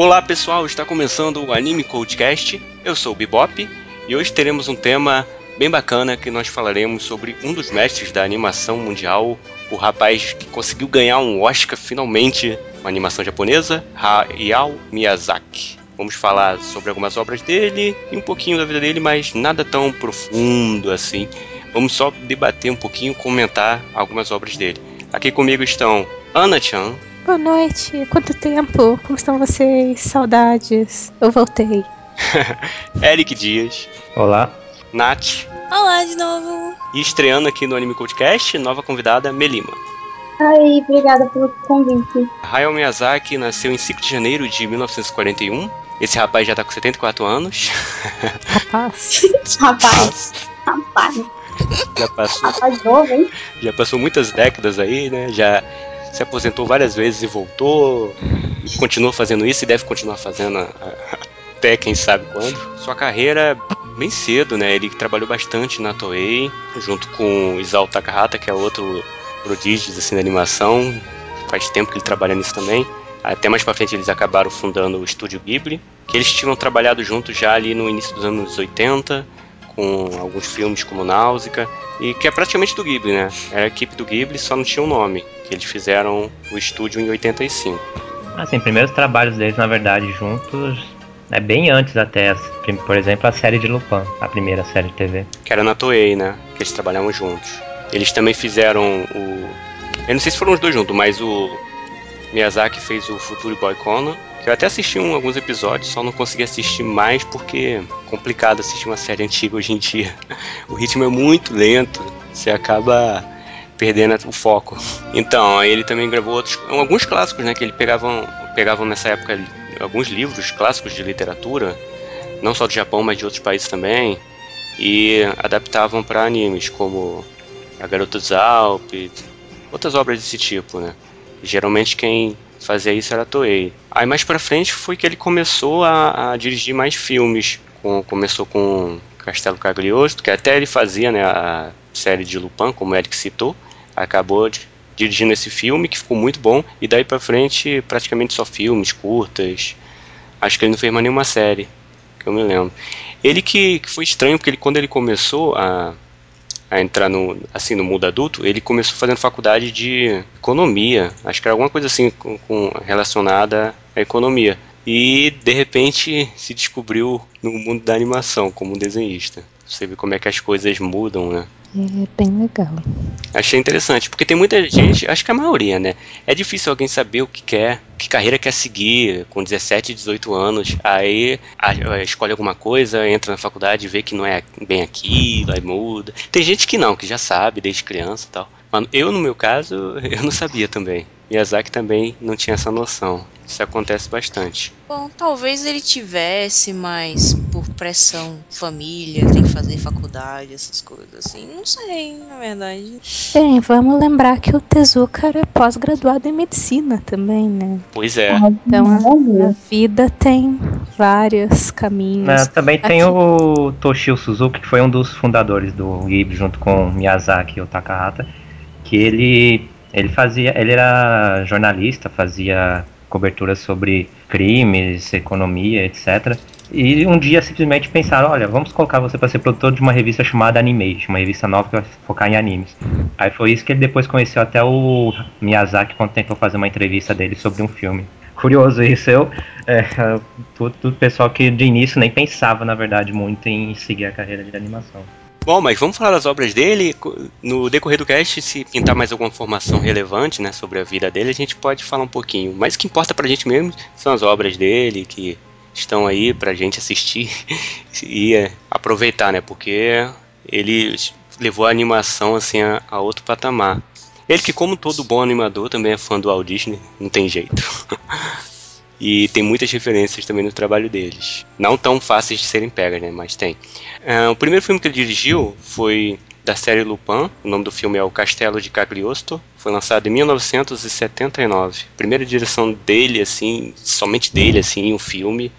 Olá pessoal, está começando o Anime Codecast. Eu sou o Bebop e hoje teremos um tema bem bacana que nós falaremos sobre um dos mestres da animação mundial, o rapaz que conseguiu ganhar um Oscar finalmente, uma animação japonesa, Hayao Miyazaki. Vamos falar sobre algumas obras dele e um pouquinho da vida dele, mas nada tão profundo assim. Vamos só debater um pouquinho, comentar algumas obras dele. Aqui comigo estão Ana Chan. Boa noite, quanto tempo? Como estão vocês? Saudades. Eu voltei. Eric Dias. Olá. Nath. Olá de novo. E estreando aqui no Anime Podcast, nova convidada, Melima. Oi, obrigada pelo convite. Hayao Miyazaki nasceu em 5 de janeiro de 1941. Esse rapaz já tá com 74 anos. Rapaz. Rapaz. Rapaz. Já passou, Rapaz novo, hein? já passou muitas décadas aí, né? Já se aposentou várias vezes e voltou. E continua fazendo isso e deve continuar fazendo até quem sabe quando. Sua carreira bem cedo, né? Ele trabalhou bastante na Toei, junto com Isao Takahata, que é outro prodígio assim, da animação. Faz tempo que ele trabalha nisso também. Até mais pra frente eles acabaram fundando o Estúdio Ghibli, que eles tinham trabalhado juntos já ali no início dos anos 80, com alguns filmes como Náusea, e que é praticamente do Ghibli, né? Era a equipe do Ghibli, só não tinha um nome, que eles fizeram o estúdio em 85. Assim, primeiros trabalhos deles, na verdade, juntos, é bem antes até, por exemplo, a série de Lupin, a primeira série de TV. que era na Toei, né? Que eles trabalhavam juntos. Eles também fizeram o. Eu não sei se foram os dois juntos, mas o Miyazaki fez o Futuro Boy Conan. Que eu até assisti um, alguns episódios, só não consegui assistir mais porque é complicado assistir uma série antiga hoje em dia. O ritmo é muito lento, você acaba perdendo o foco. Então, ele também gravou outros, alguns clássicos, né? Que ele pegavam, pegavam nessa época alguns livros clássicos de literatura, não só do Japão, mas de outros países também e adaptavam para animes, como A Garota dos Alpes, outras obras desse tipo, né? Geralmente quem fazia isso era a Toei. Aí mais pra frente foi que ele começou a, a dirigir mais filmes. Com- começou com Castelo Cagliostro, que até ele fazia né, a série de Lupin, como o Eric citou. Acabou de- dirigindo esse filme, que ficou muito bom. E daí pra frente, praticamente só filmes, curtas. Acho que ele não fez mais nenhuma série, que eu me lembro. Ele que, que foi estranho, porque ele, quando ele começou a, a entrar no, assim, no mundo adulto, ele começou fazendo faculdade de economia. Acho que era alguma coisa assim com, com- relacionada à economia. E de repente se descobriu no mundo da animação como desenhista. Você vê como é que as coisas mudam, né? É bem legal. Achei interessante, porque tem muita gente, acho que a maioria, né? É difícil alguém saber o que quer, que carreira quer seguir com 17, 18 anos. Aí a- escolhe alguma coisa, entra na faculdade vê que não é bem aquilo, aí muda. Tem gente que não, que já sabe desde criança e tal. Mas eu, no meu caso, eu não sabia também. Miyazaki também não tinha essa noção. Isso acontece bastante. Bom, talvez ele tivesse, mas por pressão, família, tem que fazer faculdade, essas coisas assim. Não sei, na verdade. Bem, vamos lembrar que o Tezuka era pós-graduado em medicina também, né? Pois é. Então a, a vida tem vários caminhos. Mas também tem Aqui. o Toshio Suzuki, que foi um dos fundadores do Ghibli, junto com Miyazaki e o Takahata, que ele, ele fazia, ele era jornalista, fazia coberturas sobre crimes, economia, etc. E um dia simplesmente pensaram, olha, vamos colocar você para ser produtor de uma revista chamada Animation, uma revista nova que vai focar em animes. Aí foi isso que ele depois conheceu até o Miyazaki quando tentou fazer uma entrevista dele sobre um filme. Curioso isso, eu, é, tudo, tudo pessoal que de início nem pensava, na verdade, muito em seguir a carreira de animação. Bom, mas vamos falar das obras dele. No decorrer do cast, se pintar mais alguma informação relevante né, sobre a vida dele, a gente pode falar um pouquinho. Mas o que importa pra gente mesmo são as obras dele, que estão aí pra gente assistir e é, aproveitar, né? Porque ele levou a animação assim a, a outro patamar. Ele que, como todo bom animador, também é fã do Walt Disney, não tem jeito. E tem muitas referências também no trabalho deles. Não tão fáceis de serem pegas, né? Mas tem. Ah, o primeiro filme que ele dirigiu foi da série Lupin. O nome do filme é O Castelo de Cagliostro. Foi lançado em 1979. Primeira direção dele, assim, somente dele, assim, um filme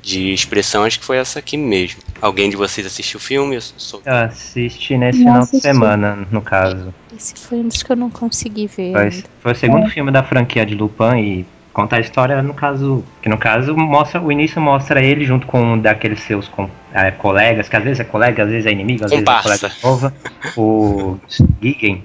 de expressão, acho que foi essa aqui mesmo. Alguém de vocês assistiu o filme? Eu sou- Eu assisti nesse final de semana, no caso. Esse foi um dos que eu não consegui ver. Foi, foi o segundo filme da franquia de Lupin e Conta a história, no caso. Que no caso mostra. O início mostra ele junto com um daqueles seus com, é, colegas, que às vezes é colega, às vezes é inimigo, às Comparsa. vezes é colega nova. O Gigan.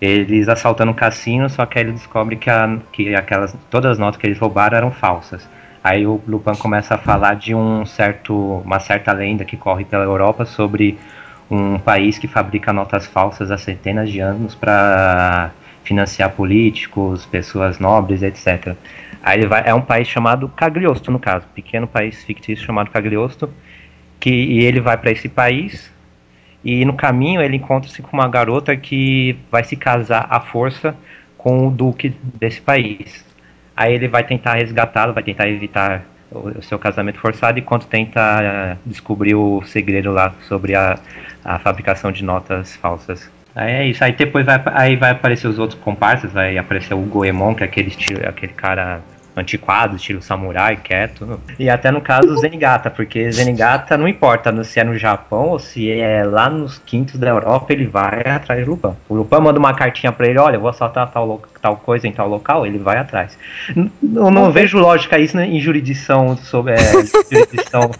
Eles assaltando o cassino, só que aí ele descobre que, a, que aquelas. Todas as notas que eles roubaram eram falsas. Aí o Lupin começa a falar de um certo, uma certa lenda que corre pela Europa sobre um país que fabrica notas falsas há centenas de anos para financiar políticos, pessoas nobres, etc. Aí ele vai, é um país chamado Cagliostro, no caso, pequeno país fictício chamado Cagliostro, que e ele vai para esse país e no caminho ele encontra-se com uma garota que vai se casar à força com o duque desse país. Aí ele vai tentar resgatá-lo, vai tentar evitar o, seu casamento forçado enquanto tenta eh, descobrir o segredo lá sobre a, a fabricação de notas falsas. Aí é isso, aí depois vai, aí vai aparecer os outros comparsas, vai aparecer o Goemon, que é aquele, estilo, aquele cara antiquado, estilo samurai, quieto. E até no caso o Zenigata, porque Zenigata não importa se é no Japão ou se é lá nos quintos da Europa, ele vai atrás do Lupin. O Lupin manda uma cartinha pra ele, olha, eu vou assaltar tal, tal coisa em tal local, ele vai atrás. Eu não vejo lógica isso né, em jurisdição sobre é, jurisdição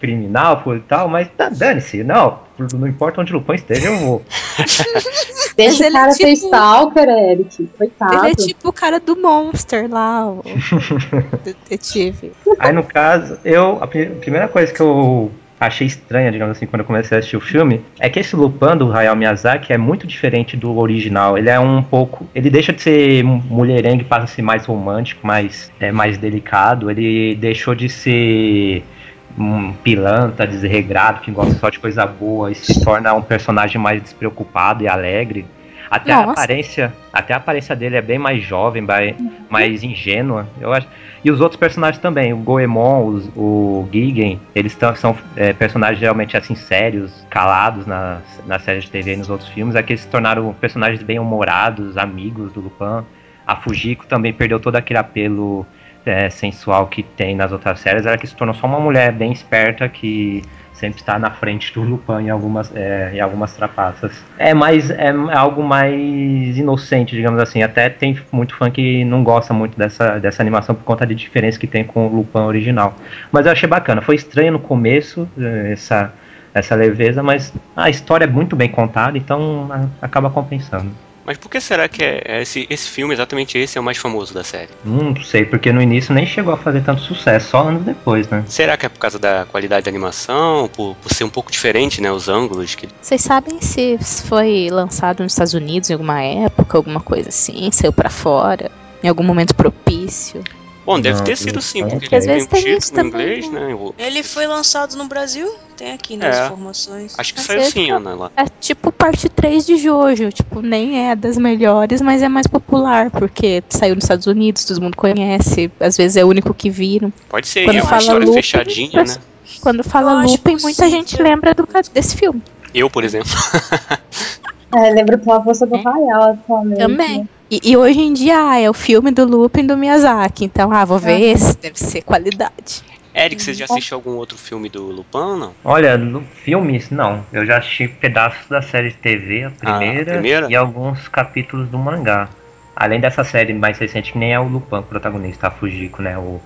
criminal por tal, mas tá, dane-se, não, não importa onde o Lupin esteja, eu vou. Deixa ele o cara é ser tipo- stalker, Eric. Coitado. Ele é tipo o cara do Monster lá, o detetive. Aí no caso, eu. A pri- primeira coisa que eu achei estranha, digamos assim, quando eu comecei a assistir o filme, é que esse Lupin do Hayao Miyazaki é muito diferente do original. Ele é um pouco. Ele deixa de ser mulherengue passa a ser mais romântico, mais, é, mais delicado. Ele deixou de ser um pilantra, desregrado, que gosta só de coisa boa e se torna um personagem mais despreocupado e alegre. Até a Nossa. aparência, até a aparência dele é bem mais jovem, mais, mais ingênua. Eu acho. E os outros personagens também, o Goemon, os- o Gigan, eles tão- são é, personagens realmente assim sérios, calados nas, na série de TV e nos outros filmes. Aqui eles se tornaram personagens bem humorados, amigos do Lupin. A Fujiko também perdeu todo aquele apelo é, sensual que tem nas outras séries. Ela que se tornou só uma mulher bem esperta que sempre está na frente do Lupin em algumas, é, em algumas trapaças. É mais é algo mais inocente, digamos assim. Até tem muito fã que não gosta muito dessa, dessa animação por conta de diferença que tem com o Lupin original. Mas eu achei bacana. Foi estranho no começo eh, essa essa leveza, mas a história é muito bem contada, então acaba compensando. Mas por que será que é é esse, esse filme, exatamente esse, é o mais famoso da série? Não sei, porque no início nem chegou a fazer tanto sucesso, só anos depois, né? Será que é por causa da qualidade da animação, por, por ser um pouco diferente, né, os ângulos? Que... Vocês sabem se foi lançado nos Estados Unidos em alguma época, alguma coisa assim, saiu pra fora, em algum momento propício? Bom, deve Não, ter sido sim, porque ele tem um título em também, inglês, né? o- Ele foi lançado no Brasil? Tem aqui nas É. informações. Acho que saiu sim. Ana, lá. É tipo parte 3 de Jojo, tipo, nem é das melhores, mas é mais popular, porque saiu nos Estados Unidos, todo mundo conhece, às vezes é o único que viram. Pode ser, Quando é uma fala história Lupin, fechadinha, né? Quando fala Lupin, muita gente lembra do, desse filme. Eu, por exemplo. É, lembra pela força do Rayal atualmente. Também. E, e hoje em dia ah, é o filme do Lupin do Miyazaki, então, ah, vou ver esse, deve ser qualidade. Eric, você já assistiu algum outro filme do Lupin, não? Olha, no filmes, não. Eu já assisti pedaços da série de TV, a Ah, a primeira, primeira? e alguns capítulos do mangá. Além dessa série mais recente, que nem é o Lupin, o protagonista, a Fujiko, né? O,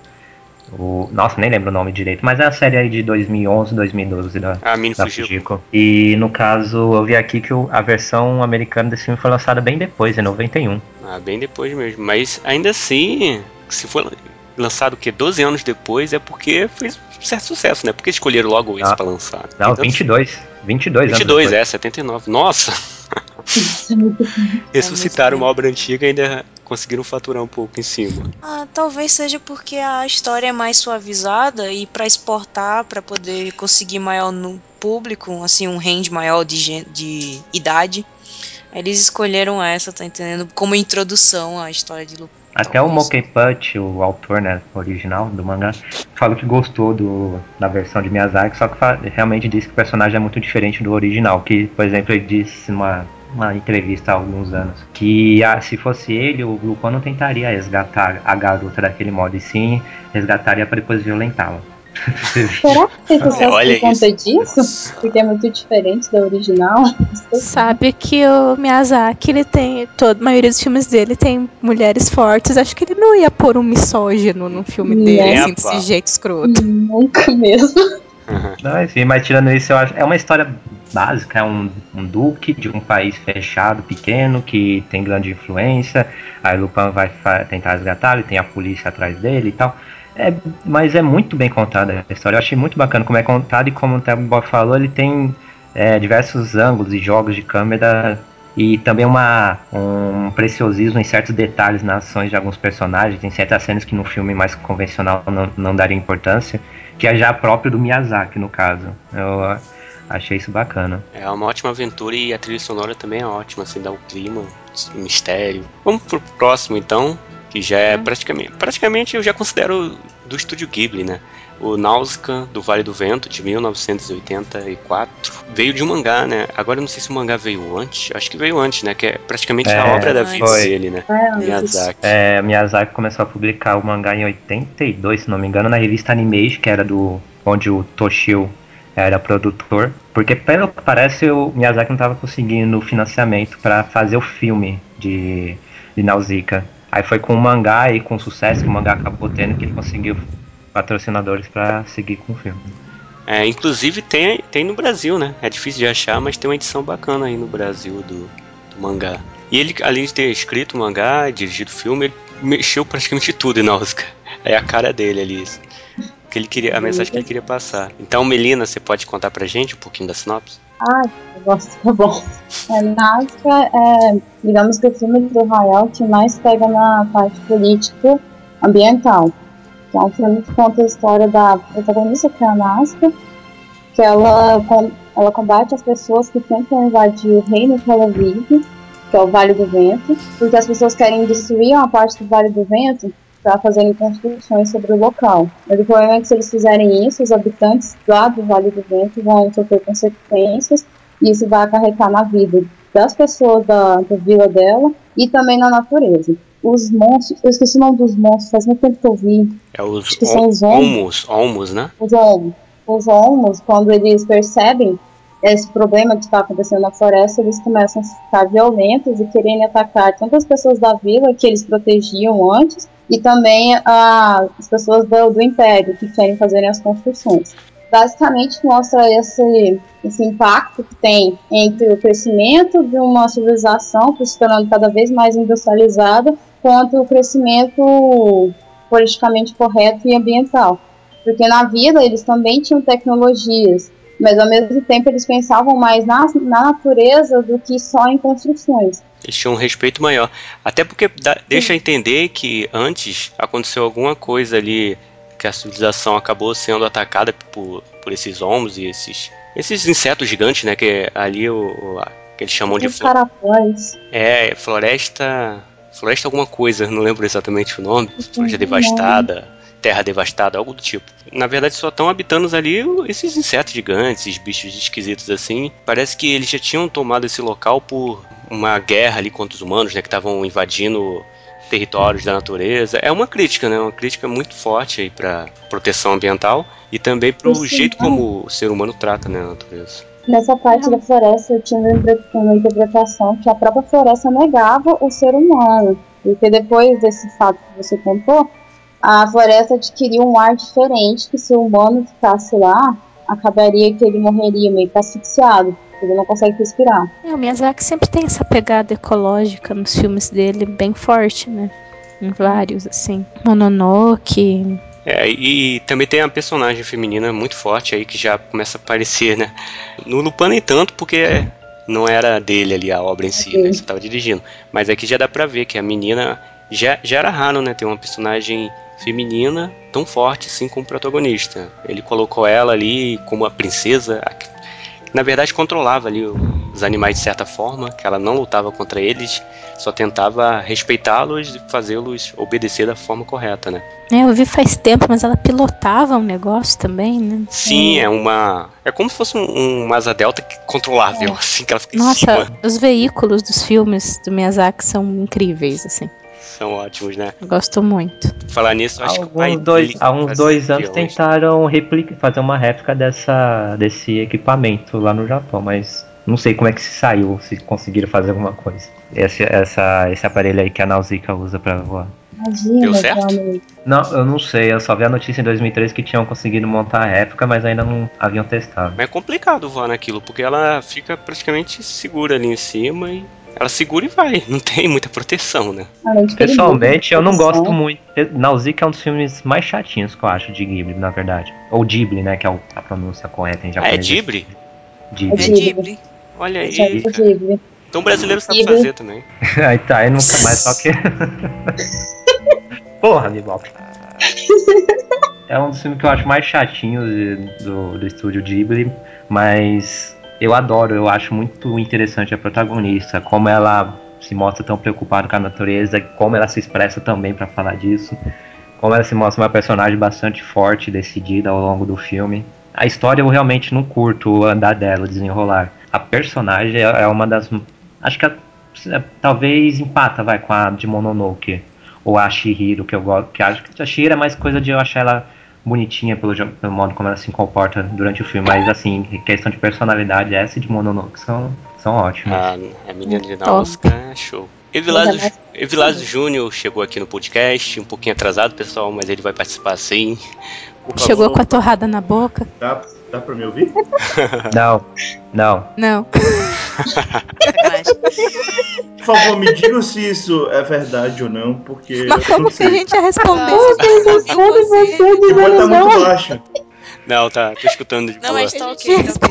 o, nossa, nem lembro o nome direito, mas é a série aí de 2011, 2012 da, A Mini da. Fujiko. E no caso, eu vi aqui que a versão americana desse filme foi lançada bem depois, em 91. Ah, bem depois mesmo. Mas ainda assim, se for lançado o quê? 12 anos depois, é porque fez um certo sucesso, né? Porque escolheram logo esse Ah. pra lançar. Não, Então, 22. 22 anos 22, depois. é, 79. Nossa! Ressuscitaram uma obra antiga e ainda conseguiram faturar um pouco em cima. Ah, talvez seja porque a história é mais suavizada e pra exportar, pra poder conseguir maior no público, assim, um range maior de, de idade. Eles escolheram essa, tá entendendo? Como introdução à história de Lupin. Até o. Mokei Punch, o autor né, original do mangá, falou que gostou do, da versão de Miyazaki, só que realmente disse que o personagem é muito diferente do original. Que, por exemplo, ele disse numa uma entrevista há alguns anos que ah, se fosse ele, o Lupin não tentaria resgatar a garota daquele modo, e sim resgataria para depois violentá-la. Será que tem sucesso Olha por conta disso? Porque é muito diferente da original. Sabe que o Miyazaki, ele tem. Toda a maioria dos filmes dele tem mulheres fortes. Acho que ele não ia pôr um misógino no filme dele, É, assim, desse jeito escroto. Nunca mesmo. Não, enfim, mas tirando isso, eu acho. É uma história básica, é um, um duque de um país fechado, pequeno, que tem grande influência. Aí Lupin vai tentar resgatá-lo e tem a polícia atrás dele e tal. É, mas é muito bem contada a história. Eu achei muito bacana como é contada e como o Bob falou, ele tem é, diversos ângulos e jogos de câmera e também uma, um preciosismo em certos detalhes nas ações de alguns personagens. Tem certas cenas que no filme mais convencional não, não daria importância, que é já próprio do Miyazaki, no caso. Eu ah, achei isso bacana. É uma ótima aventura e a trilha sonora também é ótima, assim, dá o clima, o mistério. Vamos pro próximo então, que já é praticamente. Praticamente eu já considero do estúdio Ghibli, né? O Nausicaa do Vale do Vento, de 1984. Veio de um mangá, né? Agora eu não sei se o mangá veio antes. Acho que veio antes, né? Que é praticamente a É, obra da vida dele, né? É, Miyazaki. É, Miyazaki começou a publicar o mangá em 82, se não me engano, na revista Animation, que era do onde o Toshio era produtor, porque pelo que parece o Miyazaki não estava conseguindo financiamento para fazer o filme de, de Nausicaa. Aí foi com o mangá e com o sucesso que o mangá acabou tendo que ele conseguiu patrocinadores para seguir com o filme. É, inclusive tem, tem no Brasil, né? É difícil de achar, mas tem uma edição bacana aí no Brasil do, do mangá. E ele, além de ter escrito o mangá, dirigido o filme, ele mexeu praticamente tudo em Nausicaa. É a cara dele ali. Que ele queria, a mensagem que ele queria passar. Então, Melina, você pode contar pra gente um pouquinho da sinopse? Ai, eu gosto, tá bom. É, Nazca é, digamos que o filme do Hayao que mais pega na parte política ambiental. Que é um filme que conta a história da protagonista, que é a Nazca, que ela, com- ela combate as pessoas que tentam invadir o reino que ela vive, que é o Vale do Vento, porque as pessoas querem destruir uma parte do Vale do Vento para fazerem construções sobre o local. Mas o problema é que se eles fizerem isso, os habitantes lá do Vale do Vento vão sofrer consequências e isso vai acarretar na vida das pessoas da, da vila dela e também na natureza. Os monstros, eu esqueci o nome dos monstros, faz muito tempo que eu vi. É os que são os Olmos, Olmos, né? Os homos, os homos, quando eles percebem esse problema que está acontecendo na floresta, eles começam a ficar violentos e querendo atacar tanto as pessoas da vila que eles protegiam antes e também a- as pessoas do, do império que querem fazer as construções. Basicamente mostra esse, esse impacto que tem entre o crescimento de uma civilização que se tornando cada vez mais industrializada quanto o crescimento politicamente correto e ambiental. Porque na vida eles também tinham tecnologias, mas ao mesmo tempo eles pensavam mais na, na natureza do que só em construções. Eles tinham um respeito maior. Até porque dá- deixa entender que antes aconteceu alguma coisa ali que a civilização acabou sendo atacada por, por esses homos e esses, esses insetos gigantes, né? Que ali o, o- a- que eles chamam de Os flo- caracóis. é floresta, floresta alguma coisa, não lembro exatamente o nome, floresta devastada, terra devastada, algo do tipo. Na verdade, só estão habitando ali esses insetos gigantes, esses bichos esquisitos assim. Parece que eles já tinham tomado esse local por uma guerra ali contra os humanos, né, que estavam invadindo territórios da natureza. É uma crítica, né, uma crítica muito forte aí para proteção ambiental e também para o jeito como o ser humano trata, né, a natureza. Nessa parte da floresta eu tinha uma interpretação que a própria floresta negava o ser humano. Porque depois desse fato que você contou, a floresta adquiriu um ar diferente que se o humano ficasse lá, acabaria que ele morreria meio que asfixiado, porque ele não consegue respirar. É, o Miyazaki sempre tem essa pegada ecológica nos filmes dele bem forte, né? Em vários, assim. Mononoke. É, e, e também tem a personagem feminina muito forte aí que já começa a aparecer, né? No Lupin nem tanto, porque não era dele ali a obra em si, né? Ok. Você tava dirigindo. Mas aqui já dá pra ver que a menina já, já era raro, né? Ter uma personagem feminina tão forte assim como protagonista. Ele colocou ela ali como a princesa, a que, na verdade controlava ali os animais de certa forma, que ela não lutava contra eles, só tentava respeitá-los e fazê-los obedecer da forma correta, né? É, eu vi faz tempo, mas ela pilotava um negócio também, né? Sim, é uma. É como se fosse um, uma asa delta que- controlável, assim, que ela fica Nossa, os veículos dos filmes do Miyazaki são incríveis, assim. São ótimos, né? Gosto muito. Falar nisso, acho que o pai dois, há uns dois anos tentaram replica, fazer uma réplica dessa, desse equipamento lá no Japão, mas não sei como é que se saiu, se conseguiram fazer alguma coisa. Esse, essa, esse aparelho aí que a Nausicaa usa pra voar. Imagina, Deu certo? Não, eu não sei, eu só vi a notícia em 2013 que tinham conseguido montar a réplica, mas ainda não haviam testado. Mas é complicado voar naquilo, porque ela fica praticamente segura ali em cima e ela segura e vai. Não tem muita proteção, né? Que ele Pessoalmente, eu não gosto muito. Nausicaa é um dos filmes mais chatinhos que eu acho de Ghibli, na verdade. Ou Ghibli, né, que é a pronúncia correta em Ah, é japonês. Ghibli? Ghibli. É Ghibli. Ghibli. Olha aí. Gente, cara. Ghibli. Então o brasileiro sabe Ghibli. fazer também. aí tá, aí nunca mais, só que. Porra, Bebop. É um dos filmes que eu acho mais chatinhos de- do, do estúdio Ghibli, mas eu adoro, eu acho muito interessante a protagonista, como ela se mostra tão preocupada com a natureza, como ela se expressa também pra falar disso, como ela se mostra uma personagem bastante forte decidida ao longo do filme. A história eu realmente não curto o andar dela, desenrolar. A personagem é é uma das. Acho que é, talvez empata, vai, com a de Mononoke. Ou a Shihiro, que eu gosto. Que acho que a Shihiro é mais coisa de eu achar ela bonitinha pelo, pelo modo como ela se comporta durante o filme. Mas assim, questão de personalidade, essa e de Mononoke são, são ótimas. A, a menina de Nausicaa é show. Evilásio, Evilásio Júnior chegou aqui no podcast, um pouquinho atrasado, pessoal, mas ele vai participar sim. Chegou com a torrada na boca? Dá, dá pra me ouvir? Não, não. Não. Por favor, me digam se isso é verdade ou não, porque. Mas como não que a gente ia responder? Você Que pode dizendo estar muito não. baixo. Não, tá, tô escutando de Não, boa. mas tá ok, tá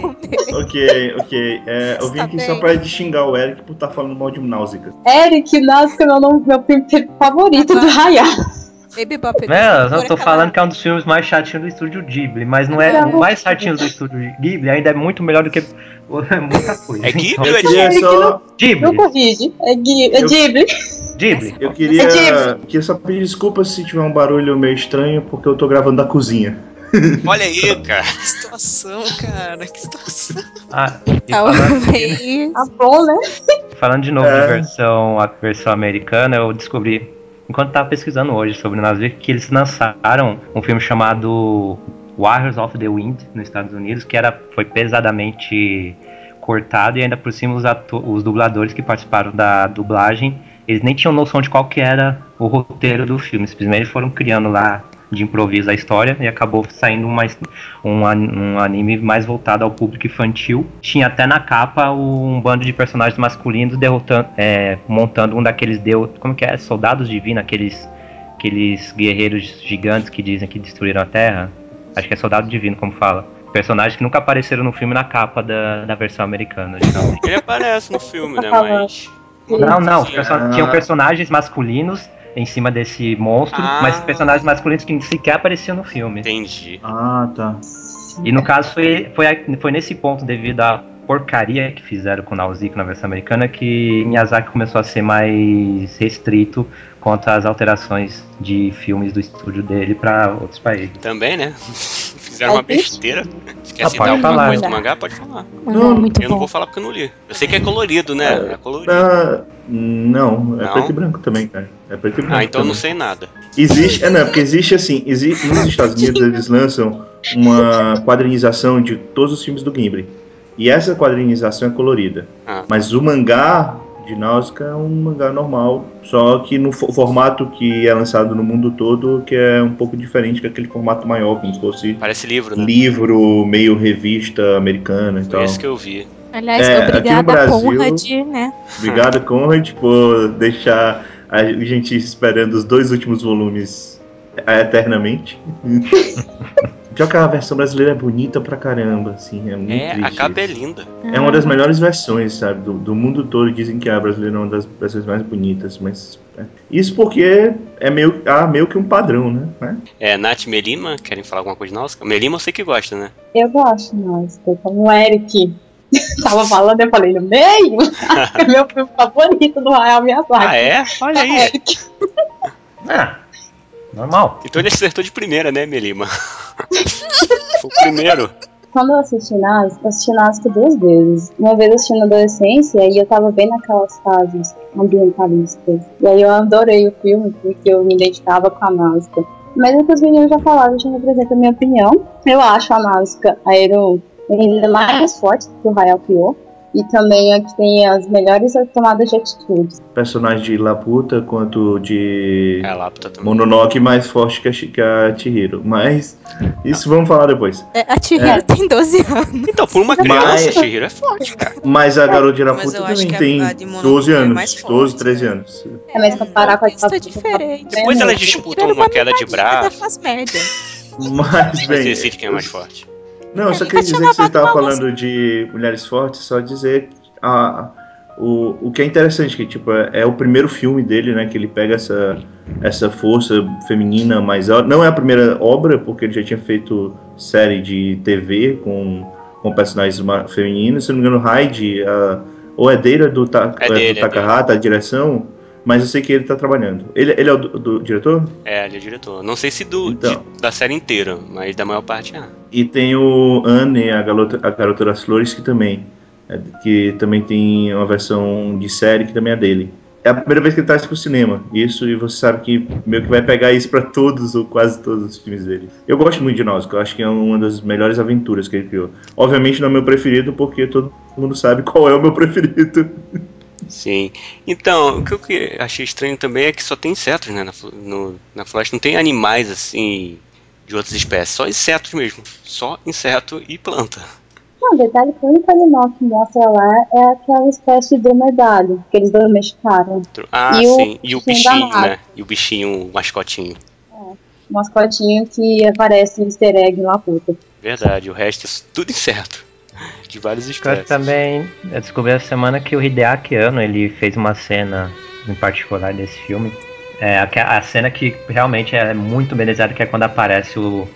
ok. Ok. É, eu vim Tá aqui bem. só pra xingar o Eric por estar falando mal de Náusicaa. Eric, nossa, meu, nome, meu favorito do Raya. Baby Bop. É, eu só tô falando que é um dos filmes mais chatinhos do estúdio Ghibli, mas não é Não. o mais chatinho do estúdio Ghibli, ainda é muito melhor do que muita coisa. É Ghibli Então, ou é Eric, só. Não Ghibli, corrige. É, é Ghibli. Ghibli. Eu queria, É Ghibli. queria só pedir desculpas se tiver um barulho meio estranho, porque eu tô gravando da cozinha. Olha aí, cara. Que situação, cara. Que situação. Ah, e falando, Talvez. Tá bom, né? falando de novo É. de versão, a versão americana, eu descobri, enquanto tava pesquisando hoje sobre o Nausicaa, que eles lançaram um filme chamado Warriors of the Wind nos Estados Unidos, que era, foi pesadamente cortado e ainda por cima os, os dubladores que participaram da dublagem, eles nem tinham noção de qual que era o roteiro do filme, simplesmente foram criando lá de improviso a história e acabou saindo mais um, um anime mais voltado ao público infantil. Tinha até na capa um bando de personagens masculinos derrotando, é, montando um daqueles deus, como que é, soldados divinos, aqueles aqueles guerreiros gigantes que dizem que destruíram a Terra. Acho que é soldado divino, como fala. Personagens que nunca apareceram no filme na capa da, da versão americana. Então, Ele aparece no filme, né? Tá falando. Mas. não, não, perso- ah. tinham personagens masculinos em cima desse monstro, Ah. mas personagens masculinos que sequer apareciam no filme. Entendi. Ah, tá. E no caso foi, foi, a- foi nesse ponto, devido à porcaria que fizeram com o Nausicaa na versão americana, que Miyazaki começou a ser mais restrito quanto às alterações de filmes do estúdio dele para outros países. Também, né? Fizeram uma É isso? besteira. Se quer Ah, citar pode alguma falar. coisa do mangá, pode falar. Não, muito Eu não bom. vou falar porque eu não li. Eu sei que é colorido, né? É colorido. Ah, não, é Não? preto e branco também, cara. É preto e branco. Ah, então eu não também. sei nada. Existe, é não, porque existe assim, existe, nos Estados Unidos eles lançam uma quadrinização de todos os filmes do Ghibli. E essa quadrinização é colorida. Ah. Mas o mangá de Nausicaa é um mangá normal, só que no fo- formato que é lançado no mundo todo, que é um pouco diferente que aquele formato maior, como se fosse Parece livro, né? livro, meio revista americana e Foi tal. isso que eu vi. Aliás, É, aqui no obrigada, Brasil- Conrad, né? Obrigado, Conrad, por deixar a gente esperando os dois últimos volumes eternamente. Pior que a versão brasileira é bonita pra caramba, assim, é muito É, a capa é linda. É uma das melhores versões, sabe, do, do mundo todo. Dizem que a brasileira é uma das versões mais bonitas, mas... é. Isso porque é meio, ah, meio que um padrão, né? né? É, Nath e Melima, querem falar alguma coisa de Nausicaa? Melima eu sei que gosta, né? Eu gosto, mas como o Eric tava falando, eu falei no meio. é meu filme favorito do Hayao Miyazaki. Ah, é? Olha aí. Eric. Ah, normal. Então ele acertou de primeira, né, Melima? Foi o primeiro. quando eu assisti Nazca, eu assisti Nazca duas vezes. Uma vez eu assisti na adolescência e eu tava bem naquelas fases ambientalistas. E aí eu adorei o filme porque eu me identificava com a Nazca. Mas o que os meninos já falaram já representa a minha opinião. Eu acho a Nazca aero ainda mais forte que o Rael criou. E também a que tem as melhores tomadas de atitudes. Personagem de Laputa quanto de É, a Laputa também. Mononoke mais forte que a, que a Chihiro. Mas isso vamos falar depois. É, A Chihiro tem 12 anos. Então, por uma Mas- criança, Shihiro é forte, cara. Mas a garota de Laputa também a- tem a de Mononoke 12 é anos, forte, 12, 13 né? anos. É, mas comparar com a Isso é Laputa, diferente. Depois É, elas disputam uma queda de braço. faz merda. Mas, bem, decide quem é mais forte. Não, eu só queria dizer que você estava falando de mulheres fortes, só dizer a, o, o que é interessante, que tipo, é, é o primeiro filme dele, né, que ele pega essa, essa força feminina mais alta. Não é a primeira obra, porque ele já tinha feito série de TV com, com personagens femininos, se não me engano, Hyde, a, ou é dele, é do, Ta, É é do dele, é Takahata, a direção, mas eu sei que ele tá trabalhando. Ele, ele é o do, do diretor? É, ele é diretor. Não sei se do, Então. de- da série inteira, mas da maior parte é. E tem o Anne, a garota, a garota das flores, que também. é, que também tem uma versão de série que também é dele. É a primeira vez que ele traz pro cinema. Isso, e você sabe que meio que vai pegar isso pra todos ou quase todos os filmes dele. Eu gosto muito de Nausicaa, eu acho que é uma das melhores aventuras que ele criou. Obviamente não é o meu preferido, porque todo mundo sabe qual é o meu preferido. Sim. Então, o que eu achei estranho também é que só tem insetos, né? Na, no, na floresta não tem animais assim de outras espécies, só insetos mesmo. Só inseto e planta. Não, detalhe que o único animal que mostra lá é aquela espécie de dromedário que eles domesticaram. Ah, E o sim. E o bichinho né? E o bichinho, o mascotinho. Um mascotinho que aparece em easter egg lá puta. Verdade, o resto é tudo inseto. De várias Eu espécies. também eu descobri essa semana que o Hideaki Anno ele fez uma cena em particular desse filme. É, a, a cena que realmente é muito belezada, que é quando aparece o.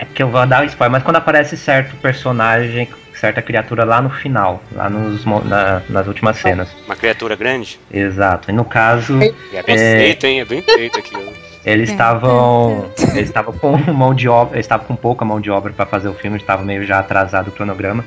É que eu vou dar o spoiler, mas quando aparece certo personagem, certa criatura lá no final, lá nos, na- nas últimas cenas. Uma criatura grande? Exato. E no caso, E é bem É. feito, hein? É bem feito aquilo. eles É. estavam. Eles estavam com mão de obra. Eles estavam com pouca mão de obra para fazer o filme, estava meio já atrasado o cronograma.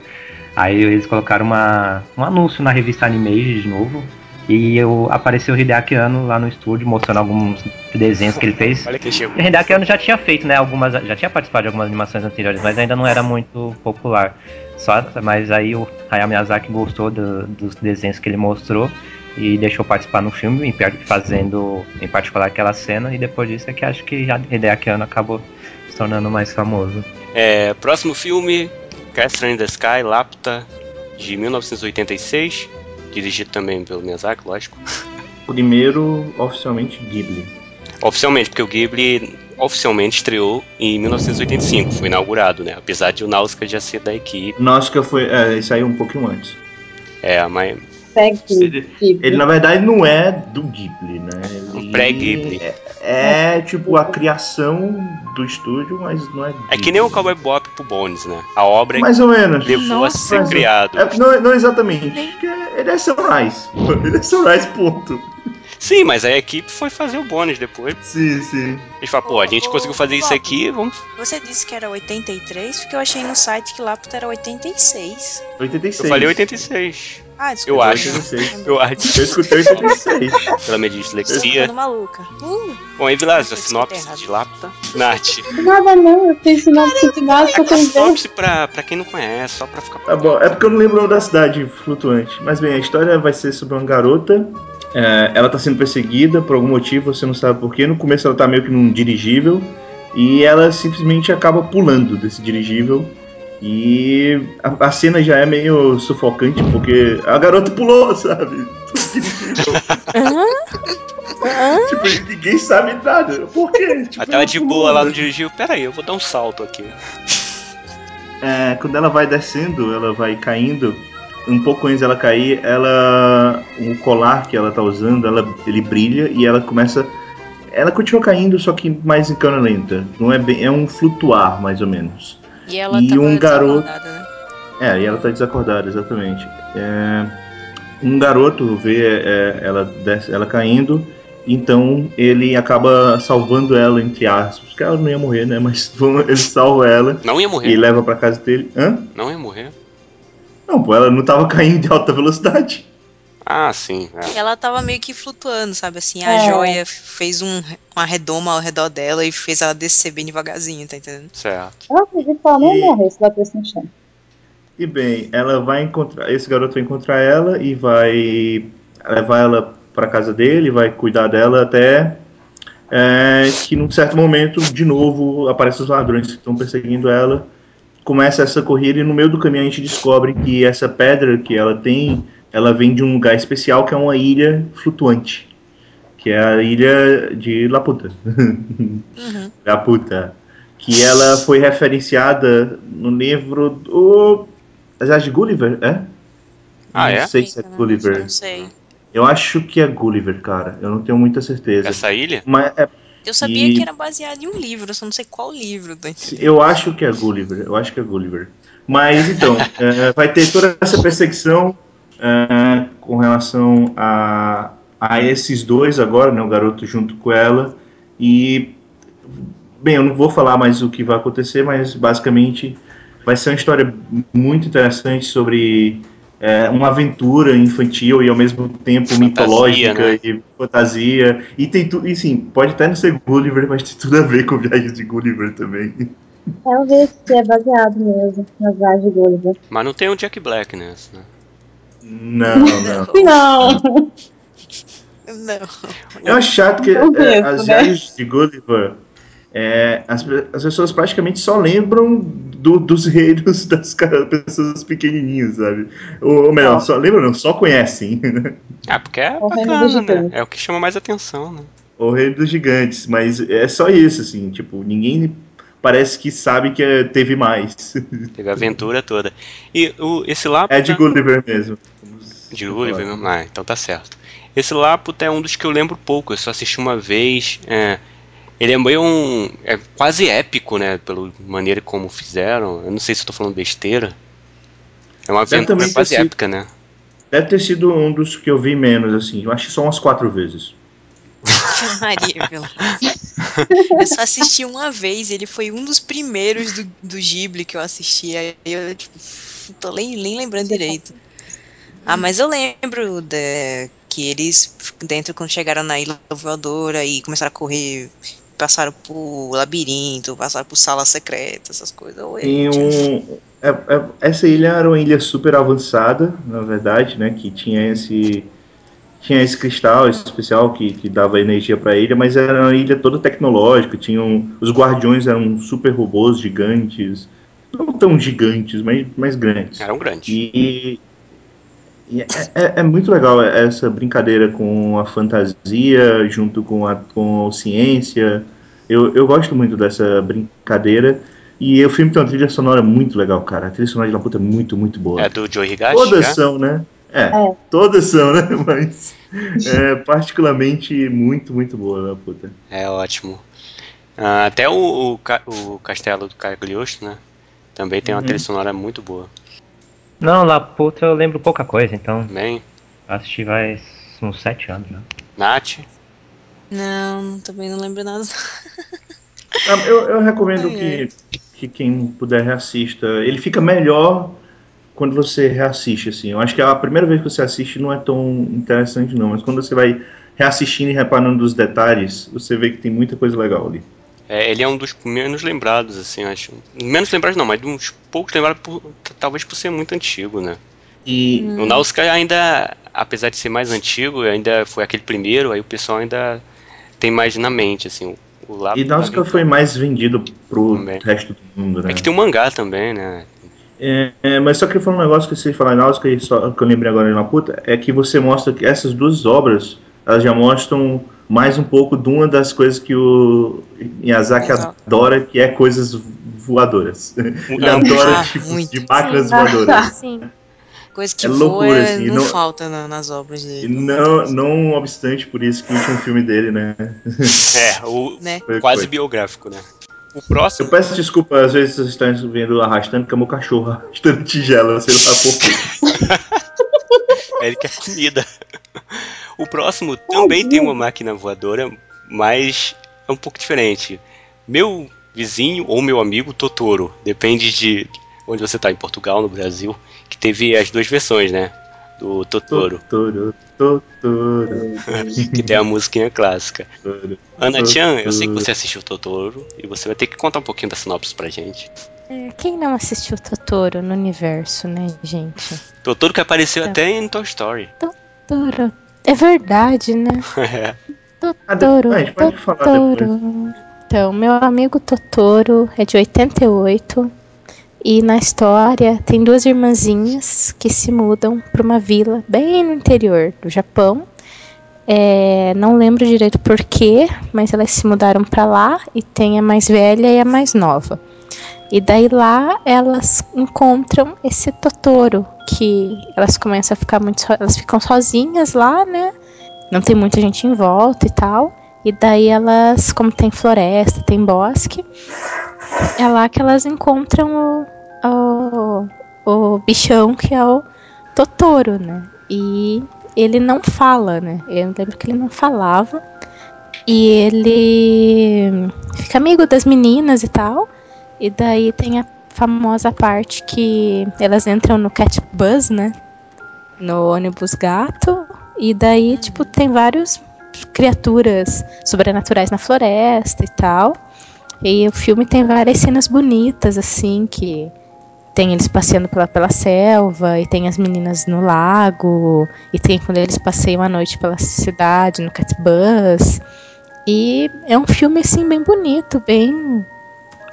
Aí eles colocaram uma, um anúncio na revista Animage de novo. E eu, apareceu o Hideaki Anno lá no estúdio mostrando alguns desenhos que ele fez. Olha chegou. O Hideaki Anno já tinha feito, né, algumas, já tinha participado de algumas animações anteriores, mas ainda não era muito popular. Só, mas aí o Hayao Miyazaki gostou do- dos desenhos que ele mostrou e deixou participar no filme, fazendo em particular aquela cena, e depois disso é que acho que já Hideaki Anno acabou se tornando mais famoso. É, próximo filme, Castle in the Sky, Lapta, de 1986. Dirigido também pelo Miyazaki, lógico. Primeiro, oficialmente, Ghibli. Oficialmente, porque o Ghibli oficialmente estreou em 1985, foi inaugurado, né? Apesar de o Nausicaa já ser da equipe. Nausicaa foi. É, saiu um pouquinho antes. É, mas Ele- Ghibli. Ele na verdade não é do Ghibli, né? Ele pré-Ghibli. É, é, tipo a criação do estúdio, mas não é. é Ghibli. que nem o Cowboy Bebop pro Bones, né? A obra Mais ou menos. levou a ser Mas- criado. É, não, não exatamente. Ele é Sunrise. Ele é Sunrise, ponto. Sim, mas a equipe foi fazer o Bones depois. Sim, sim. Eles falaram, pô, a gente conseguiu fazer isso aqui, vamos. Você disse que era 83, porque eu achei no site que Laputa era 86. 86. Eu falei 86. Ah, desculpa. Eu acho. 86. Eu acho, Eu escutei 86. pela minha dislexia. ficando maluca. Uh, Bom, aí, Vilas, a Eu sinopse de Lapta. Nath, Nada não, eu fiz sinopse de nada, é sinopse pra, pra quem não conhece, só pra ficar. Tá bom, é porque eu não lembro o nome da cidade flutuante. Mas bem, a história vai ser sobre uma garota. É, ela tá sendo perseguida por algum motivo, você não sabe porquê. No começo ela tá meio que num dirigível. E ela simplesmente acaba pulando desse dirigível. E a, a cena já é meio sufocante, porque a garota pulou, sabe? Tipo, ninguém sabe nada. Por quê? Tipo, Até ela de pulou, boa lá no dirigível, pera aí, eu vou dar um salto aqui. é, quando ela vai descendo, ela vai caindo. Um pouco antes dela cair, ela. O colar que ela tá usando, ela, ele brilha e ela começa. Ela continua caindo, só que mais em câmera lenta. Não é bem. É um flutuar, mais ou menos. e ela E tava um garoto- desacordada, né? É, e ela tá desacordada, exatamente. É, um garoto vê é, ela, desce, ela caindo Então ele acaba salvando ela, entre aspas. Porque ela não ia morrer, né? Mas ele salva ela Não ia morrer. e leva pra casa dele. Hã? Não ia morrer. Não, pô, ela não tava caindo de alta velocidade. Ah, sim. é. Ela tava meio que flutuando, sabe? Assim, a É. joia fez um, uma redoma ao redor dela e fez ela descer bem devagarzinho, tá entendendo? Certo. Eu acredito que ela não E- ia morrer se batesse no chão. E bem, ela vai encontrar. Esse garoto vai encontrar ela e vai levar ela pra casa dele, vai cuidar dela até é, que num certo momento, de novo, aparecem os ladrões que estão perseguindo ela. Começa essa corrida e no meio do caminho a gente descobre que essa pedra que ela tem, ela vem de um lugar especial que é uma ilha flutuante. Que é a ilha de Laputa. Uhum. Laputa. Que ela foi referenciada no livro do. Aliás, de Gulliver, é? Ah, não é? sei se é Gulliver. Não sei. Eu acho que é Gulliver, cara. Eu não tenho muita certeza. Essa ilha? Mas é- Eu sabia E- que era baseado em um livro, só não sei qual livro. Tá eu acho que é Gulliver. Eu acho que é Gulliver. Mas então, é, vai ter toda essa perseguição é, com relação a, a esses dois agora, né? O garoto junto com ela. E. Bem, eu não vou falar mais o que vai acontecer, mas basicamente vai ser uma história muito interessante sobre é, uma aventura infantil e ao mesmo tempo Fantasia, mitológica né? e fantasia. E tem tudo, e sim, pode até não ser Gulliver, mas tem tudo a ver com viagens de Gulliver também. Vi que é baseado mesmo nas viagens de Gulliver. Mas não tem o Jack Black nessa, né? Não, não. Não! Não. Eu acho chato que é, as né? viagens de Gulliver, é, as, as pessoas praticamente só lembram do- dos reinos das pessoas pequenininhas, sabe? Ou, ou melhor, Só. só lembram não, só conhecem. né? Ah, porque é O bacana, né? É o que chama mais atenção, né? o reino dos gigantes, mas é só isso, assim, tipo, ninguém parece que sabe que é- teve mais. Teve a aventura toda. E o, esse Laputa... É de Gulliver mesmo. De Gulliver mesmo? Ah, então tá certo. Esse Laputa é um dos que eu lembro pouco, eu só assisti uma vez. é, ele é meio um... é quase épico, né? Pela maneira como fizeram. Eu não sei se eu tô falando besteira. É uma aventura quase sido- épica, né? Deve ter sido um dos que eu vi menos, assim. Eu acho que só umas quatro vezes. Maria, pelo Eu só assisti uma vez, ele foi um dos primeiros do, do Ghibli que eu assisti. Aí eu, tipo, não tô nem, nem lembrando direito. Ah, mas eu lembro de, que eles, dentro, quando chegaram na Ilha Voadora e começaram a correr, passaram por labirinto, passaram por sala secreta, essas coisas. Oi, Tem um. é- é- essa ilha era uma ilha super avançada, na verdade, né? Que tinha esse. Tinha esse cristal especial que, que dava energia para a ilha, mas era uma ilha toda tecnológica. Tinham, os guardiões eram super robôs gigantes. Não tão gigantes, mas, mas grandes. Era um grande. E, e é, é- é muito legal essa brincadeira com a fantasia junto com a, com a ciência. Eu, eu gosto muito dessa brincadeira. E o filme tem uma trilha sonora muito legal, cara. A trilha sonora de Laputa é muito, muito boa. É do Joe Higashi, todas é? são, né? É, É. todas são, né? Mas é particularmente muito, muito boa, Laputa. É ótimo. Ah, até o, o, o Castelo do Cagliostro, né? Também tem uma Uhum. trilha sonora muito boa. Não, Laputa eu lembro pouca coisa, então Também. assisti vai uns sete anos já. Nath. Não, também não lembro nada. Ah, Eu, eu recomendo Ai, que, que quem puder reassista. Ele fica melhor quando você reassiste, assim. Eu acho que a primeira vez que você assiste não é tão interessante, não. Mas quando você vai reassistindo e reparando nos detalhes, você vê que tem muita coisa legal ali. É, ele é um dos menos lembrados, assim, acho. Menos lembrados não, mas de uns poucos lembrados, por- talvez por ser muito antigo, né? E O Nausicaa ainda, apesar de ser mais antigo, ainda foi aquele primeiro, aí o pessoal ainda tem mais na mente, assim. O, o E Nausicaa foi mais vendido pro Também. resto do mundo, né? É que tem um mangá também, né? É, é, mas só queria falar um negócio que você falar em Náusica e só que eu lembrei agora na puta, é que você mostra que essas duas obras, elas já mostram mais um pouco de uma das coisas que o Miyazaki Exato. adora, que é coisas voadoras. Ele adora ah, tipos muito. de máquinas Sim. voadoras. Sim. Coisa que É voa loucura, assim, não, não- falta na- nas obras dele. não, não obstante por isso que o último filme dele, né? É, o Né? quase foi. biográfico, né? O Eu próximo. peço desculpa, às vezes vocês estão vendo arrastando, porque é meu cachorro arrastando tigela, sei lá por quê. É ele que é comida. O próximo também tem uma máquina voadora, mas é um pouco diferente. Meu vizinho ou meu amigo Totoro, depende de onde você está, em Portugal, no Brasil, que teve as duas versões, né? Do Totoro. Totoro, Totoro. que tem a musiquinha clássica. Totoro. Ana Chan, eu sei que você assistiu Totoro e você vai ter que contar um pouquinho da sinopse pra gente. É, Quem não assistiu Totoro no universo, né, gente? Totoro que apareceu Tá. até em Toy Story. Totoro. É verdade, né? É. Ah, Totoro, depois- a gente pode falar Totoro. Então, meu amigo Totoro é de 88 e na história tem duas irmãzinhas que se mudam para uma vila bem no interior do Japão. É, não lembro direito porquê, mas elas se mudaram para lá e tem a mais velha e a mais nova. E daí lá elas encontram esse Totoro, que elas começam a ficar muito so- elas ficam sozinhas lá, né? Não tem muita gente em volta e tal. E daí elas, como tem floresta, tem bosque, é lá que elas encontram o, o, o bichão que é o Totoro, né? E ele não fala, né? Eu lembro que ele não falava. E ele fica amigo das meninas e tal. E daí tem a famosa parte que elas entram no cat bus, né? No ônibus gato. E daí, tipo, tem vários criaturas sobrenaturais na floresta e tal. E o filme tem várias cenas bonitas, assim, que tem eles passeando pela, pela selva, e tem as meninas no lago, e tem quando eles passeiam à noite pela cidade, no cat bus. E é um filme, assim, bem bonito, bem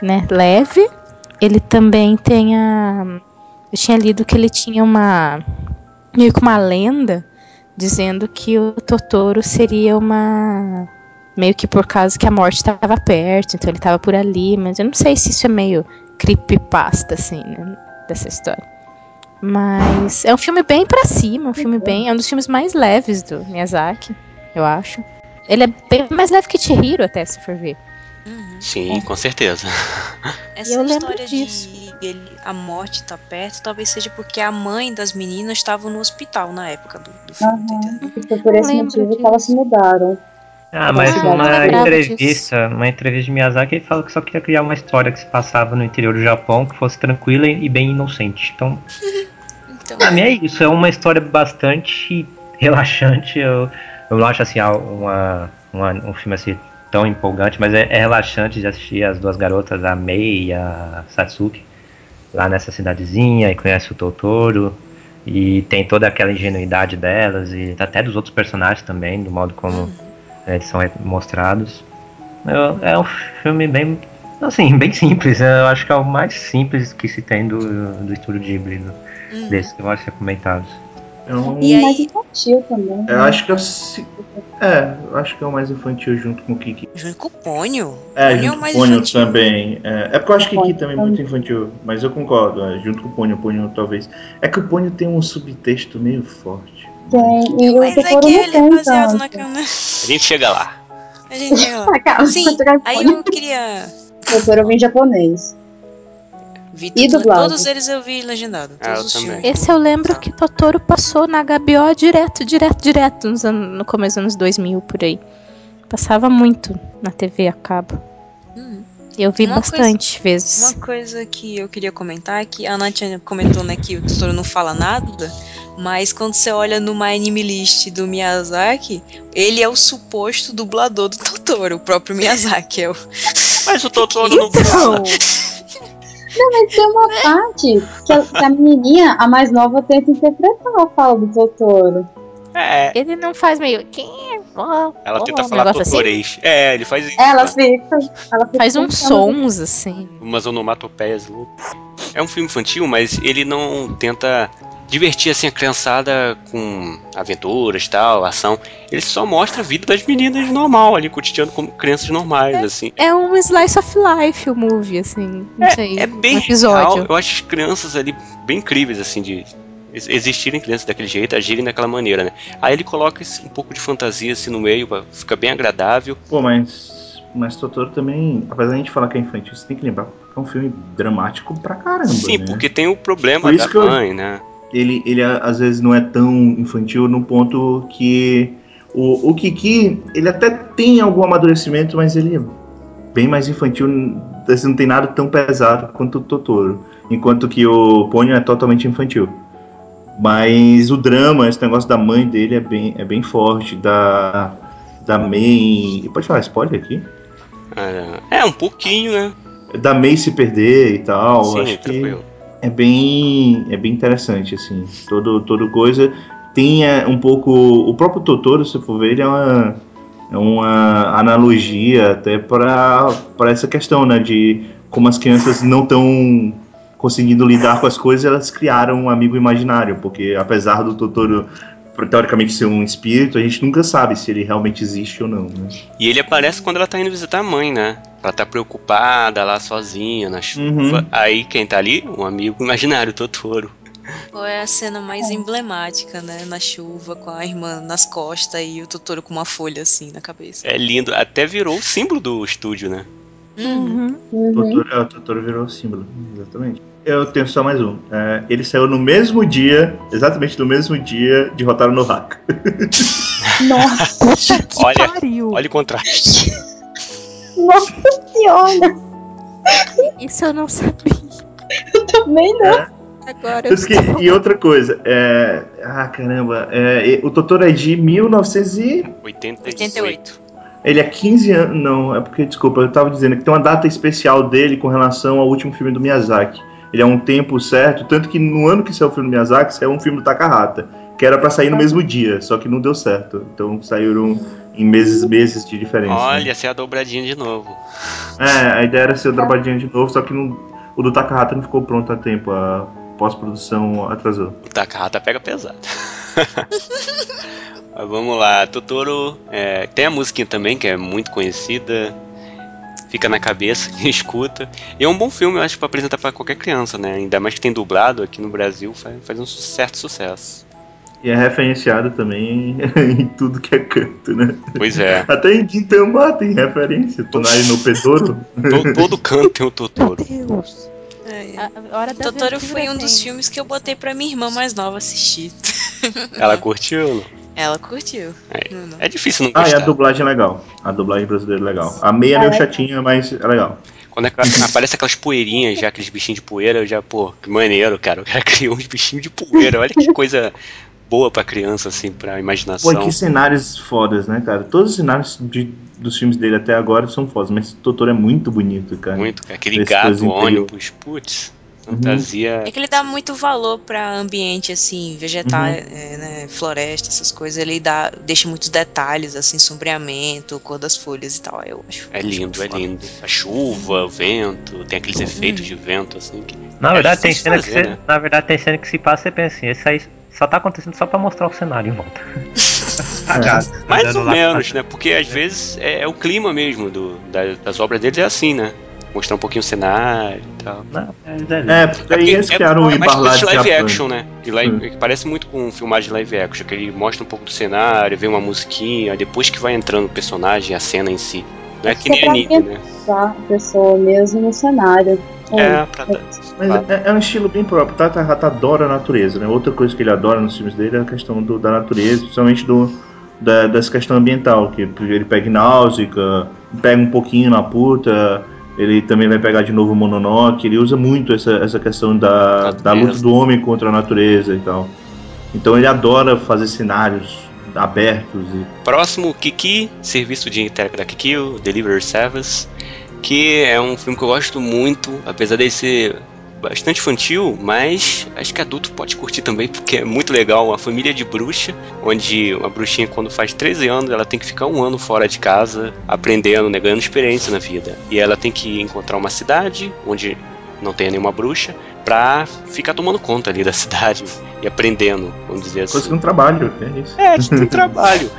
né, leve. Ele também tem a. Eu tinha lido que ele tinha uma. meio que uma lenda dizendo que o Totoro seria uma. meio que por causa que a morte estava perto, então ele estava por ali, mas eu não sei se isso é meio creepypasta, assim, né, dessa história. Mas é um filme bem pra cima, um filme bem. É um dos filmes mais leves do Miyazaki, eu acho. Ele é bem mais leve que Chihiro, até, se for ver. Uhum. Sim, com certeza. Essa Eu lembro história disso. de ele, a morte tá perto, talvez seja porque a mãe das meninas estava no hospital na época do, do filme, tá Aham. entendendo? Foi por esse motivo que elas se mudaram. Ah, mas uma entrevista, uma entrevista de Miyazaki, ele falou que só queria criar uma história que se passava no interior do Japão, que fosse tranquila e bem inocente. Então, Então, pra mim é isso, é uma história bastante relaxante. Eu, eu não acho assim uma, uma- um filme assim tão empolgante, mas é, é relaxante de assistir as duas garotas, a Mei e a Satsuki, lá nessa cidadezinha, e conhece o Totoro. E tem toda aquela ingenuidade delas, e até dos outros personagens também, do modo como né, eles são mostrados. Eu- É um filme bem, assim, bem simples. Eu acho que é o mais simples que se tem do, do estúdio Ghibli, do, hum. desses que vão ser comentados. Então, E E aí- mais infantil também. eu né? acho que é o. É, eu acho que é o mais infantil junto com o Kiki. Junto com o Ponyo. É, Ponyo junto com o mais Ponyo infantil. também. É, é porque eu acho que Kiki Ponyo também é muito infantil, mas eu concordo, é, junto com o Ponyo, o Ponyo talvez. É que o Ponyo tem um subtexto meio forte. Tem, e o Mas é Totoro que não ele é tem baseado tanto. na cana. A gente chega lá. A gente chega lá. Sim, aí eu queria. O Totoro vem japonês. Vi E dublado? todos eles eu vi legendado. Ah, eu. Esse eu lembro que Totoro passou na HBO direto, direto, direto nos anos- no começo dos anos 2000, por aí. Passava muito na TV a cabo. Hum. Eu vi Uma bastante vezes. Uma coisa que eu queria comentar é que a Nath comentou né, que o Totoro não fala nada, mas quando você olha no My Anime List do Miyazaki, ele é o suposto dublador do Totoro, o próprio Miyazaki. É o... Mas o Totoro não Então, fala. Mas tem uma parte que a, que a menininha, a mais nova, tenta interpretar a fala do Totoro. É. ele não faz meio. Ela Oh, tenta um falar negócio assim? É, ele faz isso. Ela né? fica. Ela fica Faz uns sons assim. umas onomatopeias loucas. É um filme infantil, mas ele não tenta divertir assim a criançada com aventuras tal, ação. Ele só mostra a vida das meninas normal ali, cotidiano como crianças normais, assim. É um slice of life o movie, assim. Não sei. É bem um episódio. real. Eu acho as crianças ali bem incríveis, assim, de existirem crianças daquele jeito, agirem daquela maneira, né? Aí ele coloca um pouco de fantasia assim no meio, fica bem agradável. Pô, mas. Mas Totoro também, apesar de a gente falar que é infantil, você tem que lembrar que é um filme dramático pra caramba. Sim, né? porque tem o problema da que eu- mãe, né? ele, ele às vezes não é tão infantil no ponto que O, o Kiki, ele até tem algum amadurecimento, mas ele é bem mais infantil, assim, não tem nada tão pesado quanto o Totoro. Enquanto que o Ponyo é totalmente infantil. Mas o drama, esse negócio da mãe dele é bem, é bem forte, da, da Mei. Pode falar spoiler aqui? É, é, um pouquinho, né? Da Mei se perder e tal. Sim, acho tranquilo. que é bem, é bem interessante, assim. Todo, todo coisa. Tem é, um pouco. O próprio Totoro, se for ver, ele é uma, é uma analogia até para essa questão, né? De como as crianças não estão conseguindo lidar com as coisas, elas criaram um amigo imaginário, porque apesar do Totoro teoricamente ser um espírito, a gente nunca sabe se ele realmente existe ou não, né? E ele aparece quando ela tá indo visitar a mãe, né? Ela tá preocupada lá sozinha, na chuva. Uhum. Aí quem tá ali? Um amigo imaginário, Totoro. Qual é a cena mais emblemática, né? Na chuva, com a irmã nas costas e o Totoro com uma folha assim na cabeça. É lindo. Até virou o símbolo do estúdio, né? Uhum. Uhum. Totoro, é, o Totoro virou símbolo, exatamente. Eu tenho só mais um. É, ele saiu no mesmo dia, exatamente no mesmo dia de Rotaro no Haka. Nossa, que Olha- pariu. Olha o contraste. nossa senhora! Isso eu não sabia. Também não. Agora eu que- e outra coisa, é, ah caramba, é, o Totoro é de 1900 e 88. 88. Ele é 15 anos. Não, é porque, desculpa, eu tava dizendo que tem uma data especial dele com relação ao último filme do Miyazaki. Ele é um tempo certo, tanto que no ano que saiu o filme do Miyazaki, saiu um filme do Takahata, que era pra sair no mesmo dia, só que não deu certo. Então saíram em meses meses de diferença. né? Olha, essa é a dobradinha de novo. É, a ideia era ser o Drabadinha de novo, só que não- o do Takahata não ficou pronto a tempo, a pós-produção atrasou. O Takahata pega pesado. Mas vamos lá, Totoro é, tem a musiquinha também, que é muito conhecida. Fica na cabeça, quem escuta. E é um bom filme, eu acho, pra apresentar pra qualquer criança, né? Ainda mais que tem dublado aqui no Brasil, faz, faz um certo sucesso. E é referenciado também em tudo que é canto, né? Pois é, Até em Gintama tem referência. Tonari no Pedoro. to- todo canto tem o Meu Totoro. Deus. É, é. A a hora da Totoro foi um dos filmes que eu botei pra minha irmã mais nova assistir. Ela curtiu? Ela curtiu. É. Não, não. É difícil não Ah, e gostar. a dublagem é legal. A dublagem brasileira é legal. A meia é meio chatinha, mas é legal. Quando é que aparece aquelas poeirinhas já, aqueles bichinhos de poeira, eu já, pô, que maneiro, cara. O cara criou uns bichinhos de poeira. Olha que coisa boa pra criança, assim, pra Pô, imaginação. e que cenários fodas, né, cara? Todos os cenários de- dos filmes dele até agora são fodas, mas Totoro é muito bonito, cara. Muito, cara. Aquele Esse gato, ônibus, putz, fantasia. É que ele dá muito valor pra ambiente, assim, vegetal, Uhum. é, né, floresta, essas coisas. Ele dá, deixa muitos detalhes, assim, sombreamento, cor das folhas e tal. Eu acho. É lindo, é lindo. A chuva, o vento, tem aqueles efeitos de vento, assim. Que... Na É verdade, tem cena que fazer, você, né? na verdade, tem cena que se passa e pensa assim, isso aí só tá acontecendo só pra mostrar o cenário em volta. Mais Andando ou menos, né? Porque às vezes é, é o clima mesmo do, da- das obras deles, é assim, né? Mostrar um pouquinho o cenário e tal. Não, é É, porque aí eles é, criaram o é mais coisa Ibarlá de de live Japão. action, né? De live, Hum. que Parece muito com filmagem de live action, que ele mostra um pouco do cenário, vê uma musiquinha, depois que vai entrando o personagem, a cena em si. Não é que nem anime, né? A pessoa mesmo no cenário. É, pra dar. Mas é, é um estilo bem próprio. Tata Hata adora a natureza, né? Outra coisa que ele adora nos filmes dele é a questão do- da natureza, principalmente do, da, dessa questão ambiental, que ele pega em Náusica, pega um pouquinho na puta, ele também vai pegar de novo o Mononoke, ele usa muito essa, essa questão da, da luta do homem contra a natureza e tal. Então ele adora fazer cenários abertos e Próximo, Kiki, Serviço de Entrega da Kiki, o Delivery Service, que é um filme que eu gosto muito, apesar dele ser bastante infantil, mas acho que adulto pode curtir também, porque é muito legal. Uma família de bruxa, onde uma bruxinha, quando faz 13 anos, ela tem que ficar um ano fora de casa, aprendendo, né, ganhando experiência na vida. E ela tem que encontrar uma cidade onde não tenha nenhuma bruxa, pra ficar tomando conta ali da cidade e aprendendo, vamos dizer assim. coisa que um trabalho, é isso. É, tipo um trabalho.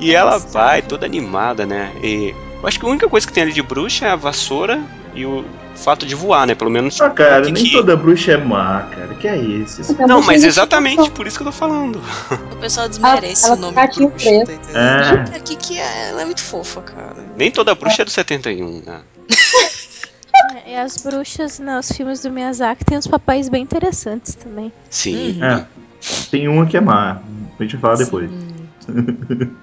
E ela vai toda animada, né? E eu acho que a única coisa que tem ali de bruxa é a vassoura e o fato de voar, né? Pelo menos. Ah, cara, que- nem que- toda bruxa é má, cara. Que é isso? Não, mas exatamente por isso que eu tô falando. O pessoal desmerece Ela- o nome ela tinha bruxa, tá entendendo? É. Aqui que é, ela é muito fofa, cara. Nem toda bruxa é do 71, né? É, E as bruxas nos filmes do Miyazaki tem uns papéis bem interessantes também. Sim. Uhum. É. Tem uma que é má. A gente vai falar depois. Sim.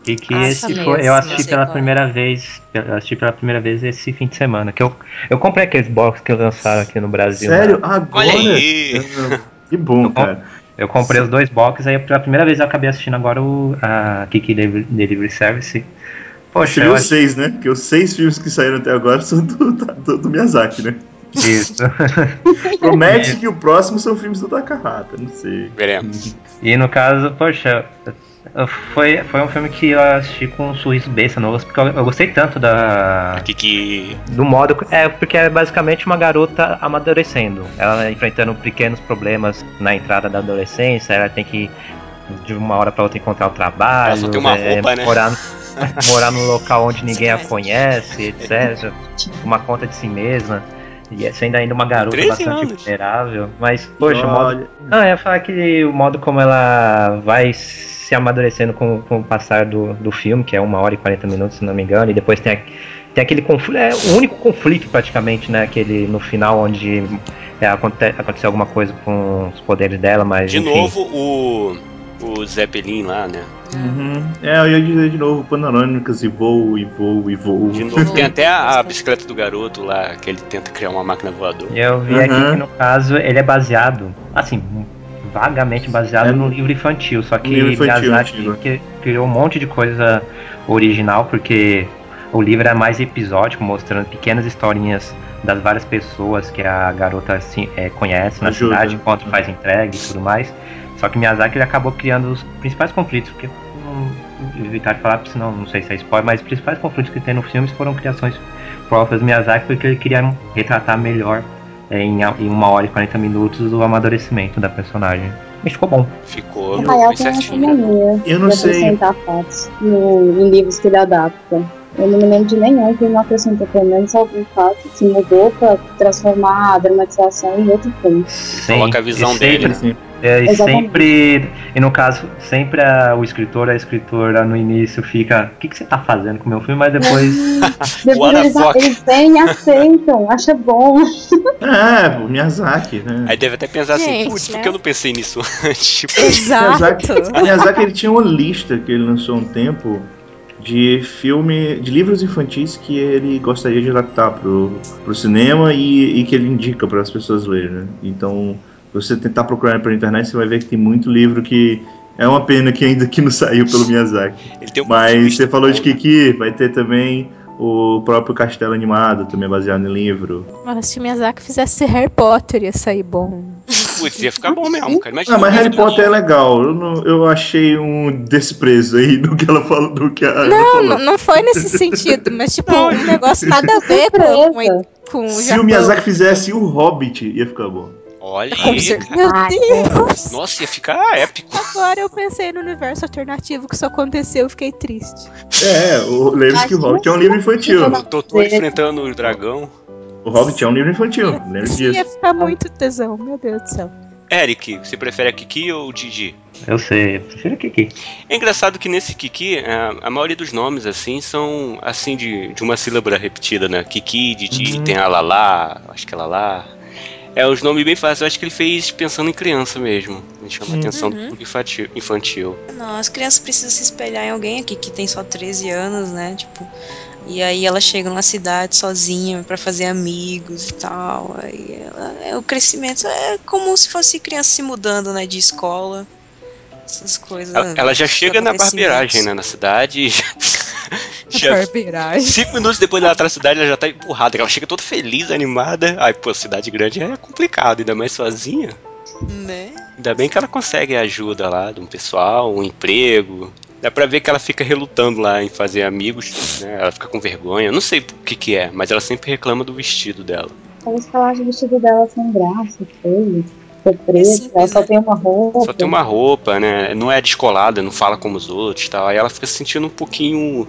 E que esse foi, mesmo, eu não assisti pela qual é. primeira vez, eu assisti pela primeira vez esse fim de semana, que eu, eu comprei aqueles box que lançaram aqui no Brasil. Sério? né? Agora? Olha aí. Que bom, Eu cara. Eu comprei os dois boxes, aí pela primeira vez eu acabei assistindo agora o a Kiki Delivery Service. Poxa, eu acho seis, né? Porque os seis filmes que saíram até agora são do, do, do Miyazaki, né? isso. Promete que o próximo são filmes do Takahata, não sei. Veremos. E no caso, poxa, foi, foi um filme que eu assisti com um sorriso besta no rosto, porque eu, eu gostei tanto da, do modo. É, porque é basicamente uma garota amadurecendo. Ela enfrentando pequenos problemas na entrada da adolescência, ela tem que de uma hora pra outra encontrar o trabalho. Ela só tem uma é, roupa, né? Morar, morar num local onde ninguém a conhece, etc. Uma conta de si mesma. E sendo ainda uma garota 13 bastante anos. vulnerável. Mas, poxa, o modo Olha, não, eu ia falar que o modo como ela vai se amadurecendo com, com o passar do, do filme, que é uma hora e 40 minutos, se não me engano, e depois tem, a- tem aquele conflito, é o único conflito praticamente, né? Aquele no final onde é, aconte, aconteceu alguma coisa com os poderes dela, mas. De enfim. novo, o. O Zeppelin lá, né? uhum. É, eu ia dizer de novo, panorâmicas e voo, e voo, e voo. De novo, tem até a, a bicicleta do garoto lá, que ele tenta criar uma máquina voadora. E eu vi aqui Uhum. que no caso ele é baseado, assim, vagamente baseado É no livro infantil, só que infantil Miyazaki antigo. criou um monte de coisa original, porque o livro é mais episódico, mostrando pequenas historinhas das várias pessoas que a garota assim, é, conhece na Ajuda. cidade enquanto faz entrega e tudo mais. Só que Miyazaki ele acabou criando os principais conflitos, porque não evitar de falar, porque senão não sei se é spoiler, mas os principais conflitos que tem no filme foram criações próprias do Miyazaki, porque ele queria retratar melhor em, a- em uma hora e 40 minutos o amadurecimento da personagem. Mas ficou bom. Ficou O Rael bem tem essa certinho. mania Eu não de sei. acrescentar fatos no, em livros que ele adapta. Eu não me lembro de nenhum que ele não acrescentou pelo menos algum fato que mudou pra transformar a dramatização em outro filme. Sim, Coloca a visão dele, sempre- né? É, e Exatamente. sempre, e no caso, sempre a- o escritor, a escritora no início fica, o que, que você tá fazendo com o meu filme? Mas depois, Depois eles, eles vêm e aceitam, acha bom. É, o Miyazaki, né? Aí deve até pensar assim, Gente, putz, por né? que eu não pensei nisso antes? Tipo, Exato. Miyazaki, o Miyazaki ele tinha uma lista que ele lançou há um tempo de filme, de livros infantis que ele gostaria de adaptar pro, pro cinema e, e que ele indica para as pessoas lerem, né? Então, você tentar procurar pela internet, você vai ver que tem muito livro que é uma pena que ainda que não saiu pelo Miyazaki. ele tem um Mas você falou de Kiki, vai ter também o próprio Castelo Animado, também baseado em livro. Mas se o Miyazaki fizesse Harry Potter, ia sair bom. Putz, ia ficar bom mesmo, cara. Imagina Ah, mas Harry Potter é legal. Eu, não- eu achei um desprezo aí do que ela falou, do que a Não, falou. não, não foi nesse sentido, mas tipo, um negócio nada a ver com, com, com o Se Japão. o Miyazaki fizesse o Hobbit, ia ficar bom. Olha aí. Meu Deus! Nossa, ia ficar épico. Agora eu pensei no universo alternativo que isso aconteceu, eu fiquei triste. É, o, lembre-se que o Hobbit é um livro infantil. O Totoro enfrentando o dragão. O Hobbit é um livro infantil, lembre-se Ia disso. ficar muito tesão, meu Deus do céu. Eric, você prefere a Kiki ou o Didi? eu sei, eu prefiro o Kiki. É engraçado que nesse Kiki, a, a maioria dos nomes, assim, são, assim, de, de uma sílaba repetida, né? Kiki, Didi, Uhum. tem a Lala, acho que é Lala. É, os nomes bem fáceis. Eu acho que ele fez pensando em criança mesmo. Me chama a atenção do Uhum. público infantil. infantil. Não, as crianças precisam se espelhar em alguém aqui que tem só 13 anos, né? Tipo, e aí ela chega na cidade sozinha pra fazer amigos e tal. Aí ela, é, o crescimento é como se fosse criança se mudando, né? De escola. Essas coisas. Ela, ela já chega na barbeiragem, né? Na cidade. já- Barbeiragem. Cinco minutos depois dela estar na cidade, ela já tá empurrada. Ela chega toda feliz, animada. Aí, pô, cidade grande é complicado, ainda mais sozinha. Né? Ainda bem que ela consegue a ajuda lá de um pessoal, um emprego. Dá pra ver que ela fica relutando lá em fazer amigos, né? Ela fica com vergonha. Não sei o que que é, mas ela sempre reclama do vestido dela. Talvez que ela acha o vestido dela sem graça, feio, ser É simples, ela só né? tem uma roupa. Só tem uma roupa, né? Não é descolada, não fala como os outros e tal. Aí ela fica se sentindo um pouquinho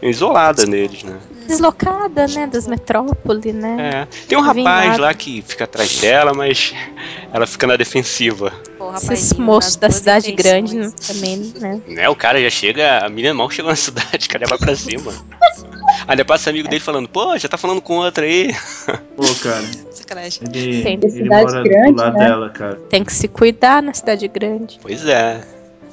isolada neles, né? Deslocada, né, das metrópoles, né? É. Tem um rapaz lá que fica atrás dela, mas ela fica na defensiva. Pô, Esses moços da cidade grande também, né? Né? O cara já chega. A menina mal chegou na cidade, o cara vai pra cima. Aí passa amigo dele falando, pô, já tá falando com outra aí. Pô, cara, Sacanagem. ele, Tem ele cidade mora grande, do lado né? dela, cara. Tem que se cuidar na cidade grande. Pois é.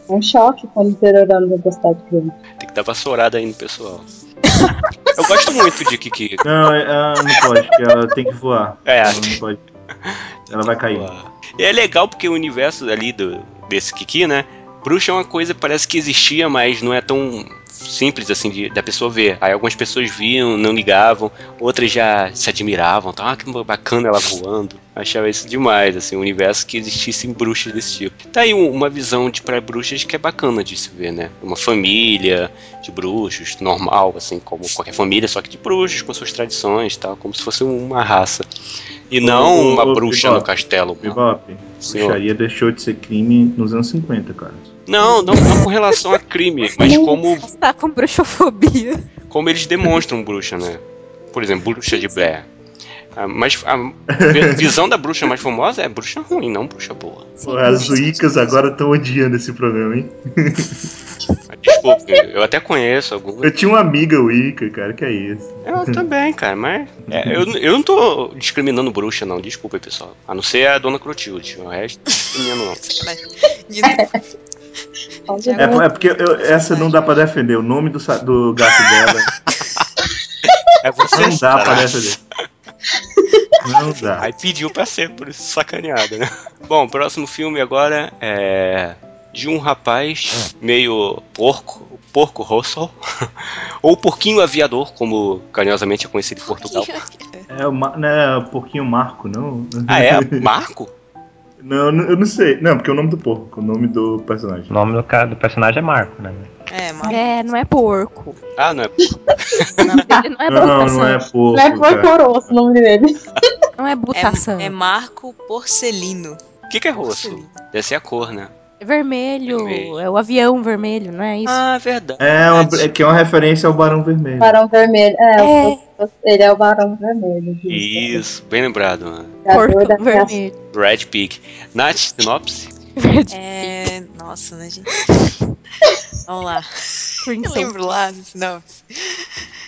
um choque quando interiorando da velocidade crime. Tem que dar vassourada aí no pessoal. Eu gosto muito de Kiki. Não, é- ah, não pode, porque ela tem que voar. É. Ela não pode. Ela vai cair. E é legal porque o universo ali do, desse Kiki, né? Bruxa é uma coisa que parece que existia, mas não é tão simples assim de, da pessoa ver. Aí algumas pessoas viam, não ligavam, outras já se admiravam, tá? Ah, que bacana ela voando. Achava isso demais, assim, um universo que existissem bruxas desse tipo. Tá aí um- uma visão de para bruxas que é bacana de se ver, né? Uma família de bruxos, normal, assim, como qualquer família, só que de bruxos, com suas tradições tal, como se fosse uma raça. E não ô, uma ô, bruxa Bebop, no castelo. Bebop, bruxaria deixou de ser crime nos anos 50, cara. Não, não, não com relação a crime, mas como, Você tá com bruxofobia. como eles demonstram bruxa, né? Por exemplo, bruxa de Blair. A, mais, a vi- visão da bruxa mais famosa é bruxa ruim, não bruxa boa. Pô, as Wiccas agora estão odiando esse programa, hein? Desculpe, eu até conheço algumas. Eu tinha uma amiga Wicca, cara, que é isso. Eu também, cara, mas. é, eu, eu não tô discriminando bruxa, não, desculpa aí, pessoal. A não ser a dona Clotilde, o resto não tô discriminando, não. É, é porque eu- essa não dá pra defender. O nome do, do gato dela É você, não dá pra defender. Não dá. Aí pediu pra ser, por isso sacaneado, né? Bom, o próximo filme agora é de um rapaz meio porco, porco Russell, ou porquinho aviador, como carinhosamente é conhecido em Portugal. É o, Ma- não é o porquinho Marco, não? Ah, é? Marco? Não, eu não sei. Não, porque é o nome do porco, o nome do personagem. O nome do, cara, do personagem é Marco, né? É, mas É, não é porco. Ah, não é. Ele não é Não, butação. não é porco. Não é. Porcoroso o nome dele. Não é butação. é, é Marco Porcelino. O que, que é rosto? Deve ser a cor, né? É vermelho. Vermelho. É o avião vermelho, não é isso? Ah, verdade. É, uma, é que é uma referência ao Barão Vermelho. Barão Vermelho. É, É. o- ele é o Barão Vermelho. Isso, bem lembrado, mano. Da Porco vermelho. Brad Pig. Nath, sinopse? É. Nossa, né, gente? Vamos lá. Eu lembro lá do sinopse.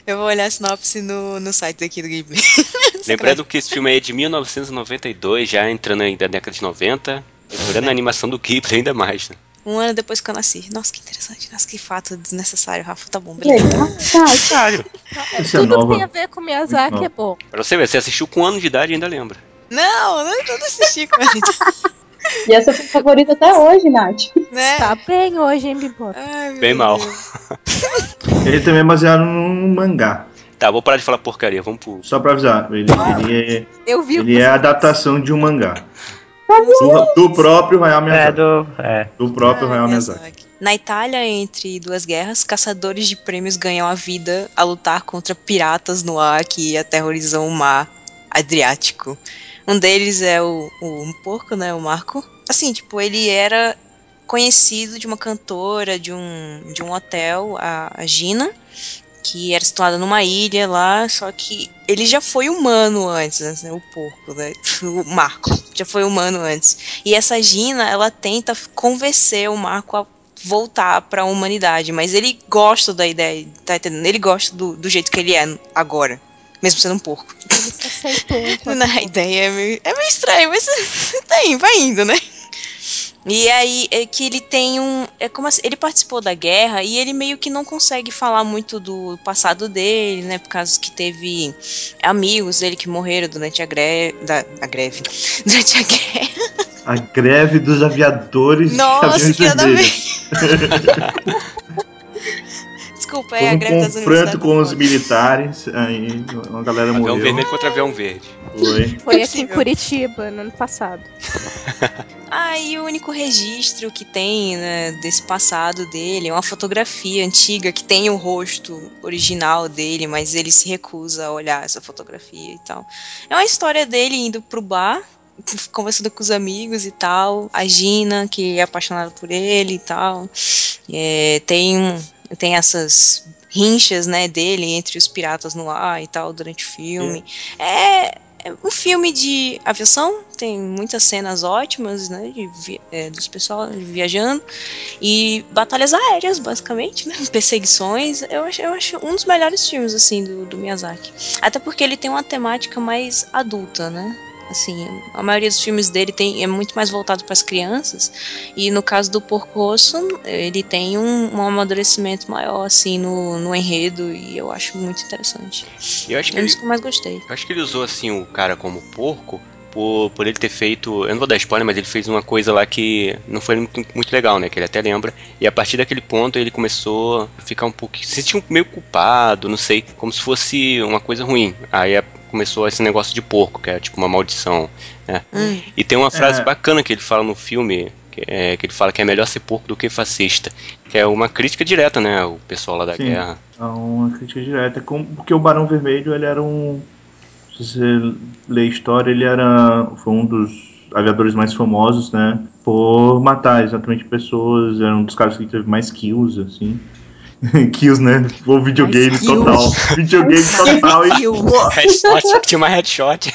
Eu vou olhar a sinopse no, no site daqui do Ghibli. Lembrando que esse filme aí é de 1992, já entrando aí da década de 90. Lembrando a animação do Ghibli ainda mais, né? Um ano depois que eu nasci. Nossa, que interessante. Nossa, que fato desnecessário, Rafa. Tá bom, beleza. Legal. Tá, Sério? Isso é Tudo que tem a ver com Miyazaki é bom. Pra você ver, você assistiu com um ano de idade e ainda lembra. Não, não, não assisti com a gente. E essa foi a favorita até hoje, Nath. Né? Tá bem hoje, hein, meu Bem mal. Ele também é baseado num mangá. Tá, vou parar de falar porcaria, vamos pro. Só pra avisar, ele, ele, é, Eu vi ele é a adaptação de um mangá. Do, do próprio Hayao É, Miyazaki. do. É. Do próprio Ah, Hayao. Miyazaki. Na Itália, entre duas guerras, caçadores de prêmios ganham a vida a lutar contra piratas no ar que aterrorizam o mar Adriático. Um deles é o, o um porco, né, o Marco. Assim, tipo, ele era conhecido de uma cantora de um, de um hotel, a, a Gina, que era situada numa ilha lá, só que ele já foi humano antes, né, o porco, né, o Marco já foi humano antes. E essa Gina, ela tenta convencer o Marco a voltar para a humanidade, mas ele gosta da ideia, tá entendendo? Ele gosta do, do jeito que ele é agora, mesmo sendo um porco. Ele se aceitou. enquanto Na ideia é meio, é meio estranho, mas tá indo, vai indo, né? E aí é que ele tem um. É como assim, ele participou da guerra e ele meio que não consegue falar muito do passado dele, né? Por causa que teve amigos dele que morreram durante a greve. Da, a greve. Durante a guerra. A greve dos aviadores de Nossa, que nada. Desculpa, é Houve a um greve das confronto universidades. com os militares, aí uma galera Avião morreu. vermelho contra avião verde. Foi. Foi aqui em. Curitiba, no ano passado. Ah, e o único registro que tem né, desse passado dele é uma fotografia antiga que tem o rosto original dele, mas ele se recusa a olhar essa fotografia e tal. É uma história dele indo pro bar, conversando com os amigos e tal. A Gina, que é apaixonada por ele e tal. É, tem, um- tem essas rinchas né, dele entre os piratas no ar e tal durante o filme. É, é um filme de aviação, tem muitas cenas ótimas, né, de é, dos pessoal viajando e batalhas aéreas, basicamente, né, perseguições. Eu acho, eu acho um dos melhores filmes assim do, do Miyazaki. Até porque ele tem uma temática mais adulta, né? Assim, a maioria dos filmes dele tem, é muito mais voltado para as crianças. E no caso do Porco Rosso, ele tem um, um amadurecimento maior, assim, no, no enredo. E eu acho muito interessante. Eu acho que É ele, dos que eu mais gostei. eu acho que ele usou assim o cara como porco por, por ele ter feito. Eu não vou dar spoiler, mas ele fez uma coisa lá que não foi muito, muito legal, né? Que ele até lembra. E a partir daquele ponto ele começou a ficar um pouco. se sentir um- meio culpado, não sei. Como se fosse uma coisa ruim. Aí é- começou esse negócio de porco, que é tipo uma maldição. Hum. E tem uma frase É. bacana que ele fala no filme. Que, é, que ele fala que é melhor ser porco do que fascista. Que é uma crítica direta, né? O pessoal lá da Sim. guerra. É uma crítica direta. com- Porque o Barão Vermelho, ele era um. Se você ler a história, ele era. Foi um dos aviadores mais famosos, né? Por matar exatamente pessoas. Era um dos caras que teve mais kills, assim. kills, né? O videogame Mais kills. total. Videogame total. E, Headshot, tinha uma headshot.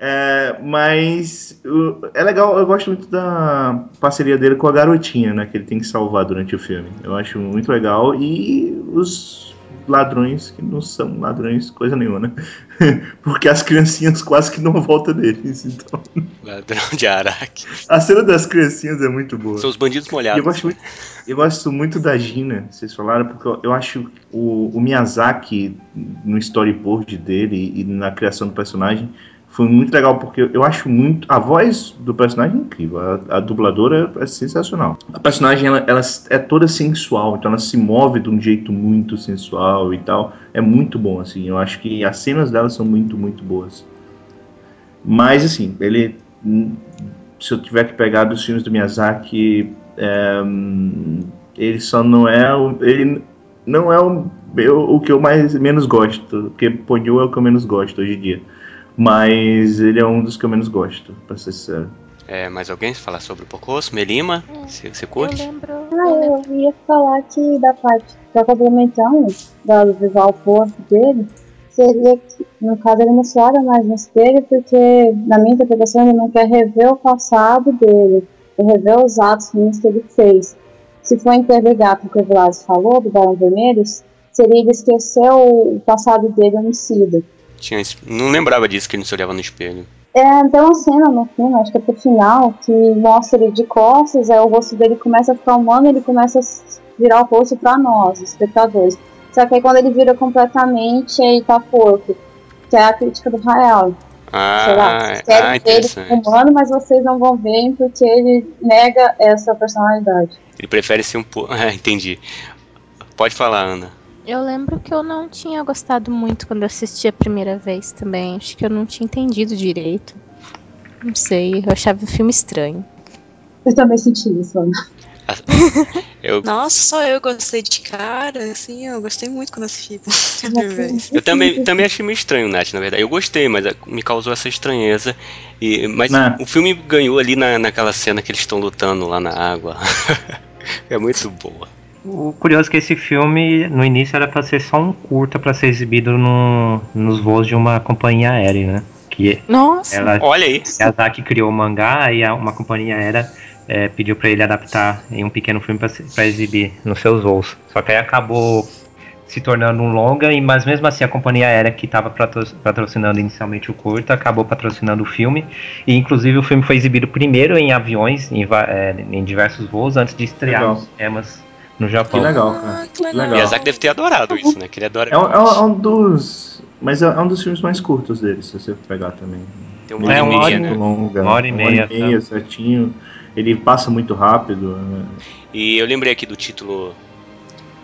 É, mas é legal, eu gosto muito da parceria dele com a garotinha, né? Que ele tem que salvar durante o filme. Eu acho muito legal. E os ladrões que não são ladrões, coisa nenhuma, né? Porque as criancinhas quase que não voltam deles. Então, Ladrão de Araque. a cena das criancinhas é muito boa. São os bandidos E eu molhados. gosto muito, eu gosto muito da Gina, vocês falaram, porque eu, eu acho o, o Miyazaki no storyboard dele e na criação do personagem foi muito legal, porque eu acho muito. A voz do personagem é incrível, a, a dubladora é sensacional. A personagem ela, ela é toda sensual, então ela se move de um jeito muito sensual e tal. É muito bom, assim. Eu acho que as cenas dela são muito, muito boas. Mas, assim, ele. Se eu tiver que pegar dos filmes do Miyazaki, é, hum, ele só não é o, ele não é o, o que eu mais menos gosto, porque Ponyo é o que eu menos gosto hoje em dia. Mas ele é um dos que eu menos gosto, pra ser sincero. É, mais alguém falar sobre o Pocoso? Melima? Você, você Eu curte? lembro. Ah, eu ia falar que da parte, só complementando, da do visual corpo dele, seria que, no caso, ele não se olha mais no espelho, porque, na minha interpretação, ele não quer rever o passado dele, quer rever os atos ruins que ele fez. Se for interligar com o que o Vlad falou, do Barão Vermelho, seria ele esquecer o passado dele homicida. Tinha, não lembrava disso que ele não se olhava no espelho. É, tem uma cena no filme, acho que é pro final, que mostra ele de costas, aí o rosto dele começa a ficar humano, ele começa a virar o rosto pra nós, os espectadores. Só que aí quando ele vira completamente, aí tá porco. Que é a crítica do Rael. Sei lá, Ah, vocês ah, querem ver ele humano, mas vocês não vão ver porque ele nega essa personalidade. Ele prefere ser um pouco. Ah, entendi. Pode falar, Ana. Eu lembro que eu não tinha gostado muito quando eu assisti a primeira vez também. Acho que eu não tinha entendido direito. Não sei, eu achava o filme estranho. Eu também senti isso, Ana. Eu, Nossa, só eu gostei de cara, assim, eu gostei muito quando assisti a primeira vez. eu também, também achei meio estranho, Nath, na verdade. Eu gostei, mas me causou essa estranheza. E, mas Né? o filme ganhou ali na, naquela cena que eles estão lutando lá na água. é muito boa. O curioso é que esse filme, no início, era pra ser só um curta pra ser exibido no, nos voos de uma companhia aérea, né? Que Nossa, ela, Olha aí. Miyazaki criou o mangá e uma companhia aérea é, pediu pra ele adaptar em um pequeno filme pra exibir nos seus voos. Só que aí acabou se tornando um longa, e mas mesmo assim a companhia aérea que estava patrocinando inicialmente o curta acabou patrocinando o filme. E inclusive o filme foi exibido primeiro em aviões, em, é, em diversos voos, antes de estrear Legal. nos cinemas no Que Japão. legal, cara. Ah, que legal. Miyazaki deve ter adorado isso, né? Que ele adora. É um, é um- é dos. Mas é, é um dos filmes mais curtos dele, se você pegar também. Tem uma É, hora e uma hora meia, e né? Longa. Uma hora e meia, tá. meia certinho. Ele passa muito rápido. né? E eu lembrei aqui do título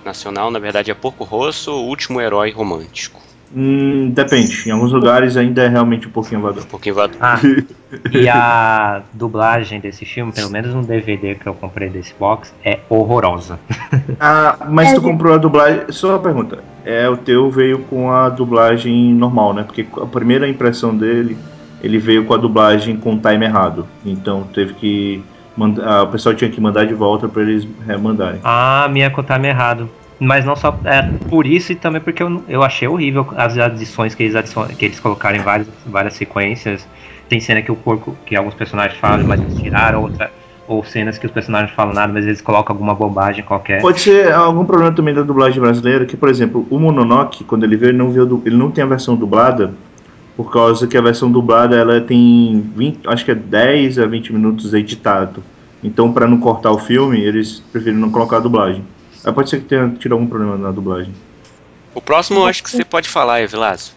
nacional, na verdade é Porco Rosso, o último herói romântico. Hum, depende. Em alguns lugares ainda é realmente um pouquinho Um vador. pouquinho vado. Ah, e a dublagem desse filme, pelo menos no DVD que eu comprei desse box, é horrorosa. Ah, mas tu comprou a dublagem. Só uma pergunta. É, o teu veio com a dublagem normal, né? Porque a primeira impressão dele, ele veio com a dublagem com o time errado. Então teve que. manda- ah, o pessoal tinha que mandar de volta pra eles remandarem. Ah, minha contar-me errado. Mas não só é, por isso e também porque eu, eu achei horrível as adições que eles, adicion, que eles colocaram em várias, várias sequências. Tem cena que o porco, que alguns personagens falam, mas eles tiraram outra. Ou cenas que os personagens falam nada, mas eles colocam alguma bobagem qualquer. Pode ser algum problema também da dublagem brasileira, que, por exemplo, o Mononoke, quando ele veio, ele não, viu, ele não tem a versão dublada, por causa que a versão dublada ela tem 20, acho que é 10 a 20 minutos editado. Então, para não cortar o filme, eles preferem não colocar a dublagem. Aí pode ser que tenha tido algum problema na dublagem. O próximo eu acho que você pode falar, Evilazo.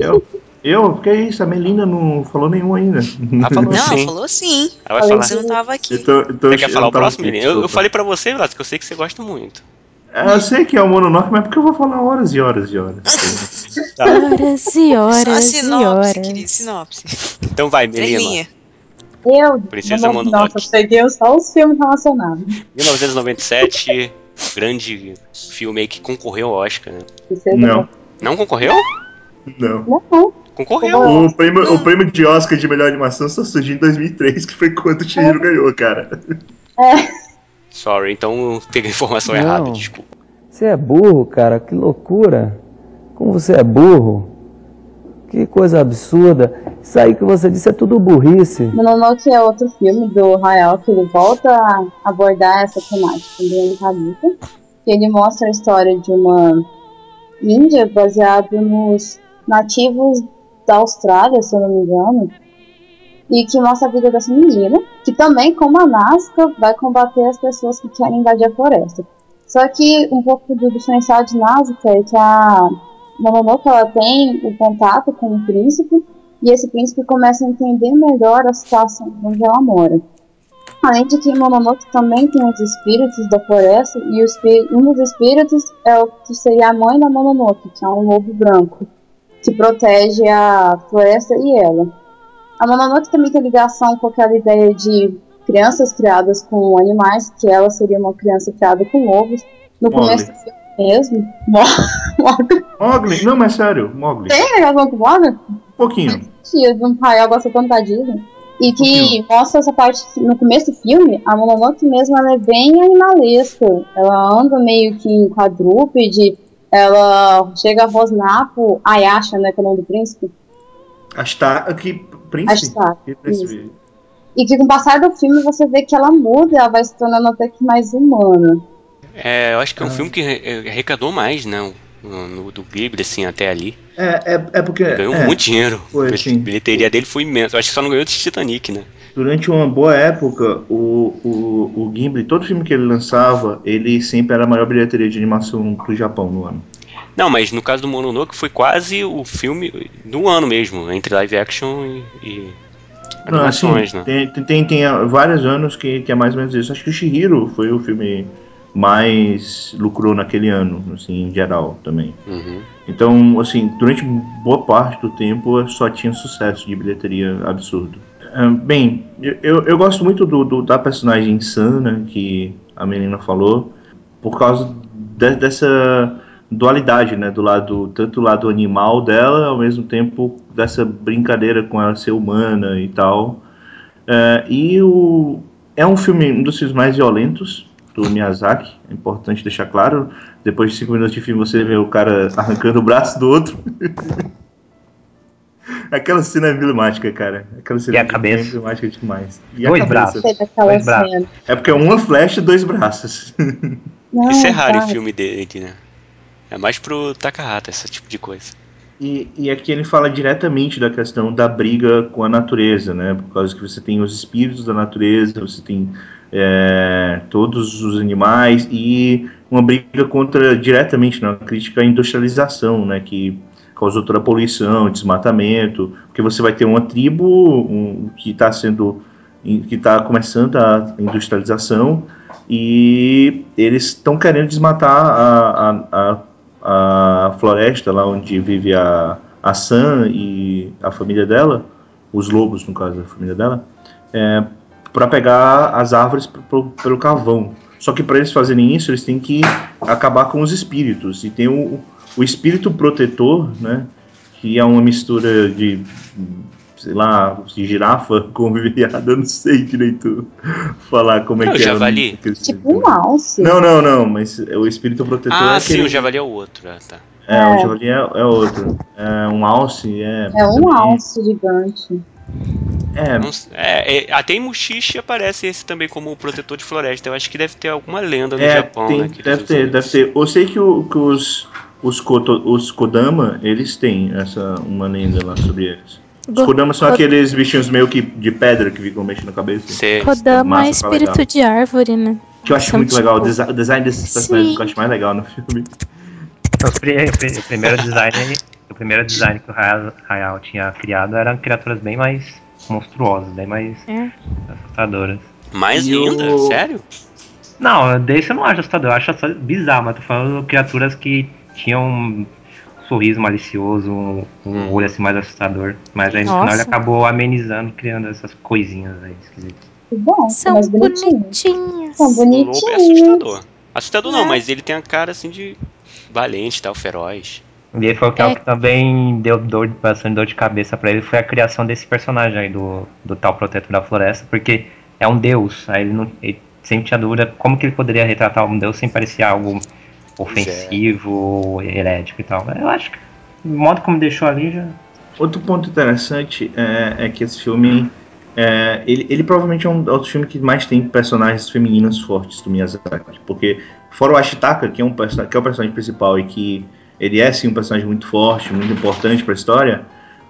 Eu? Eu? Que é isso? A Melina não falou nenhum ainda. Ela falou Não, sim. falou sim. Ela vai falar. Você não tava aqui. Então, então Você quer eu falar o próximo, aqui, Melina? Eu, eu falei pra você, Evilazo, que eu sei que você gosta muito. É, Eu sei que é o Mononoke, mas porque eu vou falar horas e horas e horas. Horas e Só a horas e sinopse, querido, horas. sinopse. Então vai, Melina. Eu, Princesa Mononoke. nossa, eu peguei só os filmes relacionados. 1997, grande filme aí que concorreu ao Oscar, né? Não, Não concorreu? não. Não, não. Concorreu. O prêmio, o prêmio de Oscar de melhor animação só surgiu em 2003, que foi quando o Chihiro ganhou, cara. Sorry, então eu peguei a informação Não. errada, desculpa. Você é burro, cara, que loucura. Como você é burro. Que coisa absurda. Isso aí que você disse é tudo burrice. Mononoke é outro filme do Hayao que ele volta a abordar essa temática do Haruka. Que ele mostra a história de uma índia baseado nos nativos da Austrália, se eu não me engano. E que mostra a vida dessa menina, que também, como a Nazca, vai combater as pessoas que querem invadir a floresta. Só que um pouco do diferencial de Nazca é que a Mononoke ela tem o contato com o príncipe e esse príncipe começa a entender melhor a situação onde ela mora. Além de que Mononoke também tem os espíritos da floresta e um dos espíritos é o que seria a mãe da Mononoke, que é um lobo branco, que protege a floresta e ela. A Mononoke também tem ligação com aquela ideia de crianças criadas com animais, que ela seria uma criança criada com lobos. No começo do filme mesmo, Mogli. Mogli, não, mas sério, Mogli. Tem ligação com o Mogli? Um pouquinho. que um pai gosta tanto da Disney. E que pouquinho. mostra essa parte no começo do filme, a Mononoke mesmo ela é bem animalesca. Ela anda meio que em quadrúpede, ela chega a rosnar pro Ayasha, né, que é o nome do príncipe. Ashtar, que príncipe. Ashtar. E que com o passar do filme você vê que ela muda, ela vai se tornando até que mais humana. É, eu acho que é um Ah. filme que re- arrecadou mais, né? No, no- do Ghibli, assim, até ali. É, é, é porque. Ganhou é, muito dinheiro. foi, a bilheteria dele foi imensa. Eu acho que só não ganhou de Titanic, né? Durante uma boa época, o, o, o Gimli, todo filme que ele lançava, ele sempre era a maior bilheteria de animação do Japão no ano. Não, mas no caso do Mononoke foi quase o filme do ano mesmo, entre live action e, e Não, assim, animações, né? tem, tem, tem, vários anos que, que é mais ou menos isso. Acho que o Shihiro foi o filme mais lucrou naquele ano, assim, em geral também. Uhum. Então, assim, durante boa parte do tempo só tinha sucesso de bilheteria absurdo. Ah, bem, eu, eu gosto muito do, do- da personagem insana que a menina falou, por causa de- dessa dualidade, né? Do lado, tanto o lado animal dela, ao mesmo tempo dessa brincadeira com ela ser humana e tal. Ah, e o, é um filme, um dos filmes mais violentos do Miyazaki, é importante deixar claro. Depois de cinco minutos de filme você vê o cara arrancando o braço do outro. Aquela cena é emblemática, cara. Aquela cena E a é cabeça? emblemática demais. E Dois braços. Dois braços. É porque é uma flecha e dois braços. Não, Isso é raro tá. em filme dele, né? É mais pro Takahata, esse tipo de coisa. E, e aqui ele fala diretamente da questão da briga com a natureza, né? Por causa que você tem os espíritos da natureza, você tem é, todos os animais e uma briga contra diretamente, né? uma crítica à industrialização, né? Que causou toda a poluição, desmatamento, porque você vai ter uma tribo um, que está sendo que está começando a industrialização e eles estão querendo desmatar a, a, a, a floresta lá onde vive a, a Sam e a família dela, os lobos no caso, a família dela, é, para pegar as árvores pro- pelo carvão. Só que para eles fazerem isso, eles têm que acabar com os espíritos. E tem o, o espírito protetor, né? Que é uma mistura de, sei lá, girafa. Eu não sei direito falar como é É o que é. javali? aquele Tipo um alce. não, não, não, mas o espírito protetor Ah, é sim, aquele... o Javali é o outro. Ah, tá. É, o javali é, é outro. É um alce, é... É um alce gigante. É, Não é, é, até em Mushishi aparece esse também como protetor de floresta. Eu acho que deve ter alguma lenda no é Japão, tem- né? deve ter, isso. deve ter. Eu sei que, o- que os, os, Koto- os Kodama, eles têm essa, uma lenda lá sobre eles. Kodama são aqueles bichinhos meio que de pedra que ficam mexendo na cabeça. Cê- Kodama é massa, espírito de árvore, né? Que eu acho São muito legal. O, tipo- desi- o design desses personagens Sim. que eu acho mais legal no filme. Então, o primeiro design, o primeiro design que o Hayao, tinha criado eram criaturas bem mais monstruosas, bem mais É. assustadoras. Mais E o- ainda? Sério? Não, desse eu não acho assustador, eu acho só bizarro, mas tô falando de criaturas que tinham sorriso malicioso, um, um olho assim mais assustador. Mas aí no final ele Nossa. acabou amenizando, criando essas coisinhas aí esquisitas. Bom, São bonitinhos. São O lobo é bonitinhos. assustador. Assustador não, É. mas ele tem a cara assim de valente, tal, feroz. E ele falou que é É. o que também deu dor, bastante dor de cabeça pra ele foi a criação desse personagem aí do, do tal protetor da floresta, porque é um deus, aí ele, não, ele sempre tinha dúvida como que ele poderia retratar um deus sem parecer algo ofensivo, herético e tal. Eu acho que o modo como deixou ali já. Outro ponto interessante é, é que esse filme. é, ele, ele provavelmente é um outro filme que mais tem personagens femininas fortes do Miyazaki. Porque, fora o Ashitaka, que é, um que é o personagem principal e que ele é sim um personagem muito forte, muito importante para a história,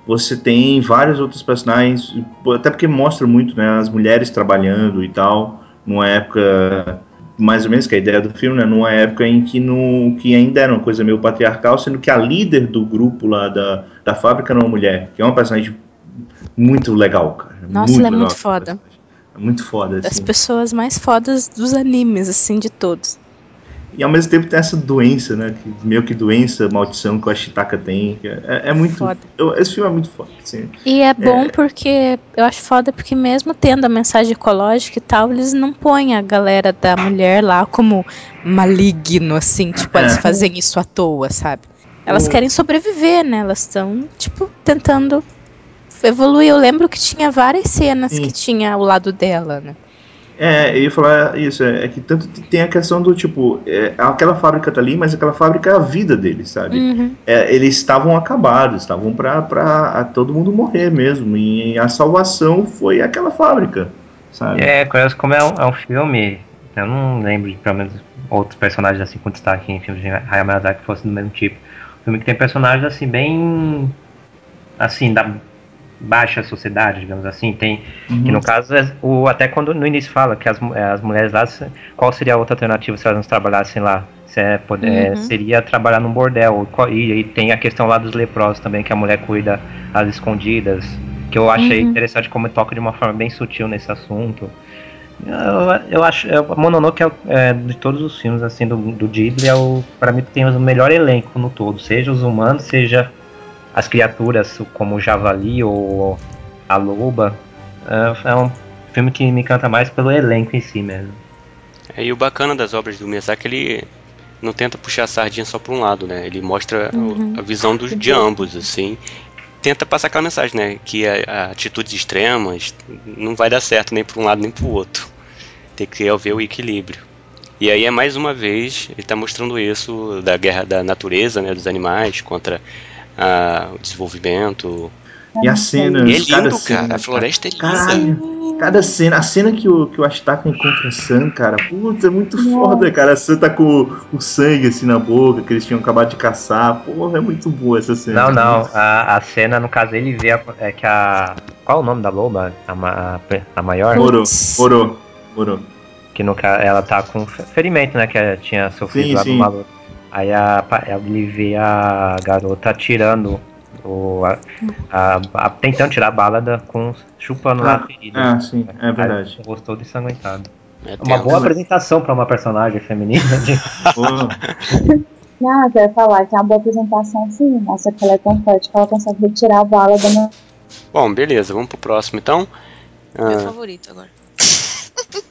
você tem vários outros personagens, até porque mostra muito né, as mulheres trabalhando e tal, numa época. Mais ou menos que a ideia do filme, né? Numa época em que, no, que ainda era uma coisa meio patriarcal, sendo que a líder do grupo lá da, da fábrica era uma mulher, que é uma personagem muito legal, cara. Nossa, ela é legal muito foda. É muito foda, Das assim. pessoas mais fodas dos animes, assim, de todos. E ao mesmo tempo tem essa doença, né? Que, meio que doença, maldição que o Ashitaka tem. que É, é muito. Foda. eu- esse filme é muito foda, assim. E é bom porque eu acho foda porque mesmo tendo a mensagem ecológica e tal, eles não põem a galera da mulher lá como maligno, assim, tipo, É. fazem isso à toa, sabe? Elas O- querem sobreviver, né? Elas estão, tipo, tentando evoluir. Eu lembro que tinha várias cenas Sim. que tinha ao lado dela, né? É, eu ia falar isso, é, é que tanto tem a questão do tipo, é, aquela fábrica tá ali, mas aquela fábrica é a vida deles, sabe? Uhum. É, eles estavam acabados, estavam pra, pra a todo mundo morrer mesmo. E a salvação foi aquela fábrica, sabe? É, como é um, é um filme. Eu não lembro de pelo menos outros personagens assim com destaque em filmes de Hayao Miyazaki que fossem do mesmo tipo. Um filme que tem personagens assim bem. assim, da baixa sociedade, digamos assim. Tem. Uhum. Que no caso, é o, até quando no início fala que as, é, as mulheres lá, qual seria a outra alternativa se elas não trabalhassem lá? Se é, poder, é, Uhum. seria trabalhar num bordel. Qual- E, e tem a questão lá dos leprosos também, que a mulher cuida às escondidas. Que eu achei Uhum. interessante como toca de uma forma bem sutil nesse assunto. Eu, eu acho, é, o Mononoke é, é, de todos os filmes assim do, do Ghibli é o para mim tem o melhor elenco no todo, seja os humanos, seja as criaturas como o javali ou a loba. É, é um filme que me encanta mais pelo elenco em si mesmo. É, e o bacana das obras do Miyazaki, ele não tenta puxar a sardinha só para um lado, né? Ele mostra Uhum. a visão dos, de ambos, assim. Tenta passar aquela mensagem, né? Que a, a atitudes extremas não vai dar certo nem para um lado nem para o outro. Tem que haver o equilíbrio. E aí é mais uma vez, ele está mostrando isso da guerra da natureza, né? Dos animais contra ah, o desenvolvimento. E a cena. E é cada lindo, cena, cara. A floresta é linda. Caralho. Cada cena, a cena que o, que o Ashitaka encontra a Sam, cara, puta, é muito foda, cara. A Sam tá com o sangue assim na boca, que eles tinham acabado de caçar. Porra, é muito boa essa cena. Não, não, a, a cena, no caso, ele vê a, é que a. Qual é o nome da loba? A, ma- a, a maior? Morou, Putz. morou, morou. Que no caso ela tá com ferimento, né? Que ela tinha sofrido Sim, lá sim. no maluco. Aí a, ele vê a garota tirando o. A, a- a- tentando tirar a bala da, com. chupando lá a ferida. Ah, sim, é verdade. Aí, Gostou de ensanguentado. É Uma boa apresentação pra uma personagem feminina. de- Porra. Não, eu quero falar que é uma boa apresentação sim. Nossa, que ela é tão forte que ela consegue retirar a bala da minha. Bom, beleza, vamos pro próximo então. Meu Ah, favorito agora.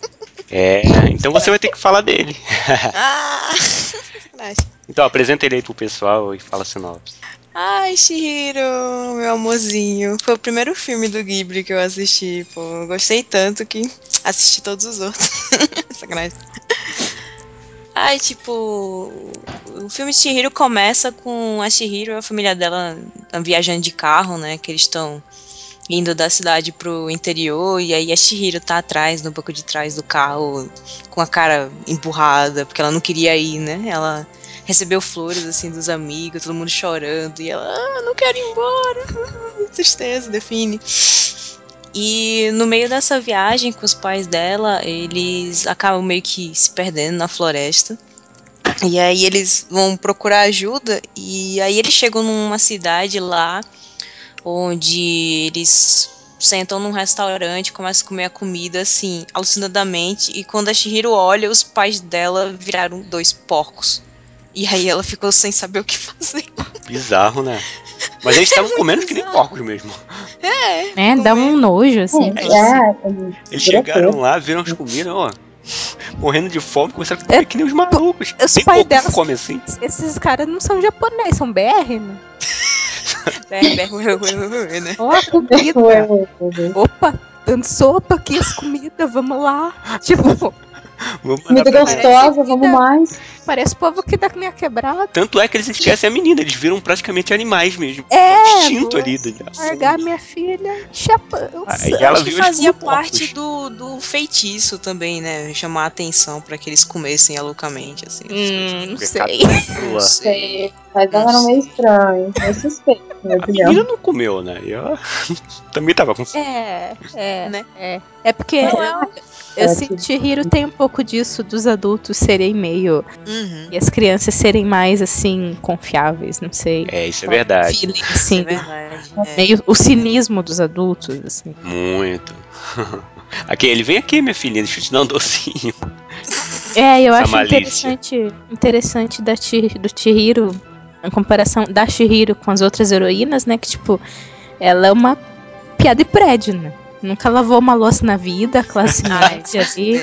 é, então você vai ter que falar dele. Ah! Sacanagem. Então apresenta ele aí pro pessoal e fala a sinopse. Ai, Shihiro, meu amorzinho. Foi o primeiro filme do Ghibli que eu assisti, pô. Eu gostei tanto que assisti todos os outros. Sacanagem. Ai, tipo, o filme de Shihiro começa com a Shihiro e a família dela viajando de carro, né? Que eles estão indo da cidade pro interior, e aí a Shihiro tá atrás, no banco de trás do carro, com a cara empurrada, porque ela não queria ir, né? Ela recebeu flores, assim, dos amigos, todo mundo chorando, e ela, ah, não quero ir embora, tristeza, define. E no meio dessa viagem com os pais dela, eles acabam meio que se perdendo na floresta. E aí eles vão procurar ajuda e aí eles chegam numa cidade lá onde eles sentam num restaurante, começam a comer a comida assim, alucinadamente, e quando a Shihiro olha, os pais dela viraram dois porcos. E aí ela ficou sem saber o que fazer. Bizarro, né? Mas eles estavam comendo que nem porcos mesmo. É, dá um nojo, assim. É, é, Eles chegaram lá, viram as comidas, ó. Morrendo de fome, começaram a comer que nem os malucos. Os porco que delas- come assim. Esses caras não são japoneses, são BR, né? É, é, né? Ó, a comida. Opa, dando sopa aqui, as comidas, vamos lá. Tipo, Vamos Comida gostosa, vamos mais. Parece o povo aqui da minha quebrada. Tanto é que eles esquecem a menina, eles viram praticamente animais mesmo. É, Instinto vou ali. Largar minha filha Japão. Aí ela Acho que viu os fazia parte do, do feitiço também, né? Chamar a atenção pra que eles comessem loucamente, assim. Hum, não sei. Não sei. Mas ela era meio estranho, meio suspeito, na minha A opinião. menina não comeu, né? E ela também tava com fome. É, é, Né? é. É porque eu, eu É, senti Hiro tem um pouco disso dos adultos serem meio. Uhum. E as crianças serem mais assim, confiáveis, não sei. É, isso é verdade. Feeling, É assim, verdade. é. meio o cinismo dos adultos, assim. Muito. Aqui, ele vem aqui, minha filhinha, deixa eu te dar um docinho. É, eu Essa acho malícia. interessante, interessante da do Chihiro, em comparação da Chihiro com as outras heroínas, né? Que, tipo, ela é uma piada de prédio, né? Nunca lavou uma louça na vida, classe média ali.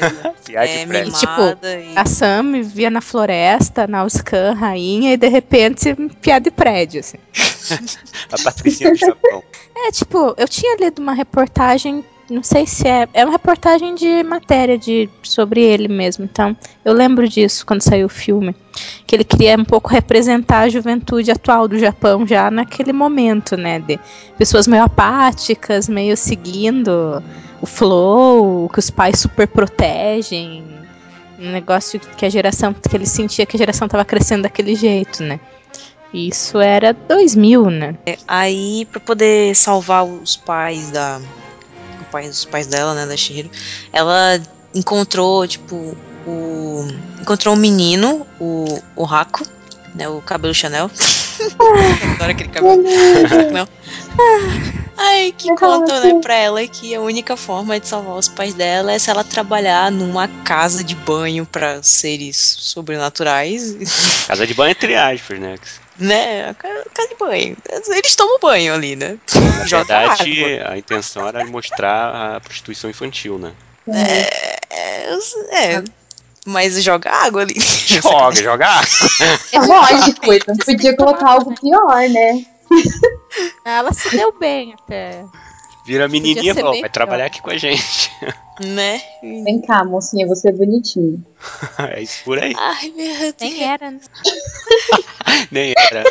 É de prédio. mimada e... A Sam vivia na floresta, na Uscan, rainha, e de repente, piada de prédio, assim. A Patricinha do Japão. É, tipo, eu tinha lido uma reportagem, não sei se é. É uma reportagem de matéria de, sobre ele mesmo. Então, eu lembro disso quando saiu o filme. Que ele queria um pouco representar a juventude atual do Japão já naquele momento, né? De pessoas meio apáticas, meio seguindo o flow, que os pais super protegem. Um negócio que a geração. que ele sentia que a geração tava crescendo daquele jeito, né? Isso era 2000, né? Aí, pra poder salvar os pais da. Os pais dela, né, da Shihiro, ela encontrou, tipo, o. Encontrou um menino, o, o Hako, né? O cabelo Chanel. Adoro aquele cabelo. Não. Ai, que Legal, conta, sim. né, pra ela que a única forma de salvar os pais dela é se ela trabalhar numa casa de banho pra seres sobrenaturais. Casa de banho entre aspas, né? né? Casa de banho. Eles tomam banho ali, né? Na verdade, a intenção era mostrar a prostituição infantil, né? É, é, eu- é, mas joga água ali. Joga, joga água. É lógico, então podia colocar algo pior, né? Ela se deu bem até. Vira a menininha e bem vai trabalhar aqui com a gente. né? Vem cá, mocinha, você é bonitinha. É isso por aí. Ai, meu Deus. Nem era, né? Nem era.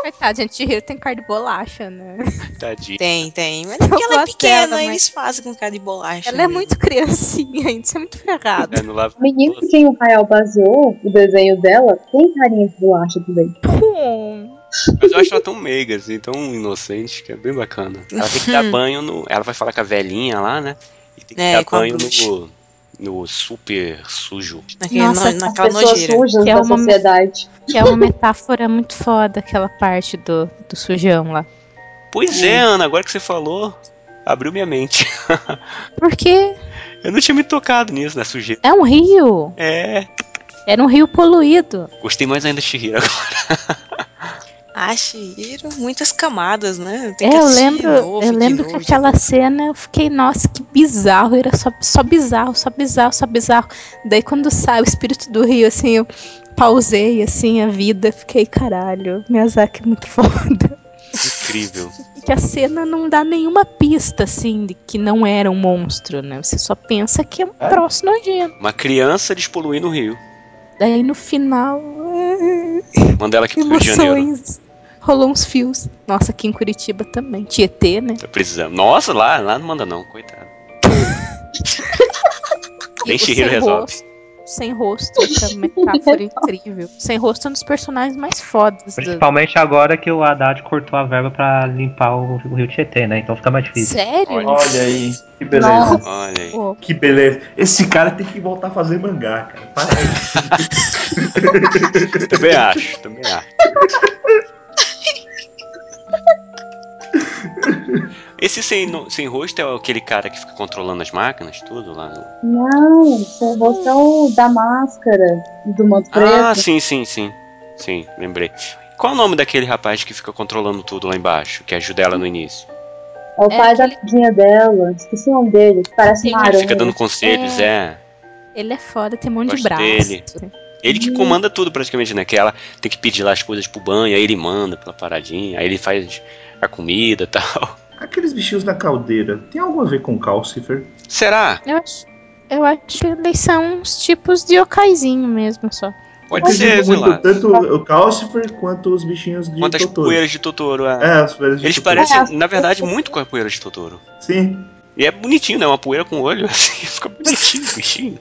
Coitado, gente, Hiro tem cara de bolacha, né? Tadinho. Tem, tem. Mas é porque ela é pequena, dela, mas- eles fazem com cara de bolacha. Ela é né? muito criancinha ainda, isso é muito ferrado. É, lava- O menino que quem o Rael baseou o desenho dela tem carinha de bolacha também. Hum. Mas eu acho ela tão meiga, assim, tão inocente, que é bem bacana. Ela tem que dar banho no. Ela vai falar com a velhinha lá, né? E tem que É, dar banho no. No super sujo. Naquele, Nossa, no- As naquela pessoas nojeira. sujas Que é da uma- sociedade. Que é uma metáfora muito foda, aquela parte do, do sujão lá. Pois é, Ana, agora que você falou, abriu minha mente. Porque Eu não tinha me tocado nisso, na sujeira. é um rio. É. Era um rio poluído. Gostei mais ainda de Shihiro agora. Shihiro, muitas camadas, né? Tem É, que eu lembro, de novo, eu lembro que aquela cena eu fiquei, nossa, que bizarro, era só, só bizarro, só bizarro, só bizarro. Daí quando sai o espírito do rio, assim, eu pausei assim a vida, fiquei, caralho, Miyazaki é muito foda. Incrível. Que a cena não dá nenhuma pista, assim, de que não era um monstro, né? Você só pensa que é um troço nojento. Uma criança despoluindo o rio. Daí no final. Manda ela aqui pro Rio de Janeiro. Rolou uns fios. Nossa, aqui em Curitiba também. Tietê, né? Precisando. Nossa, lá, lá não manda não, coitado. Nem o Shihiro sem resolve. rosto- Sem rosto, outra metáfora incrível. Sem rosto é um dos personagens mais fodas. do- Principalmente agora que o Haddad cortou a verba pra limpar o, o Rio Tietê, né? Então fica mais difícil. Sério? Olha. Olha aí, que beleza. Nossa. Olha aí. Pô, Que beleza. Esse cara tem que voltar a fazer mangá, cara. Para aí. Também acho, também acho. Esse sem, no- sem rosto é aquele cara que fica controlando as máquinas, tudo lá no... Não, seu rosto é o da máscara, do manto preto. Ah, sim, sim, sim. Sim, lembrei. Qual é o nome daquele rapaz que fica controlando tudo lá embaixo, que ajuda ela no início? É o É pai da aquele- filhinha dela. Esqueci o nome dele, que parece Sim, uma ele fica dando conselhos, é. ele é foda, tem um monte de Gosto braço. dele. Ele que comanda tudo praticamente, né? Que ela tem que pedir lá as coisas pro banho, aí ele manda pela paradinha, aí ele faz a comida e tal. Aqueles bichinhos na caldeira, tem algo a ver com Calcifer? Será? Eu acho, eu acho que eles são uns tipos de yokaizinho mesmo, só. Pode ser, sei muito, lá. Tanto o Calcifer quanto os bichinhos de Quantas Totoro. poeiras de Totoro. é. É, as poeiras de Eles Totoro. parecem, É, na verdade, muito com a poeira de Totoro. Sim. E é bonitinho, né? Uma poeira com olho, assim, fica bonitinho, bichinho.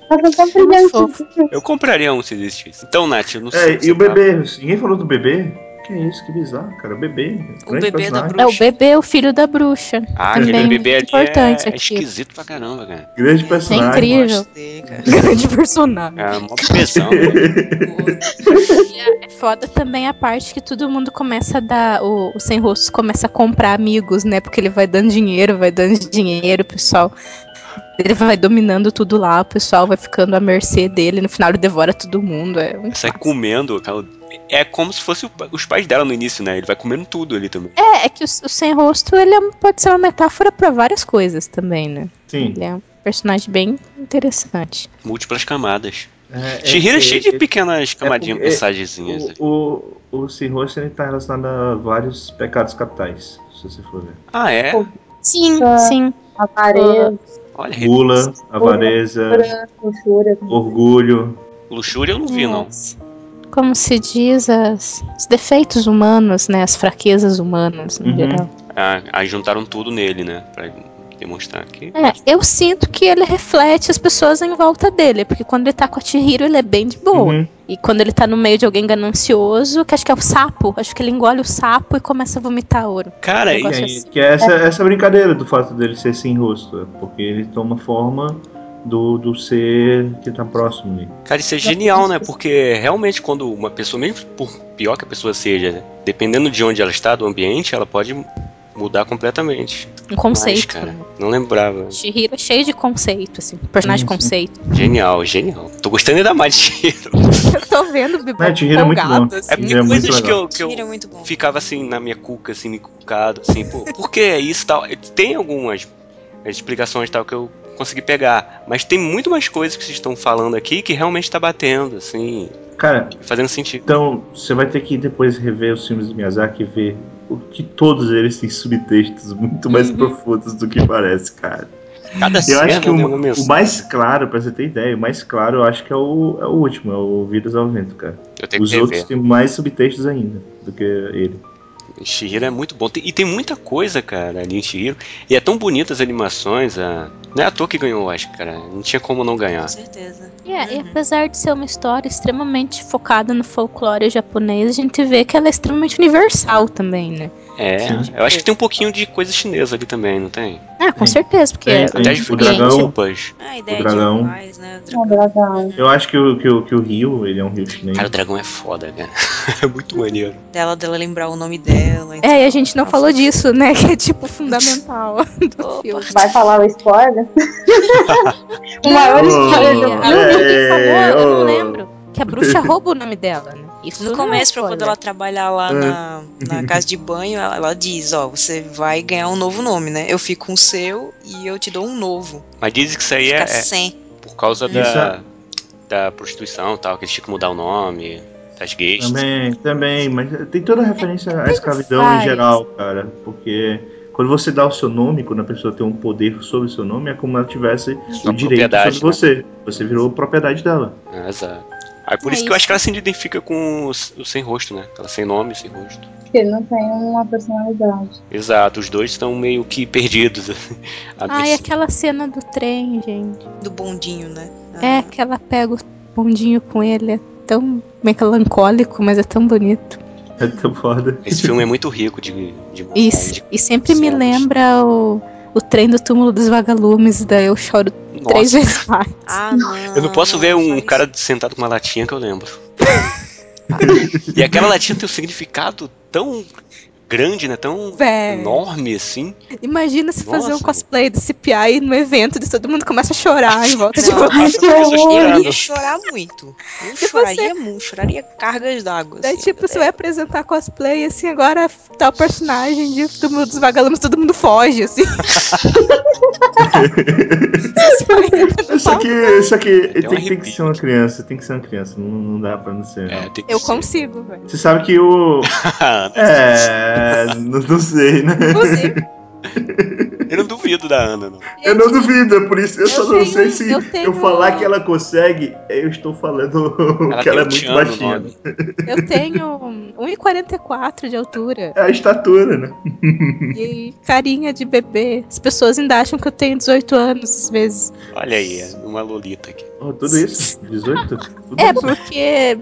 Eu compraria um se existisse. Então, Nath, eu não sei. É, se e o bebê? Ninguém falou do bebê? Que isso, que bizarro, cara. Bebê. O bebê da personagem. É o bebê, o filho da bruxa. Ah, Também aquele bebê muito ali importante é, é aqui. esquisito pra caramba, cara. Grande personagem. incrível. Gosto dele, cara. Grande personagem. É uma. E é- é foda também a parte que todo mundo começa a dar. O, o sem rosto começa a comprar amigos, né? Porque ele vai dando dinheiro, vai dando dinheiro, o pessoal. Ele vai dominando tudo lá, o pessoal vai ficando à mercê dele, no final ele devora todo mundo. É um Sai comendo. cara. É como se fosse o os pais dela no início, né? Ele vai comendo tudo ali também. É, é que o, o sem rosto ele é- pode ser uma metáfora pra várias coisas também, né? Sim. Ele é um personagem bem interessante. Múltiplas camadas. É, Shihiro é, é- cheio de pequenas camadinhas, porque- mensagenzinhas. né? O, o, o Cirrus ele tá relacionado a vários pecados capitais, se você for ver. Ah, é? Sim, Ah. sim. Avareza, Olha, Gula, avareza, luxúria. orgulho. luxúria eu não vi, não. Como se diz, as, os defeitos humanos, né? As fraquezas humanas, no Uhum. geral. Ah, aí juntaram tudo nele, né? Pra demonstrar que. É, eu sinto que ele reflete as pessoas em volta dele, porque quando ele tá com a Chihiro, ele é bem de boa. Uhum. E quando ele tá no meio de alguém ganancioso, que acho que é o sapo, acho que ele engole o sapo e começa a vomitar ouro. Cara, Eu e- assim. que é essa, essa brincadeira do fato dele ser sem rosto, é porque ele toma forma do, do ser que tá próximo dele. cara, isso é genial, né? Porque realmente quando uma pessoa, mesmo por pior que a pessoa seja, dependendo de onde ela está, do ambiente, ela pode mudar completamente. Um conceito. Mas, cara, né? não lembrava. Chihiro é cheio de conceito, assim. Personagem sim. conceito. Genial, genial. Tô gostando ainda mais de Shihiro. Eu tô vendo o Bibop Não, Chihiro é muito empolgado, bom. assim. É porque é muito coisas que eu, que eu Shihiro é muito bom. ficava assim na minha cuca, assim, me cucado, assim, pô, por que é isso e tal? Tem algumas explicações e tal que eu consegui pegar, mas tem muito mais coisas que vocês estão falando aqui que realmente tá batendo, assim, Cara, fazendo sentido. então você vai ter que depois rever os filmes do Miyazaki e ver o que todos eles têm subtextos muito mais Uhum. profundos do que parece, cara. Cada Eu acho que o, o mais claro, pra você ter ideia, o mais claro eu acho que é o, é o último, é o Vidas ao Vento, cara. Eu tenho Os outros têm mais subtextos ainda do que ele. Shihiro é muito bom. Tem- E tem muita coisa, cara, ali em Shihiro. E é tão bonita as animações. A... Não é à toa que ganhou, acho, cara. Não tinha como não ganhar. Com certeza. É, e Uhum. apesar de ser uma história extremamente focada no folclore japonês, a gente vê que ela é extremamente universal também, né? É, Sim. eu acho que tem um pouquinho de coisa chinesa ali também, não tem? Ah, com Sim. certeza, porque Tem, é tem. Até o as dragão. roupas. Ah, a ideia O dragão. de paz, né? O É dragão. Eu acho que o, que o, que o Rio, ele é um rio chinês. Cara, o dragão é foda, cara. É muito maneiro. Dela, dela lembrar o nome dela. então. É, e a gente não falou disso, né? Que é tipo fundamental do Opa. filme. Vai falar o spoiler? o maior spoiler do é, filme. Falou, eu não lembro. Que a bruxa rouba o nome dela, né? Isso No começo, pra spoiler. quando ela trabalhar lá É. na, na casa de banho, ela, ela diz, ó, você vai ganhar um novo nome, né? Eu fico com o seu e eu te dou um novo. Mas dizem que isso aí é, é sem. por causa Isso da, é- da prostituição e tal, que eles tinham que mudar o nome, das gays. Também, também, mas tem toda referência à escravidão faz. em geral, cara. Porque quando você dá o seu nome, quando a pessoa tem um poder sobre o seu nome, é como ela tivesse o direito sobre você. Você virou propriedade dela. É, exato. Aí por É isso que eu acho que ela se identifica com o, sem rosto, né? Ela sem nome, sem rosto. Porque ele não tem uma personalidade. Exato, os dois estão meio que perdidos. A Ai, Miss- aquela cena do trem, gente. Do bondinho, né? É que ela pega o bondinho com ele. É tão melancólico, mas é tão bonito. É tão foda. Esse filme é muito rico de, de E, de- e sempre me cenas. lembra o, o trem do túmulo dos vagalumes. Daí eu choro três Nossa, vezes mais. Ah, não. eu não posso ver um faz cara sentado com uma latinha que eu lembro. e aquela latinha tem um significado tão grande, né? Tão Véi. enorme assim. Imagina se fazer um Nossa. cosplay desse CPI no evento e todo mundo começa a chorar em volta de Não, você. Eu ia chorar muito. Eu E choraria muito, choraria cargas d'água. Daí, assim. tipo, você vai apresentar cosplay, assim, agora tá o personagem de Túmulo dos Vagalumes, todo mundo foge, assim. Só que, só que Tem tem, tem que ser uma criança, tem que ser uma criança, não, não dá pra não ser. É, tem que Eu ser. consigo, velho. Você sabe que o. É. Não, não sei, né? Consigo. Eu não duvido da Ana, não. Eu não duvido, é por isso eu, Eu só não sei se eu eu, falar que ela consegue, eu estou falando Ela que ela é muito baixinha. nome. Eu tenho 1,44 de altura É a estatura, né? e carinha de bebê. As pessoas ainda acham que eu tenho 18 anos, às vezes. Olha aí, é uma lolita aqui. Oh, tudo isso? 18? Tudo É, isso? porque,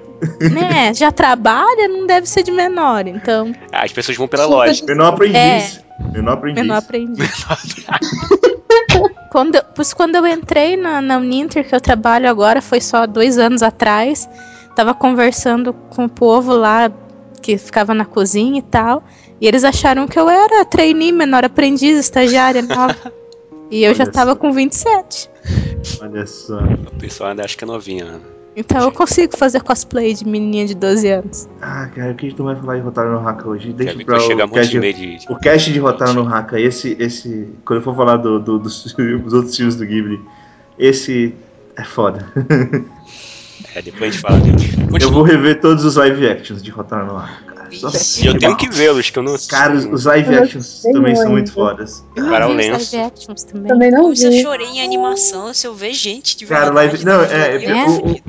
né, já trabalha, não deve ser de menor, então, Ah, as pessoas vão pela lógica. Menor aprendiz. Menor aprendiz. menor aprendi. quando, eu- pois quando eu entrei na, na Uninter, que eu trabalho agora, foi só dois anos atrás. Tava conversando com o povo lá que ficava na cozinha e tal. E eles acharam que eu era trainee, menor aprendiz, estagiária nova. E eu já Olha tava só. com 27. Olha só. O pessoal ainda acha que é novinha, Ana. Então eu consigo fazer cosplay de menininha de 12 anos. Ah, cara, o que a gente não vai falar de Rotário no Haka hoje? Deixa pra o cast, de... o cast de Rotário no Haka. Esse, esse. Quando eu for falar do, do- dos, dos outros filmes do Ghibli, esse é foda. É, depois a gente fala deles. Eu vou rever todos os live actions de Rotário no Haka, E eu tenho que vê-los, que eu não Cara, os, live actions também são muito. fodas. Eu Cara, vi o os lenço. também. Também não Se eu vi. chorei em animação, se eu ver gente de Cara, verdade. live. Não, é. eu- É?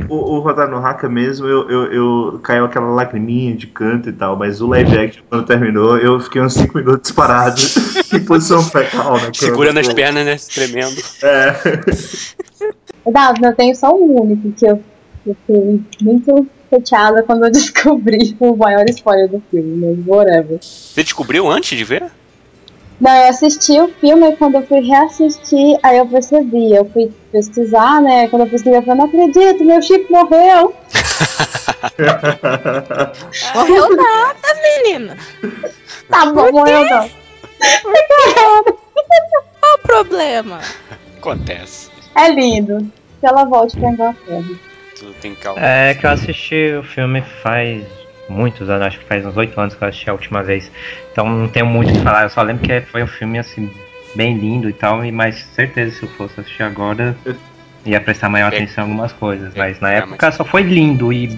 O, o, o Rotário no Haka mesmo, eu, eu, eu caiu aquela lagriminha de canto e tal, mas o live action, quando terminou, eu fiquei uns 5 minutos parado, em posição fetal, né? Segurando as pernas, né? Tremendo. É. Dado, eu tenho só um único que eu, eu fiquei muito chateada quando eu descobri o maior spoiler do filme, mas whatever. Você descobriu antes de ver? Não, eu assisti o filme e quando eu fui reassistir, aí eu percebi. Eu fui pesquisar, né? Quando eu pesquisei, eu falei, não acredito, meu chip morreu. Morreu nada, menina. Tá bom, morreu não. Qual o problema? Acontece. É lindo. Que ela volte pra Inglaterra. É que eu assisti o filme faz muitos anos, acho que faz uns oito anos que eu assisti a última vez. Então não tenho muito o que falar, eu só lembro que foi um filme assim, bem lindo e tal, e mas certeza se eu fosse assistir agora ia prestar maior É. atenção em algumas coisas. Mas na É, época só foi lindo e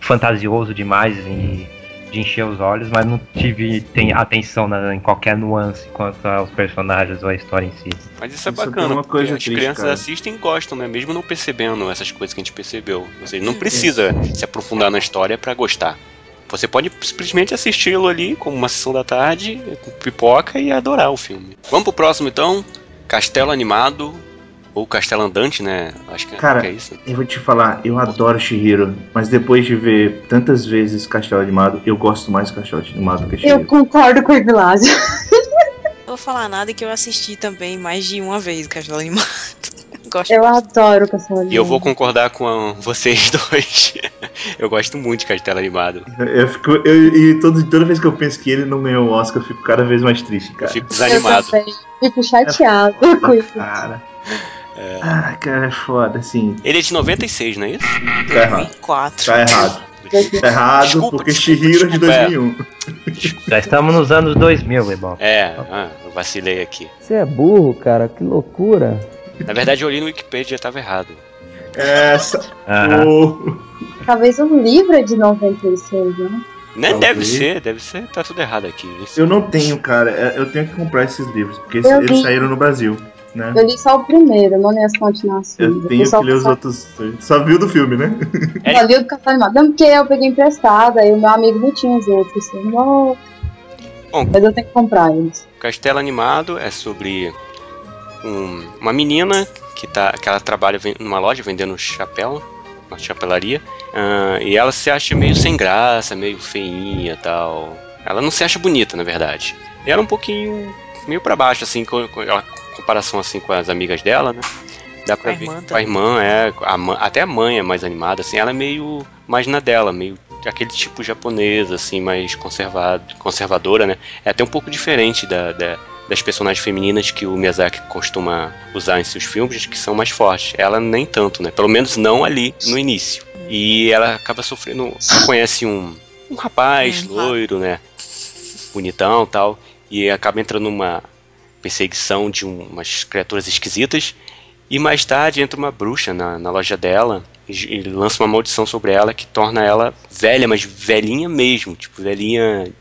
fantasioso demais e de encher os olhos, mas não tive tem, atenção na- em qualquer nuance quanto aos personagens ou à história em si. Mas isso é Isso é bacana, uma porque coisa as triste, crianças cara. assistem e gostam, né? Mesmo não percebendo essas coisas que a gente percebeu. Ou seja, não precisa se aprofundar na história pra gostar. Você pode simplesmente assisti-lo ali como uma sessão da tarde, com pipoca e adorar o filme. Vamos pro próximo então. Castelo Animado. Ou Castelo Andante, né? Acho que, Cara, que é isso. Eu vou te falar, eu adoro Shihiro, mas depois de ver tantas vezes Castelo Animado, eu gosto mais Castelo Animado que Eu Shihiro. concordo com o Evilásio. Não vou falar nada que eu assisti também mais de uma vez Castelo Animado. Gosto Eu adoro Castelo E eu vou concordar com a- vocês dois. eu gosto muito de Castelo Animado. Eu fico, eu, e todo, toda vez que eu penso que ele não ganhou o Oscar, eu fico cada vez mais triste, Eu cara. fico desanimado. Eu também. Fico chateado com isso. Cara. Ah, cara, é foda, assim. Ele é de 96, não é isso? Tá errado. 2004. Tá errado. Tá errado, Desculpa, porque desculpa, Shihiro é de desculpa, é. 2001. Já estamos nos anos 2000, irmão. É, ah, eu vacilei aqui. Você é burro, cara, que loucura. Na verdade, eu li no Wikipedia e já tava errado. Essa. Aham. O... Talvez um livro é de 96, né? Né? Talvez. Deve ser, deve ser. Tá tudo errado aqui. Esse- Eu não tenho, cara. é, Eu tenho que comprar esses livros, porque Eu eles vi. saíram no Brasil. Né? Eu li só o primeiro, não li as continuações. Eu tenho só que ler os só- outros. Só viu do filme, né? Só li o do Castelo Animado. Não, porque eu peguei emprestado, aí o meu amigo não tinha os outros. Eu, não, Bom, mas eu tenho que comprar eles. Castelo Animado é sobre um- uma menina que, tá, que ela trabalha numa loja vendendo chapéu, uma chapelaria, ah, e ela se acha meio sem graça, meio feinha e tal. Ela não se acha bonita, na verdade. E ela é um pouquinho meio pra baixo, assim, aquela comparação assim com as amigas dela, né? Dá pra a ver. irmã Com a irmã, é. a até a mãe é mais animada, assim, ela é meio mais na dela, meio aquele tipo japonês, assim, mais conservado, conservadora, né? É até um pouco diferente da, da- das personagens femininas que o Miyazaki costuma usar em seus filmes, que são mais fortes. Ela nem tanto, né? Pelo menos não ali no início. E ela acaba sofrendo. Ela conhece um, um rapaz Um loiro, né? Bonitão tal. E acaba entrando numa perseguição de um- umas criaturas esquisitas. E mais tarde entra uma bruxa na, na loja dela e, e lança uma maldição sobre ela que torna ela velha, mas velhinha mesmo, tipo, velhinha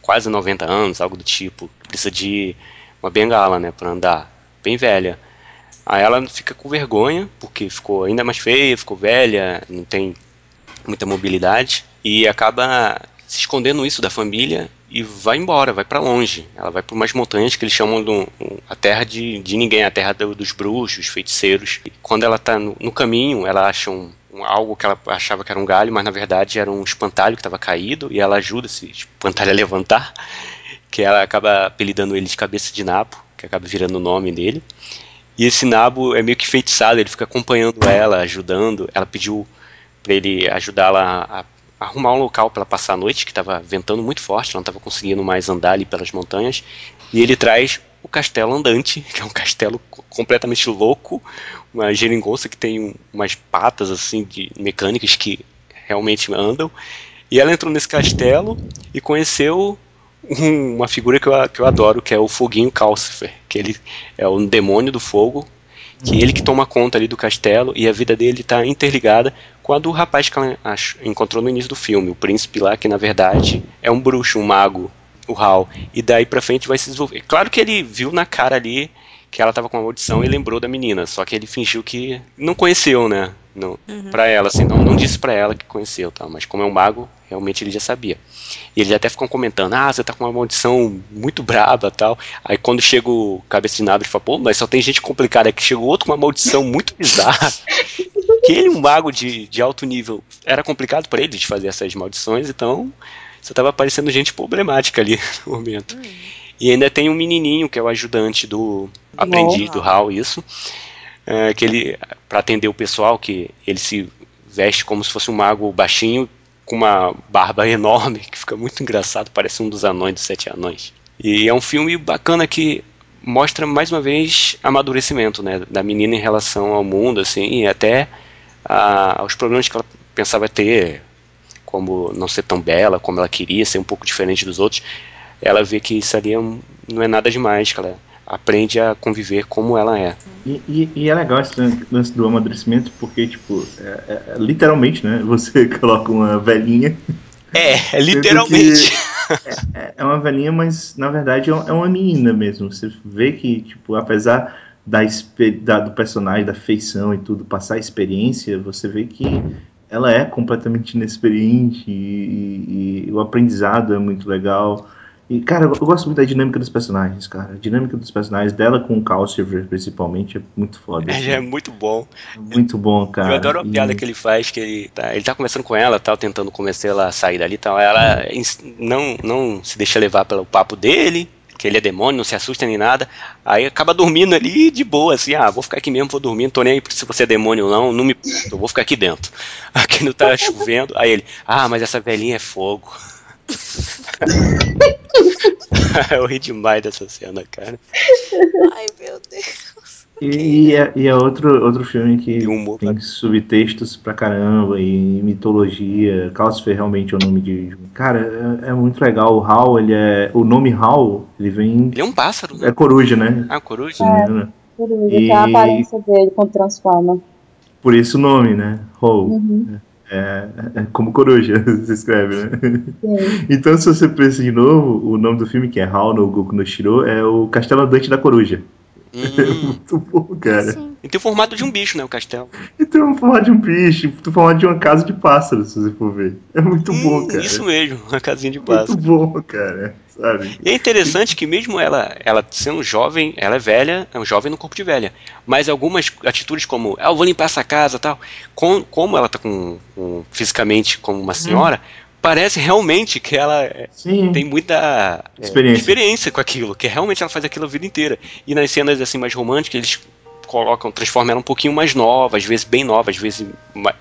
quase 90 anos, algo do tipo. Precisa de uma bengala, né, pra andar. Bem velha. Aí ela fica com vergonha, porque ficou ainda mais feia, ficou velha, não tem muita mobilidade, e acaba se escondendo isso da família e vai embora, vai pra longe. Ela vai para umas montanhas que eles chamam do, a terra de, de ninguém, a terra do- dos bruxos, feiticeiros. E quando ela tá no, no caminho, ela acha um, um- algo que ela achava que era um galho, mas na verdade era um espantalho que estava caído, e ela ajuda esse espantalho a levantar, que ela acaba apelidando ele de cabeça de nabo, que acaba virando o nome dele. E esse nabo é meio que feitiçado, ele fica acompanhando ela, ajudando. Ela pediu para ele ajudá-la a arrumar um local para passar a noite, que estava ventando muito forte, ela não estava conseguindo mais andar ali pelas montanhas. E ele traz o castelo andante, que é um castelo co- completamente louco, uma geringonça que tem um- umas patas assim de mecânicas que realmente andam. E ela entrou nesse castelo e conheceu um- uma figura que eu, que eu adoro, que é o Foguinho Calcifer, que ele é um demônio do fogo, que ele que toma conta ali do castelo e a vida dele está interligada com a do rapaz que ela encontrou no início do filme, o príncipe lá, que na verdade é um bruxo, um mago, o Hal. E daí pra frente vai se desenvolver. Claro que ele viu na cara ali que ela tava com uma maldição e lembrou da menina, só que ele fingiu que não conheceu, né? Não, Pra ela, assim, não, não disse pra ela que conheceu, tá? Mas como é um mago, realmente ele já sabia. E eles até ficam comentando, ah, você tá com uma maldição muito braba tal. Aí quando chega o cabeça de nave, ele fala, pô, mas só tem gente complicada aqui. Chegou outro com uma maldição muito bizarra. que ele, um mago de, de alto nível, era complicado pra ele de fazer essas maldições, então só tava aparecendo gente problemática ali no momento. E ainda tem um menininho que é o ajudante do aprendiz do Hal, isso. É, que ele, para atender o pessoal, que ele se veste como se fosse um mago baixinho, com uma barba enorme, que fica muito engraçado, parece um dos anões dos sete anões. E é um filme bacana que mostra mais uma vez amadurecimento né, da menina em relação ao mundo, assim, e até a- aos problemas que ela pensava ter, como não ser tão bela como ela queria, ser um pouco diferente dos outros. Ela vê que isso ali é não é nada demais, que ela aprende a conviver como ela é. E, e- e é legal esse lan- lance do amadurecimento, porque, tipo, é- é- é literalmente, né? Você coloca uma velhinha. É, literalmente. É, é uma velhinha, mas na verdade é um- é uma menina mesmo. Você vê que, tipo, apesar da, da- do personagem, da feição e tudo, passar a experiência, você vê que ela é completamente inexperiente e, e- e o aprendizado é muito legal. E, cara, eu, gosto muito da dinâmica dos personagens, cara. A dinâmica dos personagens dela com o Calcifer, principalmente, é muito foda. É, assim. é muito bom. Muito bom, cara. Eu adoro a E- piada que ele faz, que ele tá, ele tá conversando com ela, tal, tentando convencer ela a sair dali, tal. Ela não, não se deixa levar pelo papo dele, que ele é demônio, não se assusta nem nada. Aí acaba dormindo ali de boa, assim, ah, vou ficar aqui mesmo, vou dormir, não tô nem aí se você é demônio ou não, não me eu vou ficar aqui dentro. Aqui não tá chovendo. Aí ele, ah, mas essa velhinha é fogo. Eu ri demais dessa cena, cara. Ai, meu Deus. E, e é, e é outro, outro filme que humor tem subtextos pra caramba e mitologia. Calcifer realmente é o nome de. Cara, é, é muito legal. O Hal, ele é. O nome Hal, ele vem. Ele é um pássaro, né? É coruja, né? Ah, coruja? Não me engano. Coruja, E- que é a aparência dele quando transforma. Por isso o nome, né? Hal. Uhum. É, é como coruja, se escreve, né? Então, se você pensa de novo, o nome do filme, que é Hal no Goku no Shiro, é o Castelo Andante da Coruja. É muito bom, cara. Sim. E tem o formato de um bicho, né? O castelo. E tem um formato de um bicho, tem um formato de uma casa de pássaros, se você for ver. É muito bom, Hum, cara. Isso mesmo, uma casinha de Muito pássaro. bom, cara. Sabe? E é interessante que mesmo ela, ela sendo jovem, ela é velha, é um jovem no corpo de velha. Mas algumas atitudes como, ah, eu vou limpar essa casa tal, com, como ela tá com, com- fisicamente como uma senhora, parece realmente que ela é, Sim. tem muita é, Experiência. experiência com aquilo, que realmente ela faz aquilo a vida inteira. E nas cenas assim mais românticas, eles colocam, transformam ela um pouquinho mais nova, às vezes bem nova, às vezes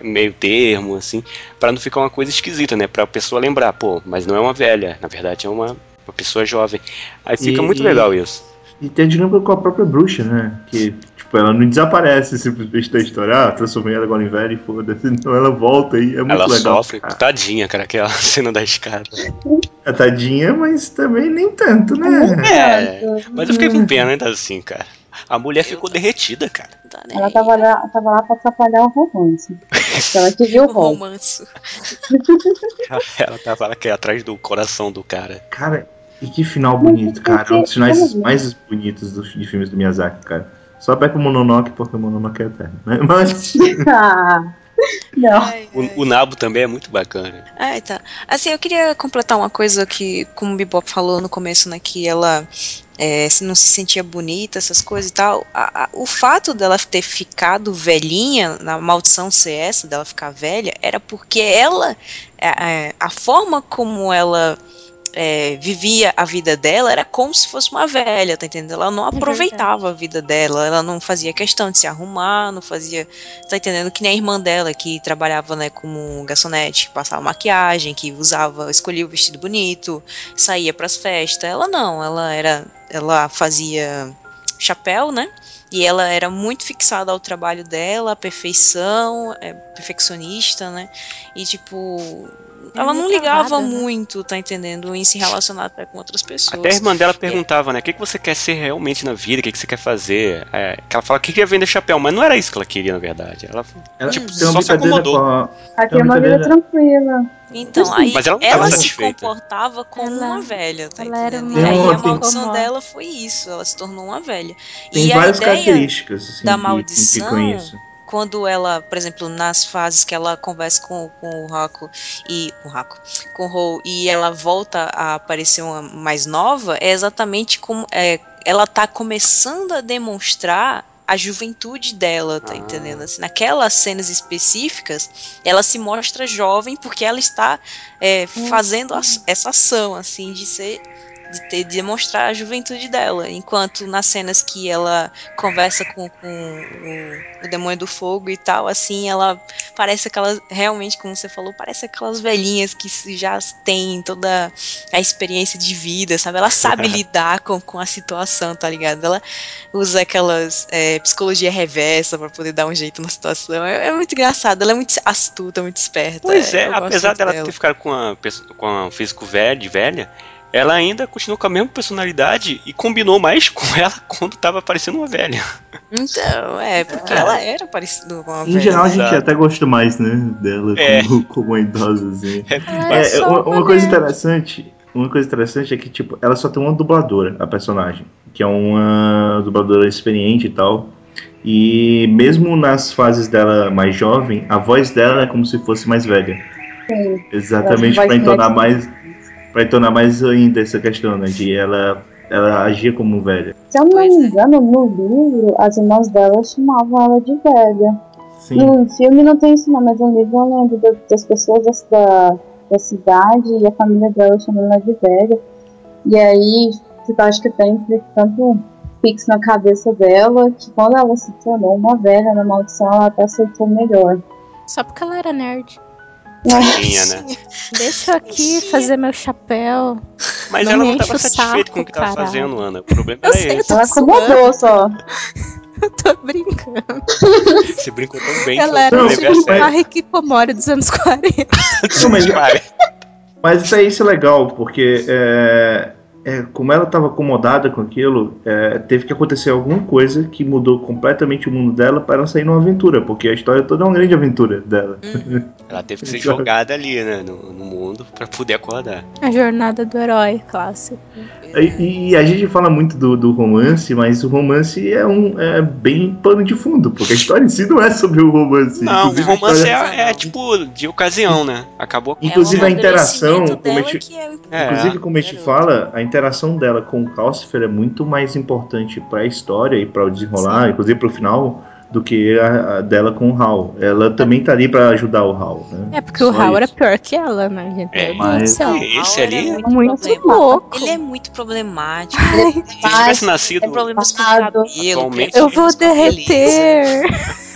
meio termo, assim, pra não ficar uma coisa esquisita, né? Pra pessoa lembrar, pô, mas não é uma velha, na verdade é uma, uma pessoa jovem. Aí fica E- muito e- legal isso. E tem a dinâmica com a própria bruxa, né? Que, tipo, ela não desaparece simplesmente da história. Ah, transformei ela agora em velha e foda-se. Então ela volta e é muito Ela legal. sofre, tadinha, cara, aquela cena da escada. É tadinha, mas também nem tanto, né? É, mas eu fiquei com pena ainda assim, cara. A mulher ficou derretida, cara. Ela tava lá, tava lá pra atrapalhar o romance. Ela queria o O romance. romance. Ela tava aqui atrás do coração do cara. Cara, e que final bonito, cara. que- Um dos finais mais bonitos dos, de filmes do Miyazaki, cara. Só pega o Mononoke porque o Mononoke é eterno, né? Mas. Não. O, o Nabo também é muito bacana. Ah, tá. Assim, eu queria completar uma coisa que, como o Bebop falou no começo, né, que ela é, se não se sentia bonita, essas coisas e tal. A- a- o fato dela ter ficado velhinha, na maldição ser essa, dela ficar velha, era porque ela, é, é, a forma como ela é, vivia a vida dela era como se fosse uma velha, tá entendendo? Ela não É aproveitava a vida dela, ela não fazia questão de se arrumar, não fazia tá entendendo? Que nem a irmã dela, que trabalhava, né, como garçonete, que passava maquiagem, que usava, escolhia o vestido bonito, saía pras festas. Ela não, ela era, ela fazia chapéu, né? E ela era muito fixada ao trabalho dela, à perfeição, é, perfeccionista, né? E tipo, ela não ligava né? muito, tá entendendo? Em se relacionar até com outras pessoas. Até a irmã dela perguntava, né? O que, que você quer ser realmente na vida? O que, que você quer fazer? É, que ela falava que queria vender chapéu, mas não era isso que ela queria, na verdade. Ela, Ela tipo, só se acomodou. com a. Aqui Tem é uma vida tranquila. Então, aí Mas ela ela, se comportava como Ela- uma velha, tá ela era entendendo? uma E aí a maldição dela foi isso, ela se tornou uma velha. Tem e a várias ideia, características assim, da que- maldição- que isso. Quando ela, por exemplo, nas fases que ela conversa com, com o Haku e o Haku, com o Rou e ela volta a aparecer uma mais nova, é exatamente como é, ela tá começando a demonstrar a juventude dela, tá Ah. entendendo? Assim, naquelas cenas específicas, ela se mostra jovem porque ela está é, fazendo as- essa ação, assim, de ser de, ter, de demonstrar a juventude dela, enquanto nas cenas que ela conversa com, com o, o demônio do fogo e tal, assim, ela parece aquelas, realmente, como você falou, parece aquelas velhinhas que já têm toda a experiência de vida, sabe? Ela sabe lidar com, com a situação, tá ligado? Ela usa aquelas é, psicologia reversa pra poder dar um jeito na situação. É, é muito engraçado, ela é muito astuta, muito esperta. Pois é, gosto apesar dela dela. ter ficado com, a, com um físico velho, de velha, ela ainda continuou com a mesma personalidade e combinou mais com ela quando tava parecendo uma velha. Então, é, porque ela era parecida com uma Em velha. geral, a gente Exato. até gosta mais, né, dela É. como, como uma idosa, assim. É, é só uma, uma coisa interessante, uma coisa interessante é que, tipo, ela só tem uma dubladora, a personagem, que é uma dubladora experiente e tal. E mesmo nas fases dela mais jovem, a voz dela é como se fosse mais velha. Sim. Exatamente Ela para entonar mais, para entonar mais ainda essa questão, né, de ela ela agia como velha. Se eu não me é. engano, no livro, as irmãs dela chamavam ela de velha. Sim. No filme não tem isso não, mas no livro eu lembro da- das pessoas da, da cidade e a família dela chamando ela de velha. E aí, tipo, eu acho que tem tanto fixo na cabeça dela que quando ela se tornou uma velha na maldição, ela até aceitou melhor. Só porque ela era nerd. Né? Deixa eu aqui fazer meu chapéu. Mas Não ela não enche tava o satisfeita com o que tava caralho. fazendo, Ana. O problema Eu era sei, esse. Ela acomodou só. Eu tô brincando. Você brincou tão bem. Ela era Não, foi tipo levar a mas- sério. a Hikikomori dos anos 40. Não, mas- isso aí isso é legal, porque é, é, como ela estava acomodada com aquilo, é, teve que acontecer alguma coisa que mudou completamente o mundo dela para ela sair numa aventura, porque a história toda é uma grande aventura dela. Ela teve que ser jogada ali, né, no, no mundo, pra poder acordar. A jornada do herói clássico. E, e a gente fala muito do, do romance, mas o romance é um é bem pano de fundo, porque a história em si não é sobre o romance. Não, o romance história- é, é, tipo de ocasião, né? Acabou com Inclusive É a interação, amadurecimento como a gente- é É. Inclusive, como a gente Garoto. fala, a interação dela com o Calcifer é muito mais importante para a história e para o desenrolar, inclusive para o final, do que a, a dela com o Hal. Ela também tá ali para ajudar o Hal, né? É porque o Só Hal era pior que ela, né, gente? É, mas- céu. Esse ali- muito, Muito problemático. louco. Ele é muito problemático. Se ele tivesse nascido Tem problemas com o cabelo. Eu vou derreter,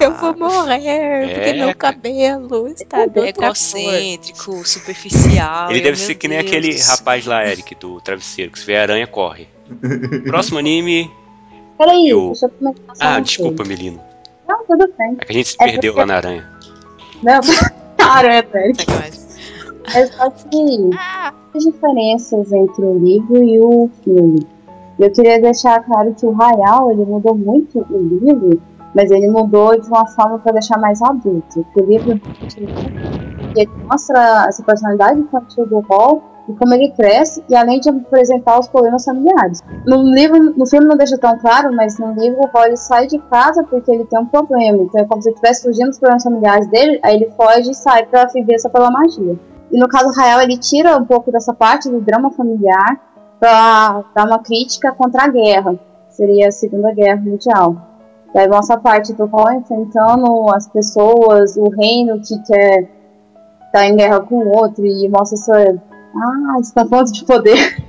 eu vou morrer, porque É, meu cara. cabelo está é cor. egocêntrico, superficial. Ele deve meu ser que nem Deus aquele rapaz lá, Eric, do travesseiro, que se vê aranha, corre. Próximo anime. Peraí, Eu- deixa eu comentar só Ah, desculpa, coisa. Melino. Não, tudo bem. É que a gente se É perdeu porque- lá na aranha. Não, velho. Sacanagem. É só que as diferenças entre o livro e o filme. Eu queria deixar claro que o Rayal, ele mudou muito o livro, mas ele mudou de uma forma para deixar mais adulto. O livro ele mostra essa personalidade infantil do Hall e como ele cresce, e além de apresentar os problemas familiares. No livro, no filme não deixa tão claro, mas no livro o Hall sai de casa porque ele tem um problema. Então é como se ele estivesse fugindo dos problemas familiares dele, aí ele foge e sai para viver só pela magia. E no caso Rael, ele tira um pouco dessa parte do drama familiar para dar uma crítica contra a guerra, seria a Segunda Guerra Mundial. E aí mostra a parte do Hall enfrentando as pessoas, o reino que quer estar em guerra com o outro, e mostra essa, ah, esse confronto de poder.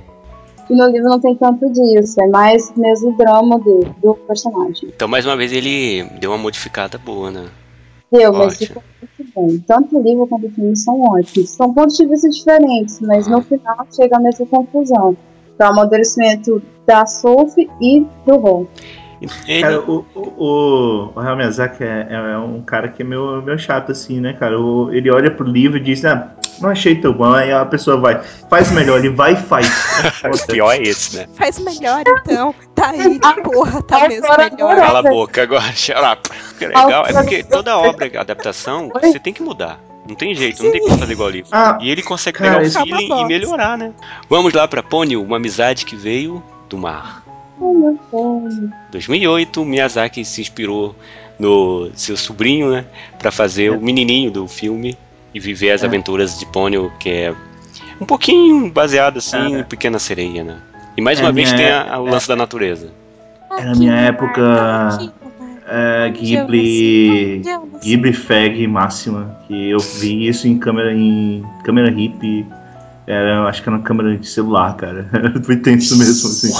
E no livro não tem tanto disso, é mais mesmo o drama do, do personagem. Então, mais uma vez, ele deu uma modificada boa, né? Deu, mas ficou muito bom. Tanto o livro quanto o filme são ótimos. São pontos de vista diferentes, mas no final chega a mesma conclusão. Que é o amadurecimento da Sophie e do Ron. Ele, Cara, o, o, o, o Hayao Miyazaki é, é um cara que é meio, meio chato, assim, né, cara? O- ele olha pro livro e diz, ah, não achei tão bom. Aí a pessoa vai, faz melhor, ele vai e faz. o pior é esse, né? Faz melhor então. Tá aí, porra, tá mesmo Agora, melhor. Cala a boca agora. Que legal, é porque toda obra, adaptação, você tem que mudar. Não tem jeito, não tem como fazer igual ao livro. Ah, E ele consegue Cara, pegar o é feeling e melhorar, né? Vamos lá pra Ponyo, uma amizade que veio do mar. Ai, meu Deus. 2008, Miyazaki se inspirou no seu sobrinho, né, para fazer o menininho do filme e viver as É. aventuras de Ponyo, que é um pouquinho baseado assim É. em Pequena Sereia, né? E mais É, uma vez tem a- o lance da natureza. É na minha época, é, Ghibli, Ghibli Fag máxima, que eu vi isso em câmera em câmera hip, era, acho que era uma câmera de celular, cara. Foi tenso mesmo, assim.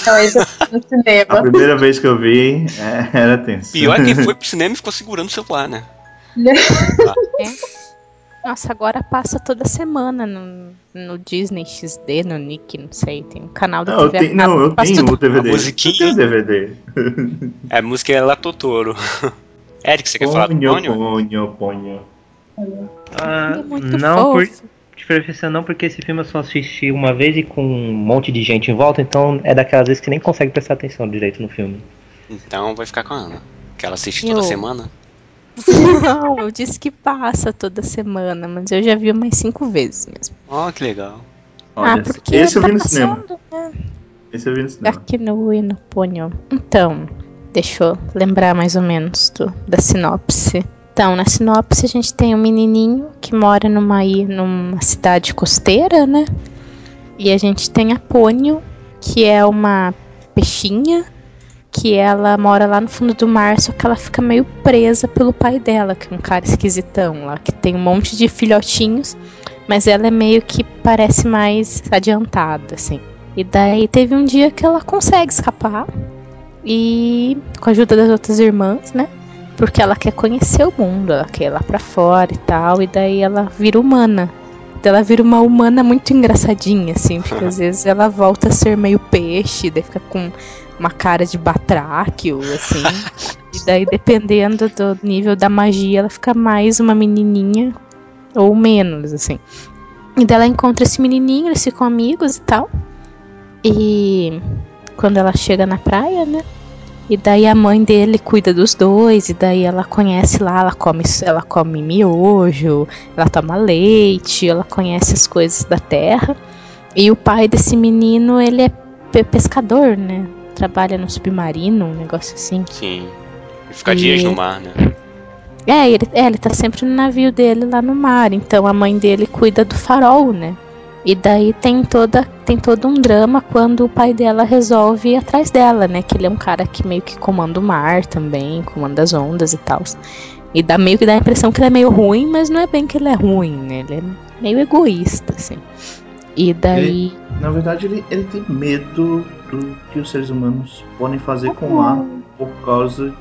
Então, esse é no A cinema. primeira vez que eu vi, é, era tenso. Pior é que foi pro cinema e ficou segurando o celular, né? Nossa, agora passa toda semana no, no Disney XD, no Nick, não sei. Tem um canal Não, eu TV não, eu tenho tudo. o DVD. A musiquinha. Eu tenho o DVD. A música é La Totoro. Eric, você quer falar do Ponho, Ponyo? ponho, ponho. Ah, Ele é muito não, por, fofo. de preferência não, porque esse filme eu só assisti uma vez e com um monte de gente em volta, então é daquelas vezes que nem consegue prestar atenção direito no filme. Então vai ficar com a Ana. Que ela assiste Eu- toda semana. Não, eu disse que passa toda semana, mas eu já vi umas cinco vezes mesmo. Ó, que legal. Olha, ah, porque esse eu tá vi no cinema. passando, né? Esse eu vi no cinema. Aqui no e no Ponyo. Então, deixa eu lembrar mais ou menos do, da sinopse. Então, na sinopse a gente tem um menininho que mora numa, numa cidade costeira, né? E a gente tem a Ponyo, que é uma peixinha, que ela mora lá no fundo do mar, só que ela fica meio presa pelo pai dela, que é um cara esquisitão lá, que tem um monte de filhotinhos, mas ela é meio que parece mais adiantada, assim. E daí teve um dia que ela consegue escapar. E com a ajuda das outras irmãs, né? Porque ela quer conhecer o mundo, ela quer ir lá pra fora e tal. E daí ela vira humana. Daí Ela vira uma humana muito engraçadinha, assim, porque às vezes ela volta a ser meio peixe, daí fica com uma cara de batráquio, assim. e daí, dependendo do nível da magia, ela fica mais uma menininha ou menos, assim. E daí ela encontra esse menininho, eles ficam amigos e tal. E quando ela chega na praia, né? E daí a mãe dele cuida dos dois, e daí ela conhece lá, ela come, ela come miojo, ela toma leite, ela conhece as coisas da terra. E o pai desse menino, ele é pe- pescador, né? Trabalha no submarino, um negócio assim. Sim. E ficar E- dias no mar, né? É ele, é, ele tá sempre no navio dele lá no mar, então a mãe dele cuida do farol, né? E daí tem toda tem todo um drama quando o pai dela resolve ir atrás dela, né? Que ele é um cara que meio que comanda o mar também, comanda as ondas e tal. E dá meio que dá a impressão que ele é meio ruim, mas não é bem que ele é ruim, né? Ele é meio egoísta, assim. E daí. Na verdade, ele, ele tem medo do que os seres humanos podem fazer com o mar por causa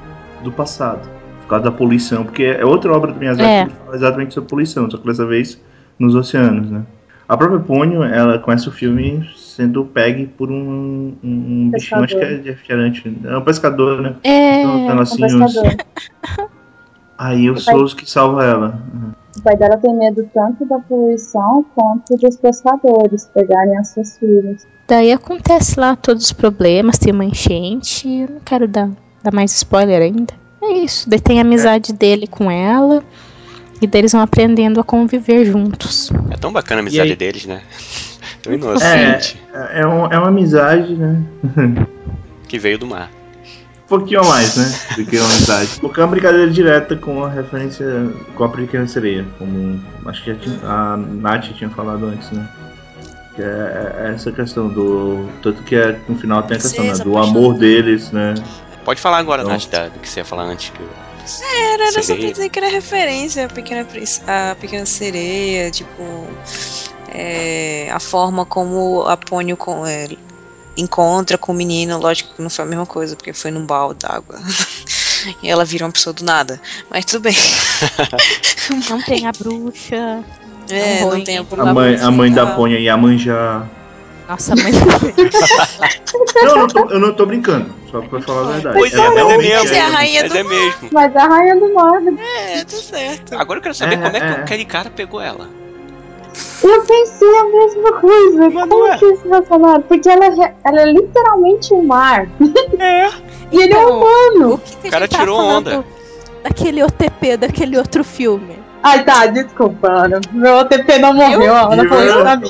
do passado. Por causa da poluição. Porque é outra obra do Miyazaki É. que fala exatamente sobre poluição, só que dessa vez nos oceanos, né? A própria Ponyo, ela começa o filme sendo pegue por um, um, bichinho, acho que é de refrigerante. É um pescador, né? É. Então, então, Um assim, os- pescador. Aí o pai- Souls que salva ela. O pai dela tem medo tanto da poluição quanto dos pescadores pegarem as suas filhas. Daí acontece lá todos os problemas, tem uma enchente, eu não quero dar, dar mais spoiler ainda. É isso, daí tem a amizade dele com ela, e daí eles vão aprendendo a conviver juntos. É tão bacana a amizade aí? deles, né? Tão inocente. É, é, um- é uma amizade, né? Que veio do mar. Um pouquinho a mais, né? Do que uma amizade. Porque é uma brincadeira direta com a referência com a pequena sereia. Como acho que já tinha- a Nath tinha falado antes, né? Que é, é essa questão do. Tanto que é, no final tem a questão né, do amor deles, né? Pode falar agora, Então- Nath, da- do que você ia falar antes. Que eu... Era, era só pra dizer que era referência à pequena, à pequena sereia, tipo. é, a forma como a Pônio com, é, encontra com o menino, lógico que não foi a mesma coisa, porque foi num balde d'água. e ela vira uma pessoa do nada. Mas tudo bem. Não tem a bruxa. É, Não não tem a A mãe, a mãe da Ponha e a Manja. Nossa, mãe. Não, eu não, tô, eu não tô brincando, só pra falar a verdade. Pois é, mas é realmente mesmo. é a rainha Mas do é mesmo. Mas a rainha do mar. É, tá certo. Agora eu quero saber É, como é que é. aquele cara pegou ela. Eu pensei a mesma coisa. Como que isso relacionado? Porque ela, é- ela é literalmente o mar. É. E ele é Então, humano. O que, que O cara tava tirou onda. Daquele OTP, daquele outro filme. Ai, tá, desculpa, Ana. Meu OTP não morreu, a Ana falou isso pra mim.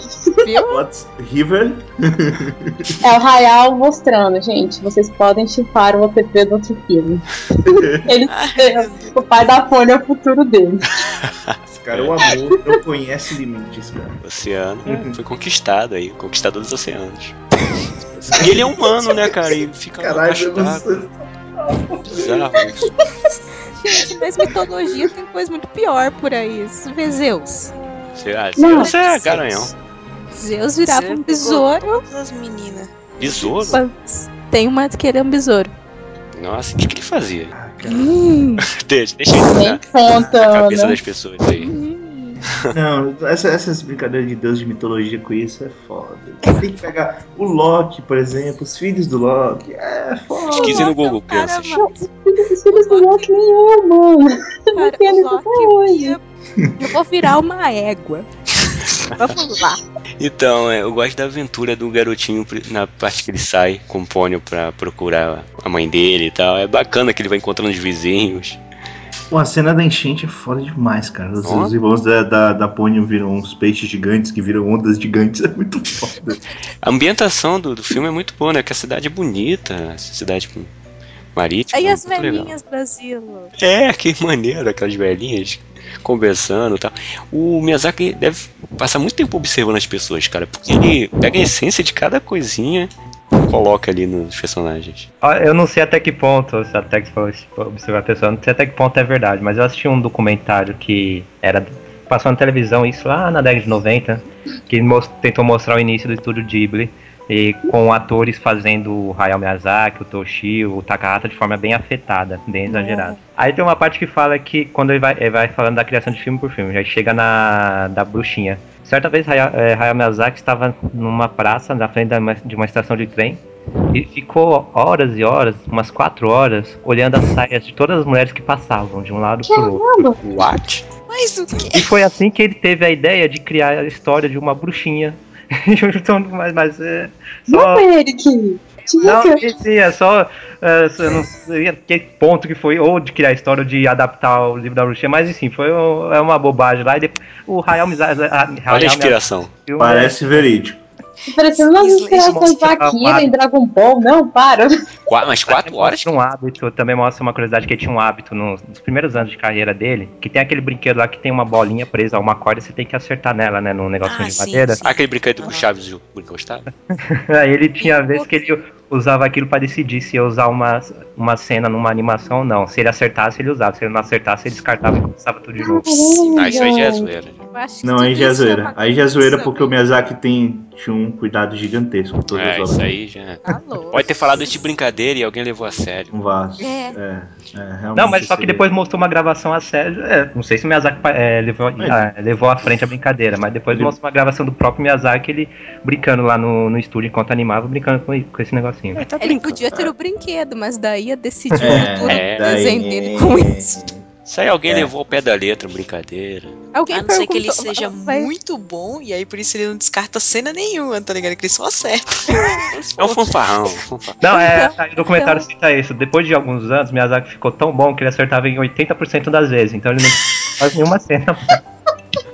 River? É o Rayal mostrando, gente. Vocês podem chipar o OTP do outro filme. Ele, o pai da Folha é o futuro dele. Esse cara, o amor não conhece limites, cara. O oceano foi conquistado aí, conquistador dos oceanos. E ele é humano, né, cara? E fica lá Caralho, eu não sei. Bizarro isso. Gente, mas mitologia tem coisa muito pior por aí. Você vê Zeus. Lá, Não. Zeus é garanhão. Zeus virava um besouro. Todas as meninas. Besouro? Tem uma que ele é um besouro. Nossa, o que, que ele fazia? Ah. Hum, Deixa, deixa eu Nem entrar conta, na cabeça Ana. das pessoas aí. Não, essa- essas brincadeiras de Deus de mitologia com isso é foda. Tem que pegar o Loki, por exemplo, os filhos do Loki. É foda. Pesquise no Google, Cara, crianças. Os filhos do Loki nem mano. Cara, o Loki ia- Eu vou virar uma égua. Vamos lá. Então, é, eu gosto da aventura do garotinho na parte que ele sai com o pônio pra procurar a mãe dele e tal. É bacana que ele vai encontrando os vizinhos. Pô, a cena da enchente é foda demais, cara. Os, Ó. os irmãos da, da, da viram uns peixes gigantes que viram ondas gigantes. É muito foda. A ambientação do, do filme é muito boa, né? Que a cidade é bonita, a cidade marítima. Aí é as velhinhas do asilo. É, que maneiro, aquelas velhinhas conversando e tal. O Miyazaki deve passar muito tempo observando as pessoas, cara, porque ele pega a essência de cada coisinha coloca ali nos personagens. Ó, Eu não sei até que ponto, se até que for observar a pessoa, não sei até que ponto é verdade, mas eu assisti um documentário que era passou na televisão, isso lá na década de 90, que mos- tentou mostrar o início do estúdio Ghibli, e com atores fazendo o Hayao Miyazaki, o Toshio, o Takahata de forma bem afetada, bem exagerada. Aí tem uma parte que fala que, quando ele vai, ele vai falando da criação de filme por filme, já chega na da bruxinha. Certa vez Hayao, eh, Hayao Miyazaki estava numa praça, na frente de uma estação de trem, e ficou horas e horas, umas quatro horas, olhando as saias de todas as mulheres que passavam, de um lado pro outro. What? Mas o quê? E foi assim que ele teve a ideia de criar a história de uma bruxinha Então, mas, mas é, Não só. foi ele que. Tinha Não, sim, é só. é, eu não sei que ponto que foi, ou de criar a história, ou de adaptar o livro da bruxinha, mas enfim, foi um- é uma bobagem lá. E depois, o Hayao Miyazaki. Olha a inspiração. Parece verídico. Parecendo umas Isso- isso inspirações mostra da Akira trabalho. em Dragon Ball. Não, para. Qua- mas quatro horas? Tinha um hábito, também mostra uma curiosidade que ele tinha um hábito nos, nos primeiros anos de carreira dele, que tem aquele brinquedo lá que tem uma bolinha presa a uma corda e você tem que acertar nela, né, num negocinho Ah, de sim, madeira. sim. Ah, aquele brinquedo que o. Chaves gostava? Aí ele tinha vezes que ele usava aquilo pra decidir se ia usar uma, uma cena numa animação ou não. Se ele acertasse, ele usava. Se ele não acertasse, ele descartava e começava tudo de novo. Ah, isso aí já é zoeira. Não, tudo aí já é zoeira. Aí já é zoeira porque o Miyazaki tem, tinha um cuidado gigantesco com todas É, as isso obras. aí já. Tá. Pode ter falado isso de brincadeira e alguém levou a sério. Um vaso. É. É, é, realmente Não, mas só que seria- depois mostrou uma gravação a sério. É, não sei se o Miyazaki é, levou, ah, levou à frente a brincadeira, mas depois Ele- mostrou uma gravação do próprio Miyazaki, ele brincando lá no, no estúdio enquanto animava, brincando com, com esse negocinho. É, tá Ele podia ter o brinquedo, mas daí ia decidir É, tudo é, o desenho dele com isso. Isso aí alguém É. levou ao pé da letra, brincadeira. Alguém A não ser que ele seja vai- muito bom, e aí por isso ele não descarta cena nenhuma, tá ligado? Que ele só acerta. É um fanfarrão. um. Não, é, Então, o documentário cita isso. Depois de alguns anos, Miyazaki ficou tão bom que ele acertava em 80% das vezes, então ele não faz nenhuma cena.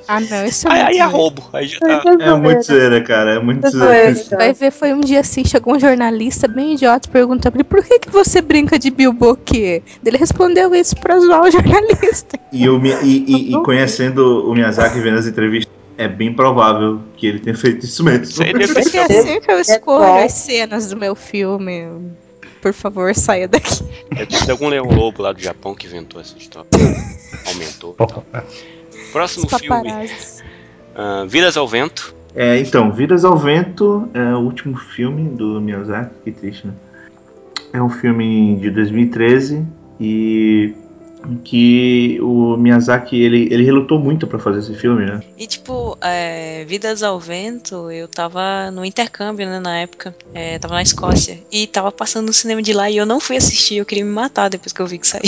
Ah, não, isso é Aí, muito aí é zoeira. roubo. Aí já tá. É muito zoeira, cara. É muito Zoeira. Vai ver, foi um dia assim, chegou um jornalista bem idiota e perguntou pra ele, por que, que você brinca de Bilboquê? Ele respondeu isso pra zoar o jornalista. E, o e- e- e conhecendo o Miyazaki vendo as entrevistas, é bem provável que ele tenha feito isso mesmo. Porque assim que eu escolho bom. as cenas do meu filme, por favor, saia daqui. Deve ser algum leão lobo lá do Japão que inventou essa história. Aumentou. Próximo filme: ah, Vidas ao Vento. É, então, Vidas ao Vento é o último filme do Miyazaki, que triste, né? É um filme de 2013 e que o Miyazaki ele, ele relutou muito pra fazer esse filme, né? E tipo, é, Vidas ao Vento, eu tava no intercâmbio, né, na época. É, tava na Escócia. E tava passando no cinema de lá e eu não fui assistir, eu queria me matar depois que eu vi que saiu.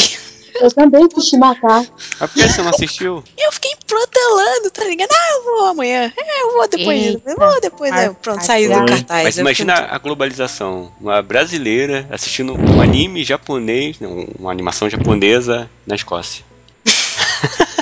Eu também quis te matar. Mas por que você não assistiu? Eu protelando, tá ligado? Ah, eu vou amanhã. É, eu vou depois. Eita. Eu vou depois. É, pronto, saiu do cartaz. Mas Eu imagina fiquei- a globalização. Uma brasileira assistindo um anime japonês, não, uma animação japonesa na Escócia.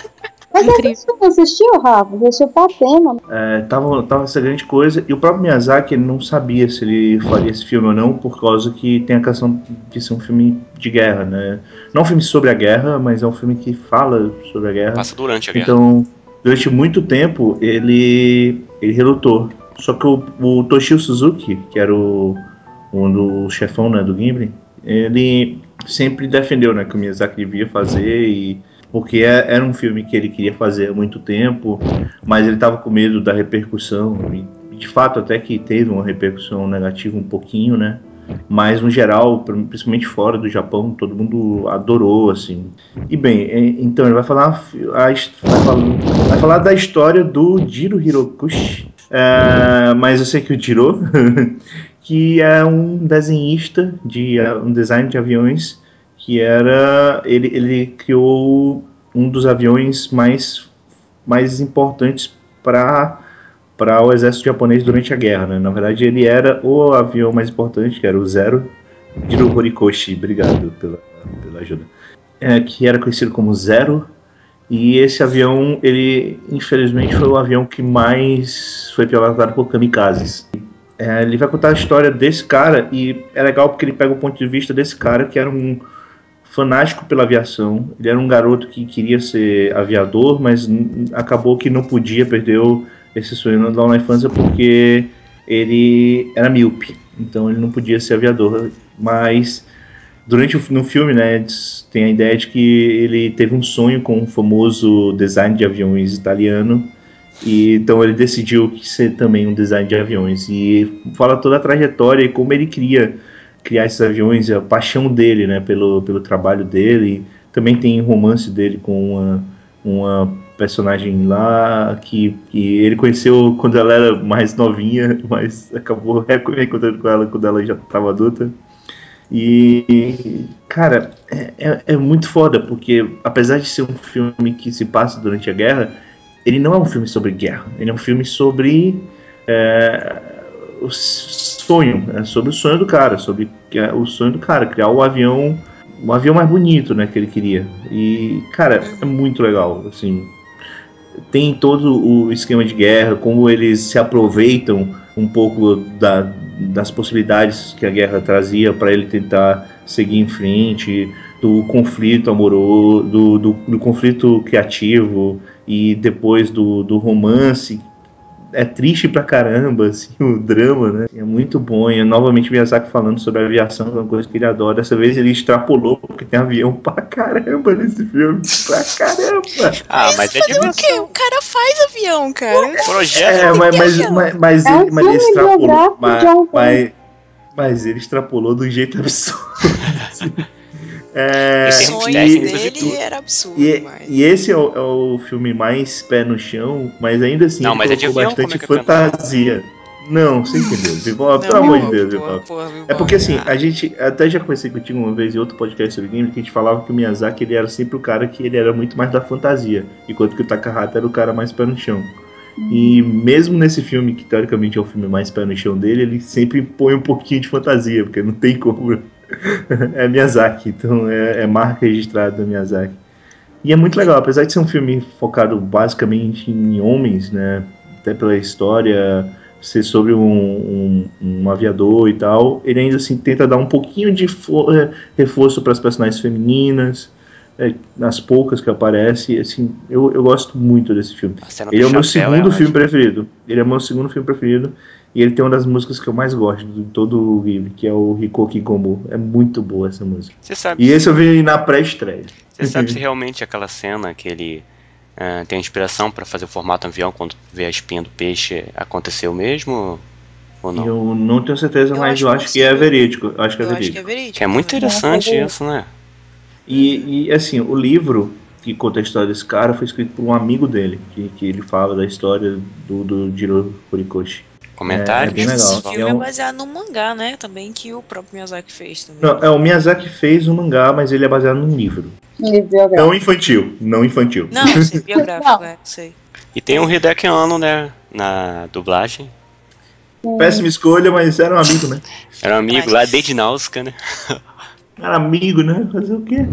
Mas Incrível. você não assistiu, Rafa? Você assistiu pra tema. É, tava, tava essa grande coisa e o próprio Miyazaki ele não sabia se ele faria esse filme ou não, por causa que tem a questão de ser um filme de guerra, né? Não um filme sobre a guerra, mas é um filme que fala sobre a guerra. Passa durante a guerra. Então, durante muito tempo, ele, ele relutou. Só que o, o Toshio Suzuki, que era o, um do chefão né, do Ghibli, ele sempre defendeu né, que o Miyazaki devia fazer, e, porque é- era um filme que ele queria fazer há muito tempo, mas ele estava com medo da repercussão. E, de fato, até que teve uma repercussão negativa um pouquinho, né? Mas no geral, principalmente fora do Japão, todo mundo adorou, assim. E bem, é- então ele vai falar, a, vai falar, vai falar da história do Jiro Hirokushi, é, mas eu sei que o Jiro, que é um desenhista de um design de aviões, que era ele, ele criou um dos aviões mais mais importantes para para o exército japonês durante a guerra, né? Na verdade, ele era o avião mais importante, que era o Zero Jiro Horikoshi. Obrigado pela, pela ajuda. É, que era conhecido como Zero. E esse avião, ele infelizmente foi o avião que mais foi pilotado por kamikazes. É, ele vai contar a história desse cara e é legal porque ele pega o ponto de vista desse cara que era um fanático pela aviação. Ele era um garoto que queria ser aviador, mas acabou que não podia, perdeu esse sonho lá na infância porque ele era míope. Então ele não podia ser aviador. Mas durante o no filme, né, tem a ideia de que ele teve um sonho com um famoso design de aviões italiano. E então ele decidiu ser também um design de aviões e fala toda a trajetória e como ele queria criar esses aviões, a paixão dele, né, pelo, pelo trabalho dele. Também tem romance dele com uma, uma personagem lá que, que ele conheceu quando ela era mais novinha, mas acabou reencontrando com ela quando ela já estava adulta. E, cara, é, é, é muito foda, porque apesar de ser um filme que se passa durante a guerra, ele não é um filme sobre guerra, ele é um filme sobre é, o sonho, é sobre o sonho do cara, sobre é, o sonho do cara, criar o avião, um avião mais bonito, né, que ele queria. E, cara, é muito legal, assim. Tem todo o esquema de guerra, como eles se aproveitam um pouco da, das possibilidades que a guerra trazia para ele tentar seguir em frente, do conflito amoroso, do, do, do conflito criativo e depois do, do romance é triste pra caramba, assim, o drama, né? É muito bom. E novamente Miyazaki falando sobre a aviação, que é uma coisa que ele adora. Dessa vez ele extrapolou, porque tem avião pra caramba nesse filme. Pra caramba! Ah, mas é Fazer o quê? O cara faz avião, cara. Projeto. É, mas, mas, mas, mas É ele, mas ele extrapolou. Mas, de um mas, mas ele extrapolou do jeito absurdo. É, Em O termos técnicos e tudo. era absurdo, E, mas... e esse é o, é o filme mais pé no chão, mas ainda assim Não, mas é de avião, bastante é é fantasia. Não, você entendeu. Vival, pelo amor de Deus. É porque assim, a gente até já conversei contigo uma vez em outro podcast sobre games que a gente falava que o Miyazaki ele era sempre o cara que ele era muito mais da fantasia, enquanto que o Takahata era o cara mais pé no chão. E mesmo nesse filme, que teoricamente é o filme mais pé no chão dele, ele sempre põe um pouquinho de fantasia, porque não tem como. é Miyazaki, então é, é marca registrada da Miyazaki. E é muito legal, apesar de ser um filme focado basicamente em homens, né? Até pela história ser sobre um, um, um aviador e tal, ele ainda assim tenta dar um pouquinho de eh, reforço para as personagens femininas, eh, nas poucas que aparecem. Assim, eu, eu gosto muito desse filme. Ele é do o meu chapéu segundo ótima. filme preferido. Ele é o meu segundo filme preferido. E ele tem uma das músicas que eu mais gosto de todo o Ghibli, que é o Hikoki Gomu. É muito boa essa música. Você sabe, E esse eu vi na pré-estreia. você sabe se realmente aquela cena que ele ah, tem a inspiração pra fazer o formato avião quando vê a espinha do peixe aconteceu mesmo ou não? Eu não tenho certeza, Eu mas acho eu acho que é verídico. Eu acho que é Eu acho que verídico. é verídico. É muito interessante É, é isso, né? E, e, assim, o livro que conta a história desse cara foi escrito por um amigo dele, que, que ele fala da história do, do Jiro Horikoshi. Comentários. É, é bem legal. Esse filme É é um- baseado num mangá, né? Também que o próprio Miyazaki fez também. Não, é, o Miyazaki fez o mangá, mas ele é baseado num livro. Um biográfico. Não infantil, não infantil. Não, sei, biográfico, Não. é, sei. E tem um Hideki Anno, né? Na dublagem. Péssima escolha, mas era um amigo, né? Era um amigo Mas- lá desde Nausicaa, né? Era amigo, né? Fazer o quê?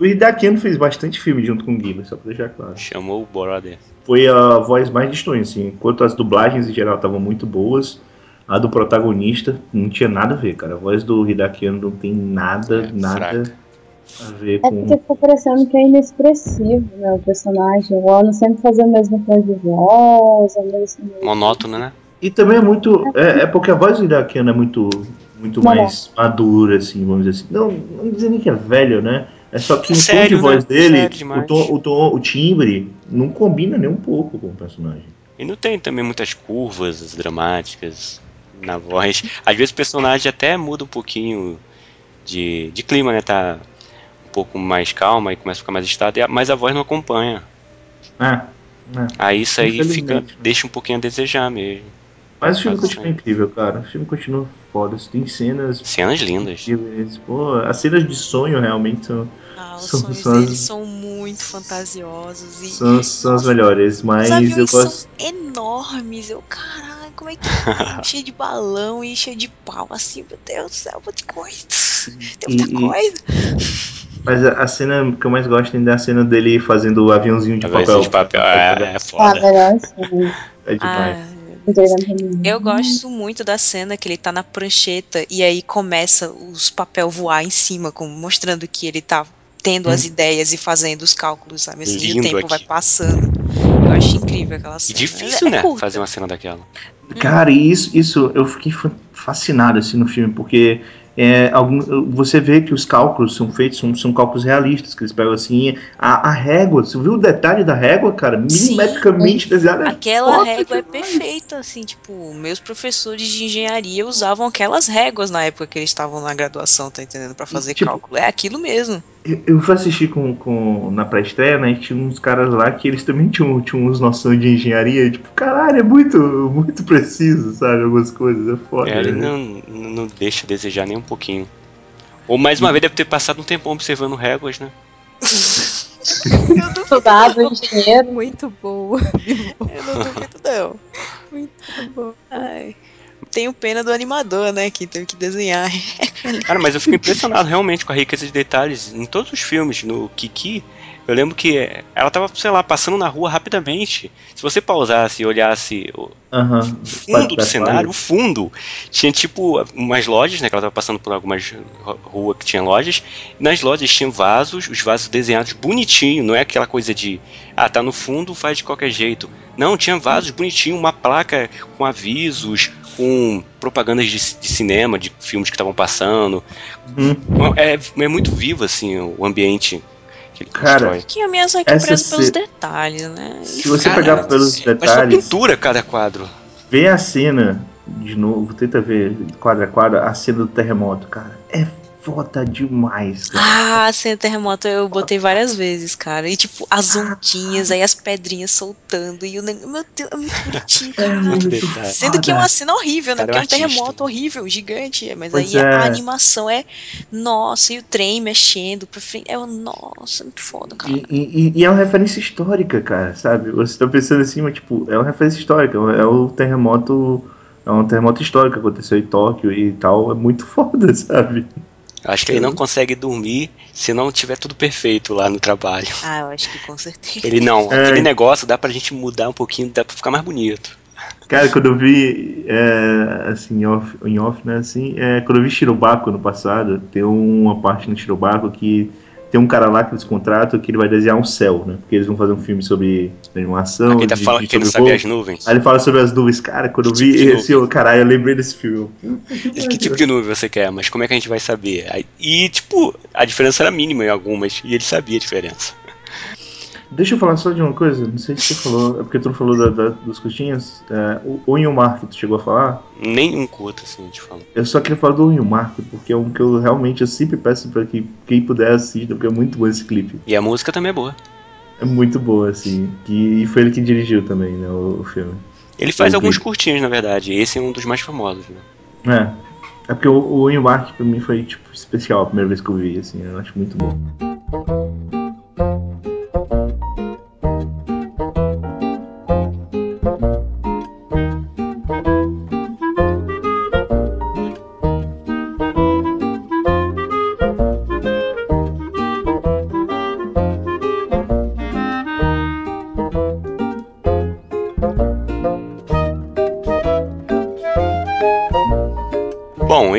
O Hideaki Anno fez bastante filme junto com o Ghibli, só pra deixar claro. Chamou o brother. Foi a voz mais distante, assim. Enquanto as dublagens em geral estavam muito boas, a do protagonista não tinha nada a ver, cara. A voz do Hideaki Anno não tem nada, É, nada fraca. a ver É com... porque ficou parecendo que é inexpressivo, né? O personagem. O Ono sempre fazia a mesma tom de voz, a mesma. Monótono, né? E também é muito. É, é porque a voz do iraquiano é muito, muito Não, mais madura, assim, vamos dizer assim. Não, não dizer nem que é velho, né? É só que É o tom sério, de voz né? dele, o, tom, o, tom, o timbre, não combina nem um pouco com o personagem. E não tem também muitas curvas dramáticas na voz. Às vezes o personagem até muda um pouquinho de, de clima, né? Tá um pouco mais calma e começa a ficar mais estado, mas a voz não acompanha. Ah, é. Aí isso aí fica, Infelizmente. deixa um pouquinho a desejar mesmo. Mas o filme continua sim. incrível, cara. O filme continua foda. Tem cenas. Cenas lindas. Pô, as cenas de sonho realmente são, Ah, os São- sonhos são as- deles são muito fantasiosos e são, são as melhores. Mas os aviões eu gosto. são enormes. Eu, caralho, como é que cheio de balão e cheio de pau assim, meu Deus do céu, muita coisa. Tem muita E- e- coisa. Mas a, a cena que eu mais gosto ainda é a cena dele fazendo o aviãozinho de A versão papel. de papel é, é Ah, foda. sim. É demais. Ah, eu gosto muito da cena que ele tá na prancheta e aí começa os papel voar em cima, como mostrando que ele tá tendo as ideias e fazendo os cálculos, sabe? Assim, e o Lindo tempo aqui. vai passando. Eu acho incrível aquela E cena. difícil, É né? curta. Fazer uma cena daquela. Cara, e isso, isso eu fiquei fa- fascinado assim no filme, porque é, algum, você vê que os cálculos são feitos, são, são cálculos realistas, que eles pegam assim, a, a régua, você viu o detalhe da régua, cara? Milimetricamente desenhada. é Aquela foda régua é demais. Assim, tipo, meus professores de engenharia usavam aquelas réguas na época que eles estavam na graduação, tá entendendo? Pra fazer Tipo- cálculo. É aquilo mesmo. Eu, eu fui assistir com, com, na pré-estreia, né? E tinha uns caras lá que eles também tinham, tinham uns noções de engenharia, tipo, caralho, é muito, muito preciso, sabe? Algumas coisas, é foda. É, ele né? não, não deixa a desejar nem um pouquinho. Ou mais uma vez deve ter passado um tempão observando réguas, né? Estudado, engenheiro. Muito boa. Eu não duvido, não. Muito bom. Ai. Tenho pena do animador, né? Que teve que desenhar. Cara, mas eu fico impressionado realmente com a riqueza de detalhes em todos os filmes. No Kiki, eu lembro que ela tava, sei lá, passando na rua rapidamente. Se você pausasse e olhasse o Aham. fundo do cenário, o fundo, tinha tipo umas lojas, né? Que ela tava passando por algumas ru- ruas que tinha lojas. E nas lojas tinham vasos, os vasos desenhados bonitinho, não é aquela coisa de, ah, tá no fundo, faz de qualquer jeito. Não, tinha vasos bonitinho, uma placa com avisos, com propagandas de, de cinema, de filmes que estavam passando. Uhum. É, é muito vivo, assim, o ambiente que Cara, constrói. Que a minha aqui Essa preso pelos detalhes, né? Se você Cara, pegar pelos Mas só detalhes, pintura cada quadro. vê a cena de novo, tenta ver quadro a quadro, a cena do terremoto, cara. É foda demais, cara. Ah, sem terremoto eu botei várias vezes, cara. E tipo, as ondinhas, aí as pedrinhas soltando. E o negócio. Meu Deus, é muito bonitinho, cara. Muito. Sendo que é uma cena horrível, né? Cara, é Porque é um artista. terremoto horrível, gigante. Mas Pois aí é. a animação é. Nossa, e o trem mexendo pra frente. É, nossa, muito foda, cara. E, e- e é uma referência histórica, cara, sabe? Você tá pensando assim, mas tipo, é uma referência histórica, é o terremoto. É um terremoto histórico que aconteceu em Tóquio e tal. É muito foda, sabe? Acho que ele não consegue dormir se não tiver tudo perfeito lá no trabalho. Ah, eu acho que com certeza. Ele não, É. aquele negócio dá pra gente mudar um pouquinho, dá pra ficar mais bonito. Cara, quando eu vi, é, assim, em off, em off, né, assim, é, quando eu vi Shirobako no passado, tem uma parte no Shirobako que tem um cara lá que eles contratam que ele vai desenhar um céu, né, porque eles vão fazer um filme sobre animação, Aquele tá falando que ele sabe as nuvens. Aí ele fala sobre as nuvens, cara, quando eu Que vi tipo esse, eu, caralho, eu lembrei desse filme. Que tipo de nuvem você quer? Mas como é que a gente vai saber? E, tipo, a diferença era mínima em algumas, e ele sabia a diferença. Deixa eu falar só de uma coisa, não sei se você falou, é porque tu não falou da, da- dos coxinhas, é, o, o Inhumar que tu chegou a falar, Nem um curto, assim, te falo. Eu só queria falar do Inhumar, porque é um que eu realmente eu sempre peço pra que quem puder assista, porque é muito bom esse clipe. E a música também é boa. É muito boa, assim. E foi ele que dirigiu também, né, o, o filme. Ele faz Entendi. alguns curtinhos, na verdade. Esse é um dos mais famosos, né? É. É porque o, o Inhumar pra mim foi, tipo, especial a primeira vez que eu vi, assim, eu acho muito bom.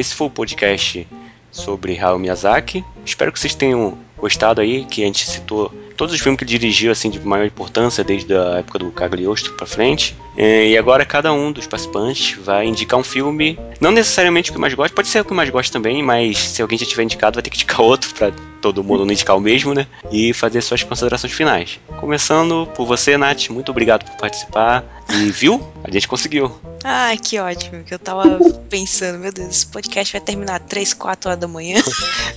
Esse foi o podcast sobre Hayao Miyazaki. Espero que vocês tenham gostado aí, que a gente citou todos os filmes que dirigiu assim de maior importância desde a época do Cagliostro pra frente. É, E agora cada um dos participantes vai indicar um filme, não necessariamente o que mais gosta, pode ser o que mais gosta também, mas se alguém já tiver indicado vai ter que indicar outro pra todo mundo não indicar o mesmo, né? E fazer suas considerações finais. Começando por você, Nath, muito obrigado por participar. E viu? A gente conseguiu. Ah, que ótimo, que eu tava pensando, meu Deus, esse podcast vai terminar 3, 4 horas da manhã.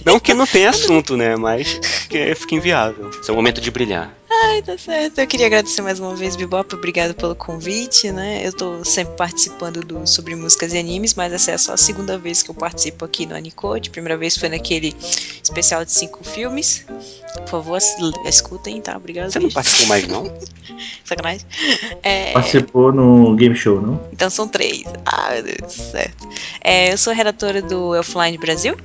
Não que não tenha assunto, né? Mas que fica inviável. Seu momento de brilhar. Ai, tá certo. Eu queria agradecer mais uma vez, Bibop, obrigado pelo convite, né? Eu tô sempre participando do Sobre Músicas e Animes, mas essa é só a segunda vez que eu participo aqui no Anicode. Primeira vez foi naquele especial de cinco filmes. Por favor, escutem, tá? Obrigado. Você não participou mais, não? Sacanagem. É, Participou no game show, não? então são três. Ah, meu Deus, certo. É, eu sou redatora do Offline Brasil.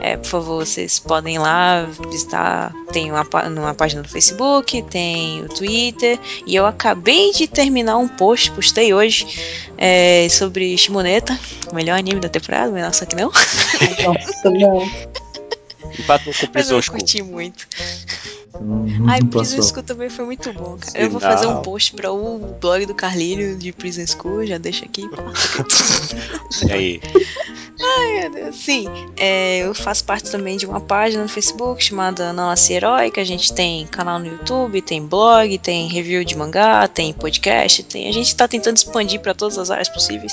É, por favor, vocês podem ir lá visitar. Tem uma, uma página no Facebook, tem o Twitter. E eu acabei de terminar um post, postei hoje, é, sobre Shimoneta, o melhor anime da temporada, mas nossa que não. Nossa, não. Empatou com Mas Prisão eu curti muito. Não, Ai, Prison. School também foi muito bom, cara. Eu vou fazer um post para o blog do Carlírio de Prison School, já deixa aqui. E aí? Meu Deus, Sim, é, eu faço parte também de uma página no Facebook chamada Não Nasci Herói, que a gente tem canal no YouTube, tem blog, tem review de mangá, tem podcast, tem. A gente tá tentando expandir para todas as áreas possíveis.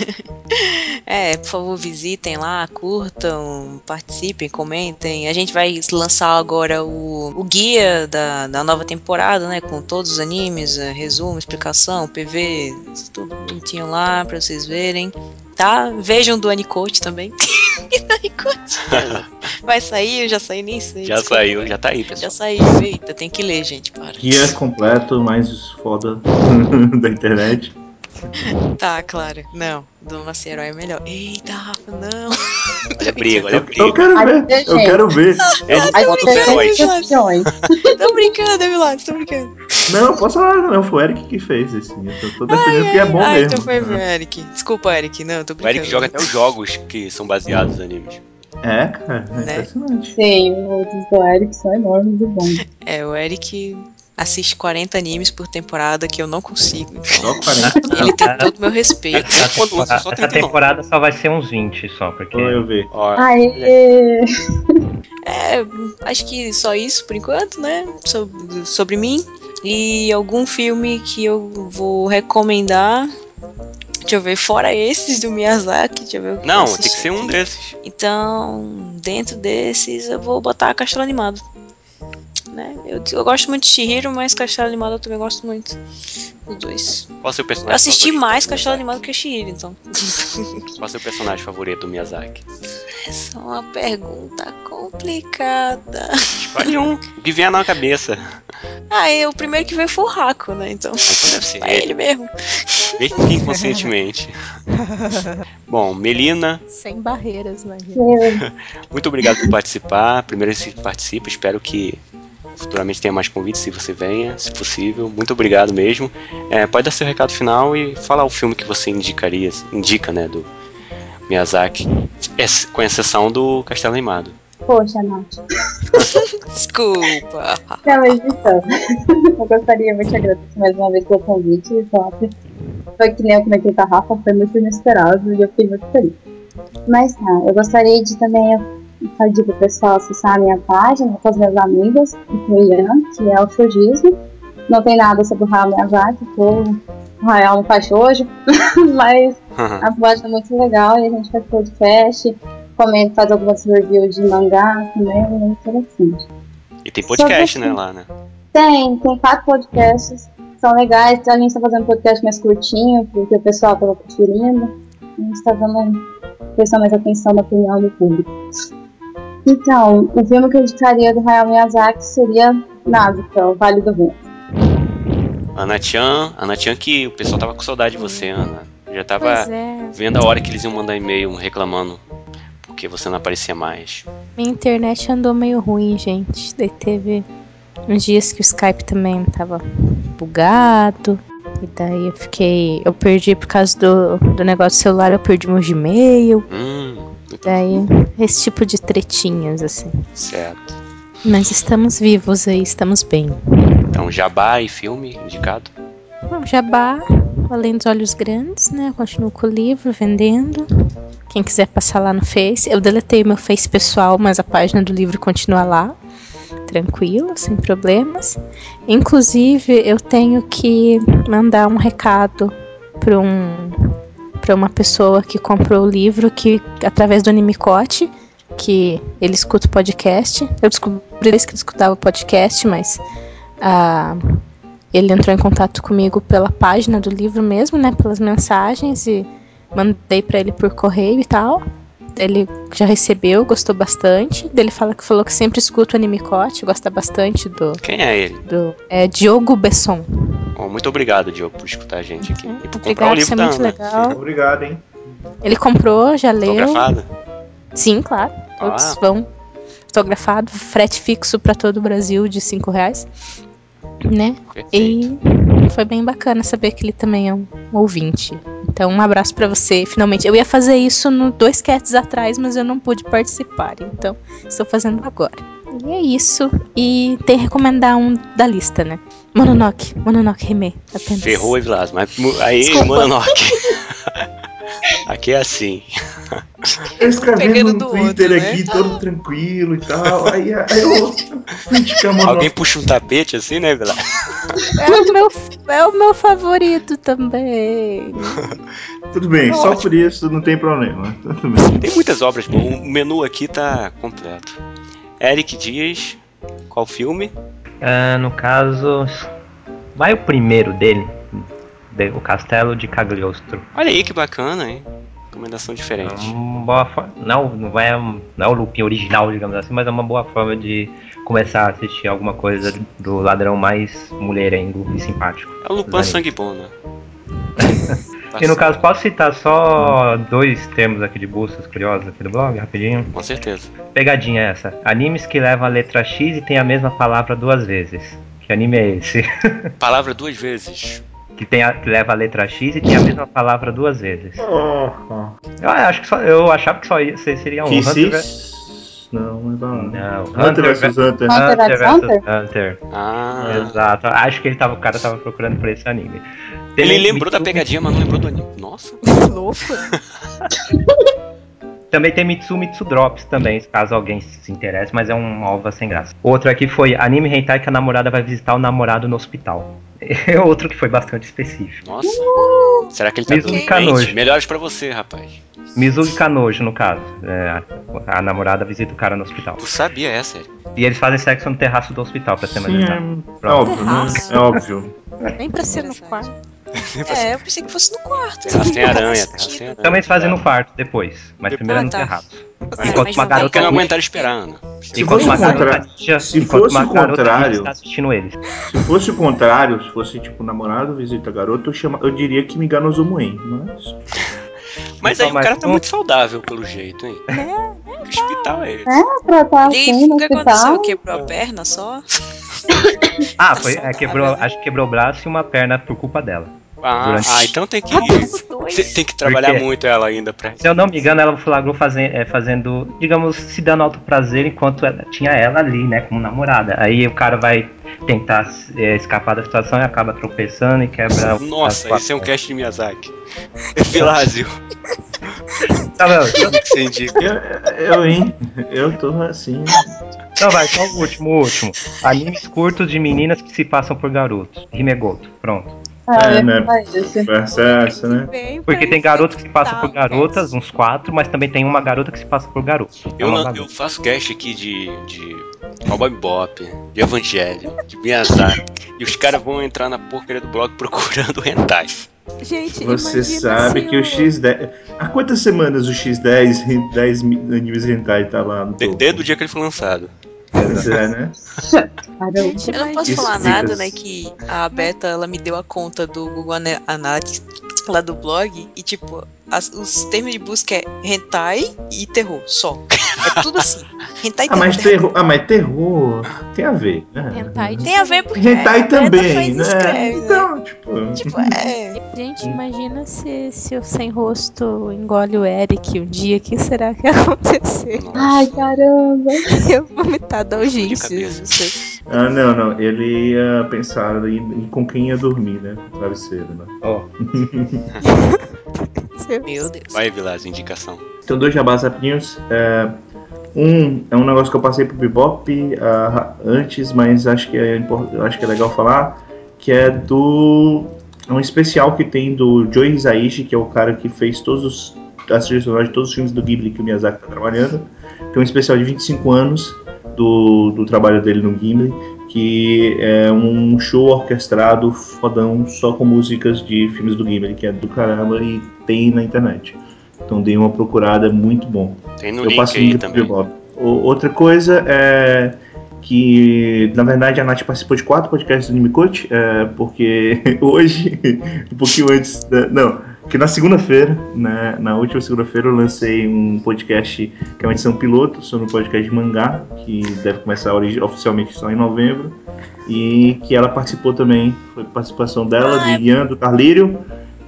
é, por favor, visitem lá, curtam, participem, comentem. A gente vai lançar agora o, o guia da, da nova temporada, né? Com todos os animes, eh, resumo, explicação, PV, tudo bonitinho lá pra vocês verem tá? Vejam do Anicote também. Anicote. Vai sair, eu já saí, nem sei. Já desculpa. saiu, já tá aí, Já pessoal. saiu, eita, tem que ler, gente, para. Guia completo, mais foda da internet. Tá, claro. Não, do Herói é melhor. Eita, Rafa, não. Olha a briga, olha briga. eu quero ver, Ai, eu quero ver. É de foto dos heróis. tô brincando, Evilado, tô brincando. Não, posso falar, não, foi o Eric que fez esse. Eu tô defendendo que é bom Ai, mesmo. então foi o Eric. Desculpa, Eric. Não, tô O brincando. Eric joga até os jogos que são baseados nos animes. É, cara, é Né? impressionante. Sim, os do Eric são enormes e bons. É, o Eric assiste 40 animes por temporada que eu não consigo. Só 40. ele tem todo o meu respeito. É, quando lança só Essa 39. temporada só vai ser uns 20 só, porque. Vou eu ver. Ó, Aê! É, acho que só isso por enquanto, né? Sobre, sobre mim. E algum filme que eu vou recomendar. Deixa eu ver, fora esses do Miyazaki, deixa eu ver o que Não, tem que ser um desses. Então, dentro desses, eu vou botar Castelo Animado. Né? Eu, eu gosto muito de Shihiro, mas Castelo Animado eu também gosto muito. Os dois. Qual é o seu personagem Eu assisti favorito mais do Castelo? Animado que Shihiro, então. Qual é o seu personagem favorito do Miyazaki? Essa é uma pergunta complicada. Escolhe um. O que vier na cabeça. Ah, e o primeiro que veio foi o Raco, né? Então, Então deve ser é ele. mesmo. Que inconscientemente. Bom, Melina, Sem barreiras, né? Eu- muito obrigado por participar. Primeiro você participa, espero que futuramente tenha mais convites se você venha, se possível. Muito obrigado mesmo. É, pode dar seu recado final e falar o filme que você indicaria, indica, né, do Miyazaki, com exceção do Castelo Animado. Poxa, Nath. Desculpa. Não, mas então. eu gostaria muito de agradecer mais uma vez pelo convite. Foi que nem eu comentei com a Rafa, foi muito inesperado e eu fiquei muito feliz. Mas tá, eu gostaria de também pedir pro pessoal acessar a minha página com as minhas amigas, com o Ian, que é o Shujismo. Não tem nada sobre o Hayao Miyazaki, que o Hayao não faz hoje, mas a página é muito legal e a gente faz podcast, comenta, faz algumas reviews de mangá também, é muito interessante. e tem podcast, Sobre né, o- lá, né? Tem, tem quatro podcasts, são legais. A gente tá fazendo um podcast mais curtinho, porque o pessoal tava preferindo. A gente tá dando, prestando mais atenção na opinião do público. Então, o filme que eu indicaria do Hayao Miyazaki seria Nausicaa, o Vale do Vento. Ana Chan, Ana Chan que o pessoal tava com saudade de você, Ana. Eu já tava é. vendo a hora que eles iam mandar e-mail reclamando porque você não aparecia mais. Minha internet andou meio ruim, gente. Daí teve uns dias que o Skype também tava bugado. E daí eu fiquei. Eu perdi por causa do, do negócio do celular, eu perdi meu Gmail. Hum, Daí, esse tipo de tretinhas, assim. certo. Mas estamos vivos aí, estamos bem. Então, Jabá e filme indicado. Bom, Jabá, além dos olhos grandes, né? Eu continuo com o livro, vendendo. Quem quiser passar lá no Face. Eu deletei meu Face pessoal, mas a página do livro continua lá. Tranquilo, sem problemas. Inclusive, eu tenho que mandar um recado para um, pra uma pessoa que comprou o livro que através do Animicote, que ele escuta o podcast. Eu descobri que ele escutava o podcast, mas ah, ele entrou em contato comigo pela página do livro mesmo, né? Pelas mensagens e mandei para ele por correio e tal. Ele já recebeu, gostou bastante. Ele fala que falou que sempre escuta o Animicote, gosta bastante do, Quem é ele? do é, Diogo Besson. Bom, muito obrigado, Diogo, por escutar a gente aqui. E por comprar o Obrigado, livro isso é da muito Ana. legal. Obrigado, hein? Ele comprou, já leu. Autografada? Sim, claro. Todos Ah. vão. Autografado, frete fixo para todo o Brasil de 5 reais. Né? Perfeito. E foi bem bacana saber que ele também é um ouvinte. Então, um abraço pra você. Finalmente, eu ia fazer isso no dois cats atrás, mas eu não pude participar. Então, estou fazendo agora. E é isso. E tem que recomendar um da lista, né? Mononoke. Mononoke. Apenas. Ferrou, Evilas, mas aí. Mononoke. Aqui é assim. Eu escrevendo no do Twitter outro, né? aqui, todo tranquilo e tal. Aí, aí eu uma Alguém puxa um tapete assim, né, Evilas? É o, meu, é o meu favorito também. Tudo bem, só por isso não tem problema. Tudo bem. Tem muitas obras. O menu aqui tá completo. Eric Dias, qual filme? Ah, no caso, vai o primeiro dele, de- o Castelo de Cagliostro. Olha aí que bacana, hein? Recomendação diferente. É uma boa forma, não, não é, não é o looping original, digamos assim, mas é uma boa forma de começar a assistir alguma coisa do ladrão mais mulherengo e simpático. É o Lupin. Sangue Bom, né? E no caso, posso citar só dois termos aqui de buscas curiosas aqui do blog, rapidinho? Com certeza. Pegadinha essa. Animes que levam a letra X e tem a mesma palavra duas vezes. Que anime é esse? Palavra duas vezes. Que, tem a- que leva a letra X e tem a mesma palavra duas vezes. Oh, oh. Eu acho que só, eu achava que só ia, seria um Que Hunter vs- sis? Não, não é Hunter vs Hunter. Hunter vs Hunter? Hunter. Ah. Exato. Acho que ele tava, o cara tava procurando por esse anime. Ele Também lembrou da pegadinha, mas não lembrou do anime. Nossa. Louco. Também tem Mitsu Mitsu Drops também, caso alguém se interesse, mas é um ova sem graça. Outro aqui foi anime hentai que a namorada vai visitar o namorado no hospital. É outro que foi bastante específico. Nossa. Será que ele tá Mizuki? Kanojo. Melhores pra você, rapaz. Mizuki Kanojo, no caso. É, a, a namorada visita o cara no hospital. Tu sabia essa? E eles fazem sexo no terraço do hospital, pra ser mais Sim, exato. é, é óbvio, né? É óbvio. Nem pra ser no quarto. É, eu pensei que fosse no quarto. Terraço tem aranha, terraço tem aranha. Também eles fazem no quarto depois, mas primeiro é no Ah, tá. terraço. É, Enquanto uma não garota não aguentaram Ana. Se enquanto fosse garota se enquanto fosse uma o garota contrário- eles. Se fosse o contrário, se fosse tipo namorado visita garoto, eu, chama, eu diria que me enganoso Muen, mas. Mas Então, aí o cara tá muito saudável, pelo jeito, hein? Que hospital é esse? Pra estar E assim o que aconteceu? Quebrou a perna só? Ah, foi, é, quebrou, acho que quebrou o braço e uma perna por culpa dela. Ah, Durante- ah, então tem que. Tem, que trabalhar Por quê? muito ela ainda pra. Se eu não me engano, ela flagrou fazen- é, fazendo, digamos, se dando alto prazer enquanto ela- tinha ela ali, né, como namorada. Aí o cara vai tentar é, escapar da situação e acaba tropeçando e quebra o Nossa, esse é um cast de Miyazaki. Vilásio, Tá indica? Eu, eu, hein? Eu tô assim. Não, vai, só o último, o último. Animes curtos de meninas que se passam por garotos. Rimegoto, pronto. Ah, É, eu né? essa, né? Porque tem garotos que se passam por garotas, uns quatro, mas também tem uma garota que se passa por garoto. É Eu, não- eu faço cast aqui de, de Cowboy Bebop, de Evangelho, de Miyazaki. E os caras vão entrar na porcaria do blog procurando hentai. Gente, Você sabe que o X10. Há quantas semanas o X10 10 mi- animes hentai tá lá no De- topo? Desde o dia que ele foi lançado. Pois é, né? Eu não posso Isso falar nada, né? Que a Beta, ela me deu a conta do Google Ana- Analytics lá do blog e, tipo, as- os termos de busca é hentai e terror, só. É tudo assim. Hentai Ah, mas terror, ah, mas terror tem a ver, né? Hentai Tem a ver porque Hentai Beta também, faz né? escreve, Então, tipo. Tipo, é. Gente, imagina se, se o sem rosto engole o Eric um dia. O que será que ia acontecer? Ai, caramba. Eu vou vomitar da de urgência. cabeça. não sei. Ah, não, não. Ele ia pensar em, em com quem ia dormir, né? Travesseiro, né? Ó, Meu Deus. Vai, Vilásio, indicação. Então, dois jabás rapidinhos. É, um é um negócio que eu passei pro Bebop ah, antes, mas acho que, é, acho que é legal falar, que é do... É um especial que tem do Joe Hisaishi, que é o cara que fez todos os, as trilhas de todos os filmes do Ghibli que o Miyazaki tá trabalhando. Tem um especial de 25 anos do, do trabalho dele no Ghibli, que é um show orquestrado fodão só com músicas de filmes do Ghibli, que é do caramba e tem na internet. Então dei uma procurada, é muito bom. Tem no Eu link passo aí também. Bob. Outra coisa é que, na verdade, a Nath participou de quatro podcasts do Anime Coach, é, porque hoje, um pouquinho antes, da, não, que na segunda-feira, né, na última segunda-feira, eu lancei um podcast que é uma edição piloto sobre um podcast de mangá, que deve começar oficialmente só em novembro, e que ela participou também, foi participação dela, Ah, de Ian, do Carlírio,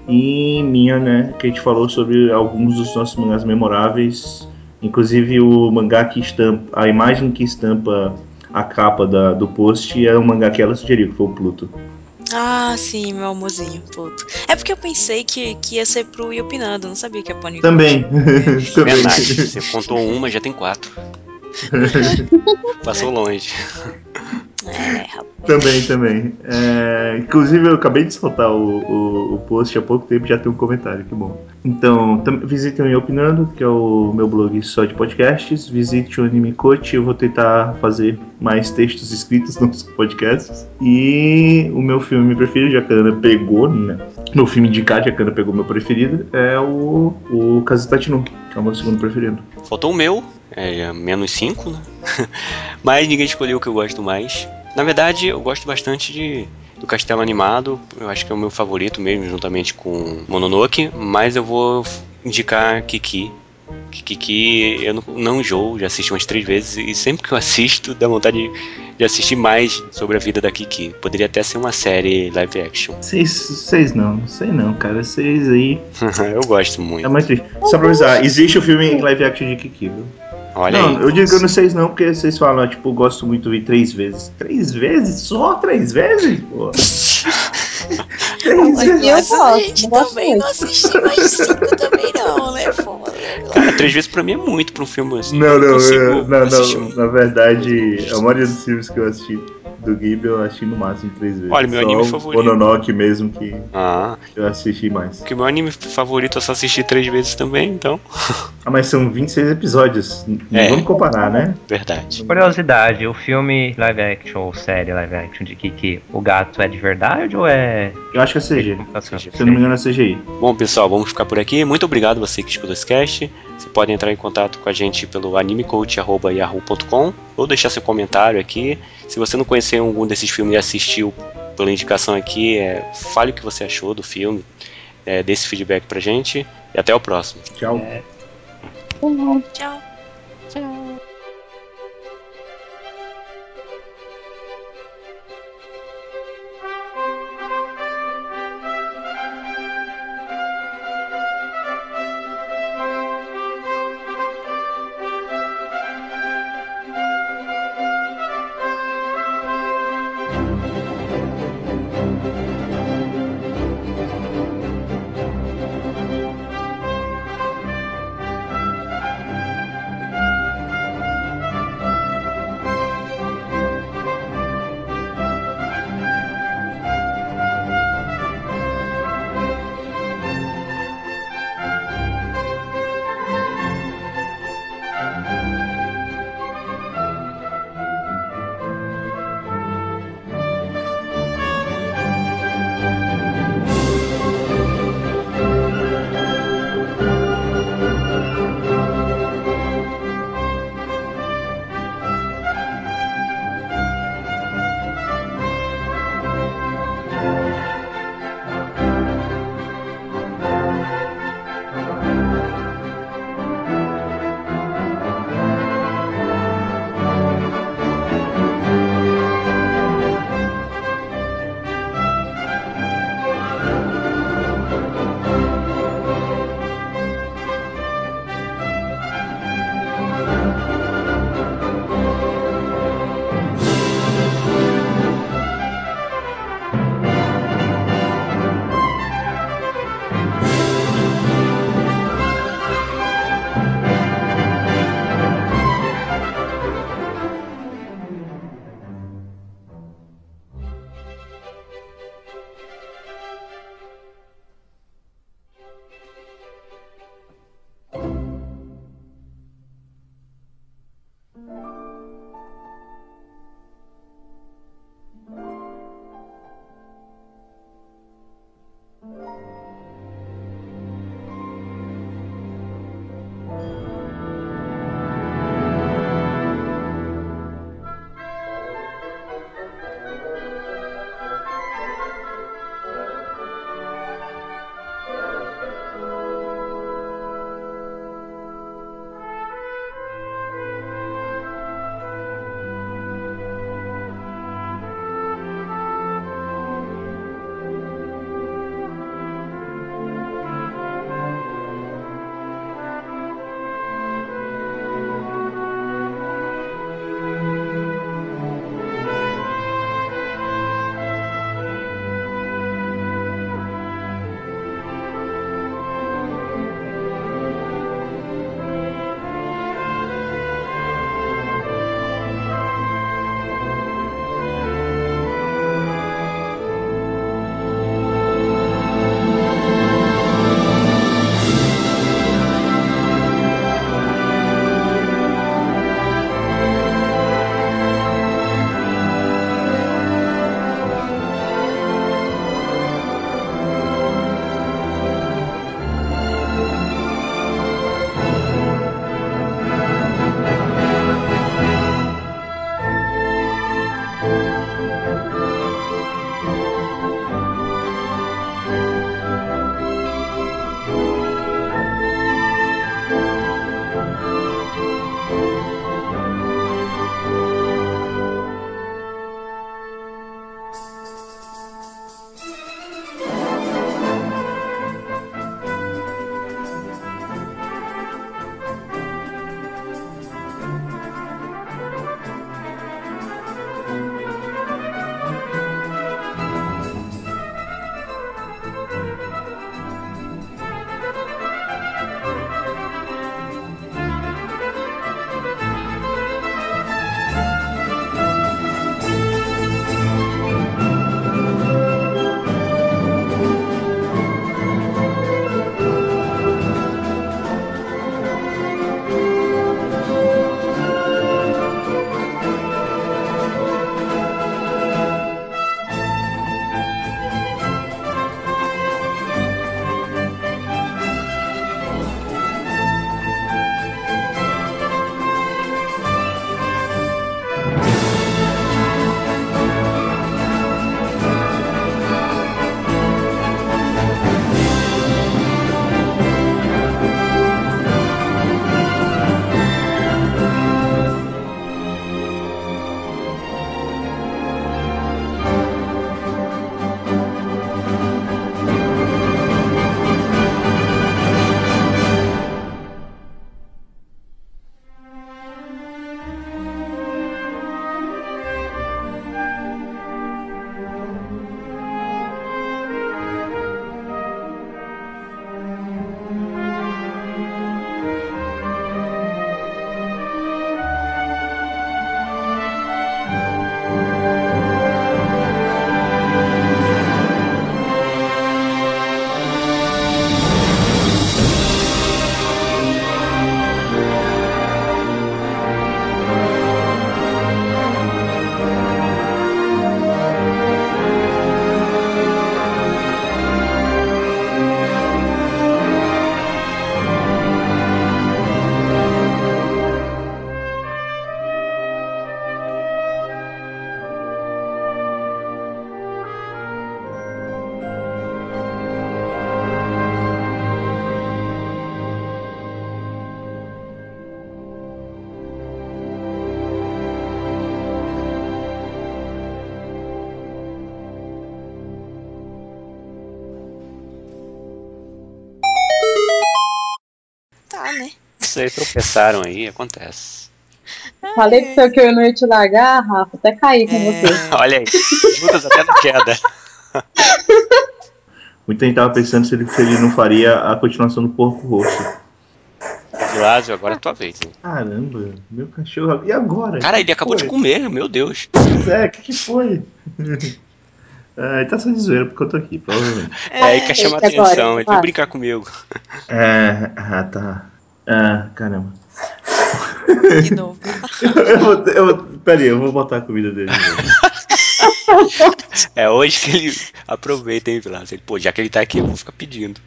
e minha, né, que a gente falou sobre alguns dos nossos mangás memoráveis, inclusive o mangá que estampa, a imagem que estampa a capa da- do post é o mangá que ela sugeriu, que foi o Pluto. Ah, sim, meu amorzinho, puto. É porque eu pensei que, que ia ser pro Iopinando, não sabia que é pânico. Também, também. Verdade, você contou uma, já tem quatro. Passou longe. É. Também, também. É, inclusive, eu acabei de soltar o, o, o post há pouco tempo e já tem um comentário, que bom. Então, visitem o Opinando, que é o meu blog só de podcasts. Visite o Anime Coach, eu vou tentar fazer mais textos escritos nos podcasts. E o meu filme preferido, já que a Ana pegou, né? Meu filme indicado, já que a Ana pegou meu preferido, é o, o Kazutatinu, que é o meu segundo preferido. Faltou o meu, é menos 5, né? Mas ninguém escolheu o que eu gosto mais. Na verdade, eu gosto bastante de do Castelo Animado. Eu acho que é o meu favorito mesmo, juntamente com Mononoke. Mas eu vou indicar Kiki. Kiki, eu não, não enjoo, já assisti umas três vezes e sempre que eu assisto dá vontade de, assistir mais sobre a vida da Kiki. Poderia até ser uma série live action. Vocês, não, não sei não, cara. Vocês aí. eu gosto muito. É mais triste. Só pra avisar, existe o filme em live action de Kiki, viu? Olha não, aí. eu digo que eu não sei não, porque vocês falam, tipo, eu gosto muito de ver três vezes. Três vezes? Só três vezes? Pô. três vezes. eu gosto, também não assistiu mais cinco também não, né? Foda. Cara, três vezes pra mim é muito pra um filme assim. Não, não, consigo eu- não, assistir não. Na verdade, a maioria dos filmes que eu assisti do Ghibli eu assisti no máximo três vezes. Olha, meu Só anime o favorito. Mononoke mesmo que Ah, eu assisti mais. porque meu anime favorito eu só assisti três vezes também, então. Ah, mas são 26 episódios. Não É. vamos comparar, né? Verdade. Curiosidade, o filme live action ou série live action de Kiki, o gato é de verdade ou é. Eu acho que é CG. computação? Se eu não me engano é CGI. Bom, pessoal, vamos ficar por aqui. Muito obrigado você que escutou esse cast. Você pode entrar em contato com a gente pelo animecoach.yahoo.com ou deixar seu comentário aqui. Se você não conhecer algum desses filmes e assistiu pela indicação aqui, é, fale o que você achou do filme, é, dê esse feedback pra gente e até o próximo. Tchau. Tchau. tá, Vocês tropeçaram aí, acontece. Falei pro seu que eu não ia te largar, Rafa, até cair com É. você. Olha aí, juntas até na queda. Muita gente tava pensando se ele, se ele não faria a continuação do Porco Roxo. Vilásio, agora é tua vez. hein? Caramba, meu cachorro. E agora? Cara, ele acabou de Foi? comer, meu Deus. É, o que, que foi? Ah, ele tá só de zoeira porque eu tô aqui, provavelmente. É, ele quer chamar agora, atenção, ele vai. vai brincar comigo. É, ah, tá. Ah, caramba. De novo. Eu vou, eu vou, pera aí, eu vou botar a comida dele. É hoje que ele aproveita, hein? Ele, pô, já que ele tá aqui, eu vou ficar pedindo.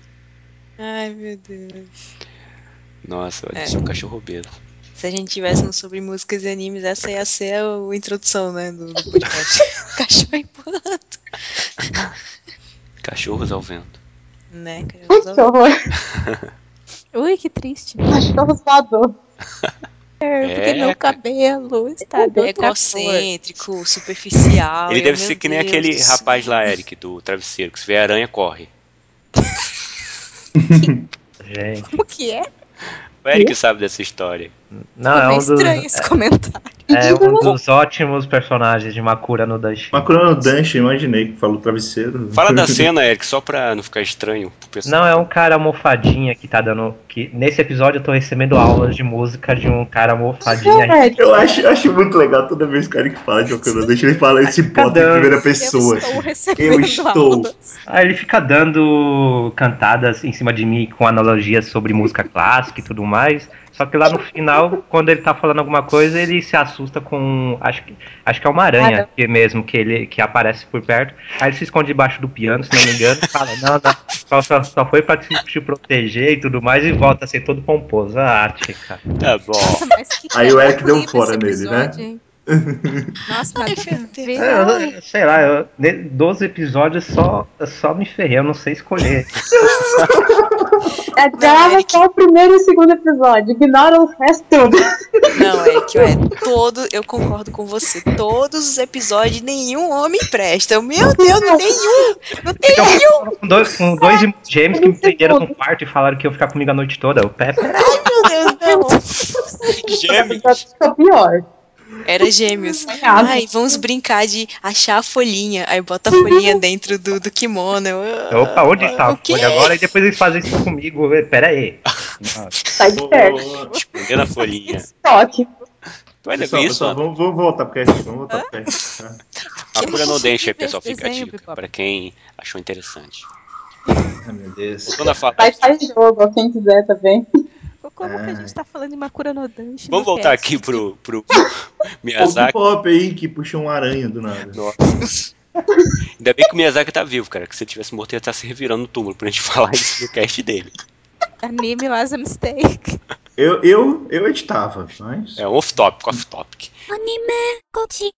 Ai, meu Deus. Nossa, olha, É. esse é um cachorro obeso. Se a gente tivesse um sobre músicas e animes, essa ia ser a, a introdução, né, do, do podcast. Cachorro empurrando, Cachorros ao vento. né, cara? Que horror. Ui, que triste. Cachorro voador. É, porque É, meu cabelo está cor. Egocêntrico, superficial. ele eu, deve ser que nem Deus aquele rapaz lá, Eric, do travesseiro, que se vê aranha, corre. Gente. Como que é? O Eric sabe dessa história. Não, é um dos, estranho esse comentário. é um dos ótimos personagens de Makura no Dashi. Uma Chrono Dash, imaginei que falou travesseiro. Fala da cena, Eric, só pra não ficar estranho pro pessoal. Não, é um cara almofadinha que tá dando. que Nesse episódio eu tô recebendo aulas de música de um cara almofadinha. É, Eu acho, eu acho muito legal toda vez que o Eric fala de uma Chrono Dash, ele fala esse bota em primeira pessoa. Eu estou assim. recebendo Eu estou. aulas. Aí ele fica dando cantadas em cima de mim com analogias sobre música clássica e tudo mais. Só que lá no final, quando ele tá falando alguma coisa, ele se assusta com. Acho que, acho que é uma aranha que mesmo, que ele que aparece por perto. Aí ele se esconde debaixo do piano, se não me engano, e fala, não, não, só, só, foi pra te, te proteger e tudo mais, e volta a ser todo pomposo. Ah, arte, cara. Tá bom. Nossa, mas que Aí o Eric deu um fora nele, né? hein? Nossa, mas É, eu- sei lá, eu, ne- 12 episódios só, eu só me ferrei, eu não sei escolher. é grava Eric. só o primeiro e o segundo episódio. Ignora o resto tudo. Não, Eric, é todo, eu concordo com você. Todos os episódios, nenhum homem presta. Meu Deus, nenhum! Não tem Então, nenhum! com dois, com dois irmãos gêmeos que me prenderam no quarto e falaram que iam ficar comigo a noite toda. Eu, pé, pé, Meu Deus, não. Gêmeos. Ficou pior. Era gêmeos. Ai, vamos brincar de achar a folhinha. Aí bota a folhinha dentro do, do kimono. Eu, Opa, onde está o a folha agora? E depois eles fazem isso comigo. Pera aí. Sai de perto. Escondendo a folhinha. Toque. Tu ainda Pessoal, isso? pessoal, vamos, vamos voltar pro cast, vamos voltar pro cast. tá? A cura no dente, Ver pessoal, fica a dica. Pra quem achou interessante. Ai, meu Deus. Vai em jogo, quem quiser também como que a é. gente tá falando de Makura no Danche? Vamos voltar aqui pro, pro Miyazaki. O pop aí que puxou uma aranha do nada. Nossa. Ainda bem que o Miyazaki tá vivo, cara. Que se tivesse morto, ele ia estar se revirando no túmulo pra gente falar isso no cast dele. Anime was a mistake. Eu, eu, eu editava, mas. É off-topic, off-topic. Anime, coach.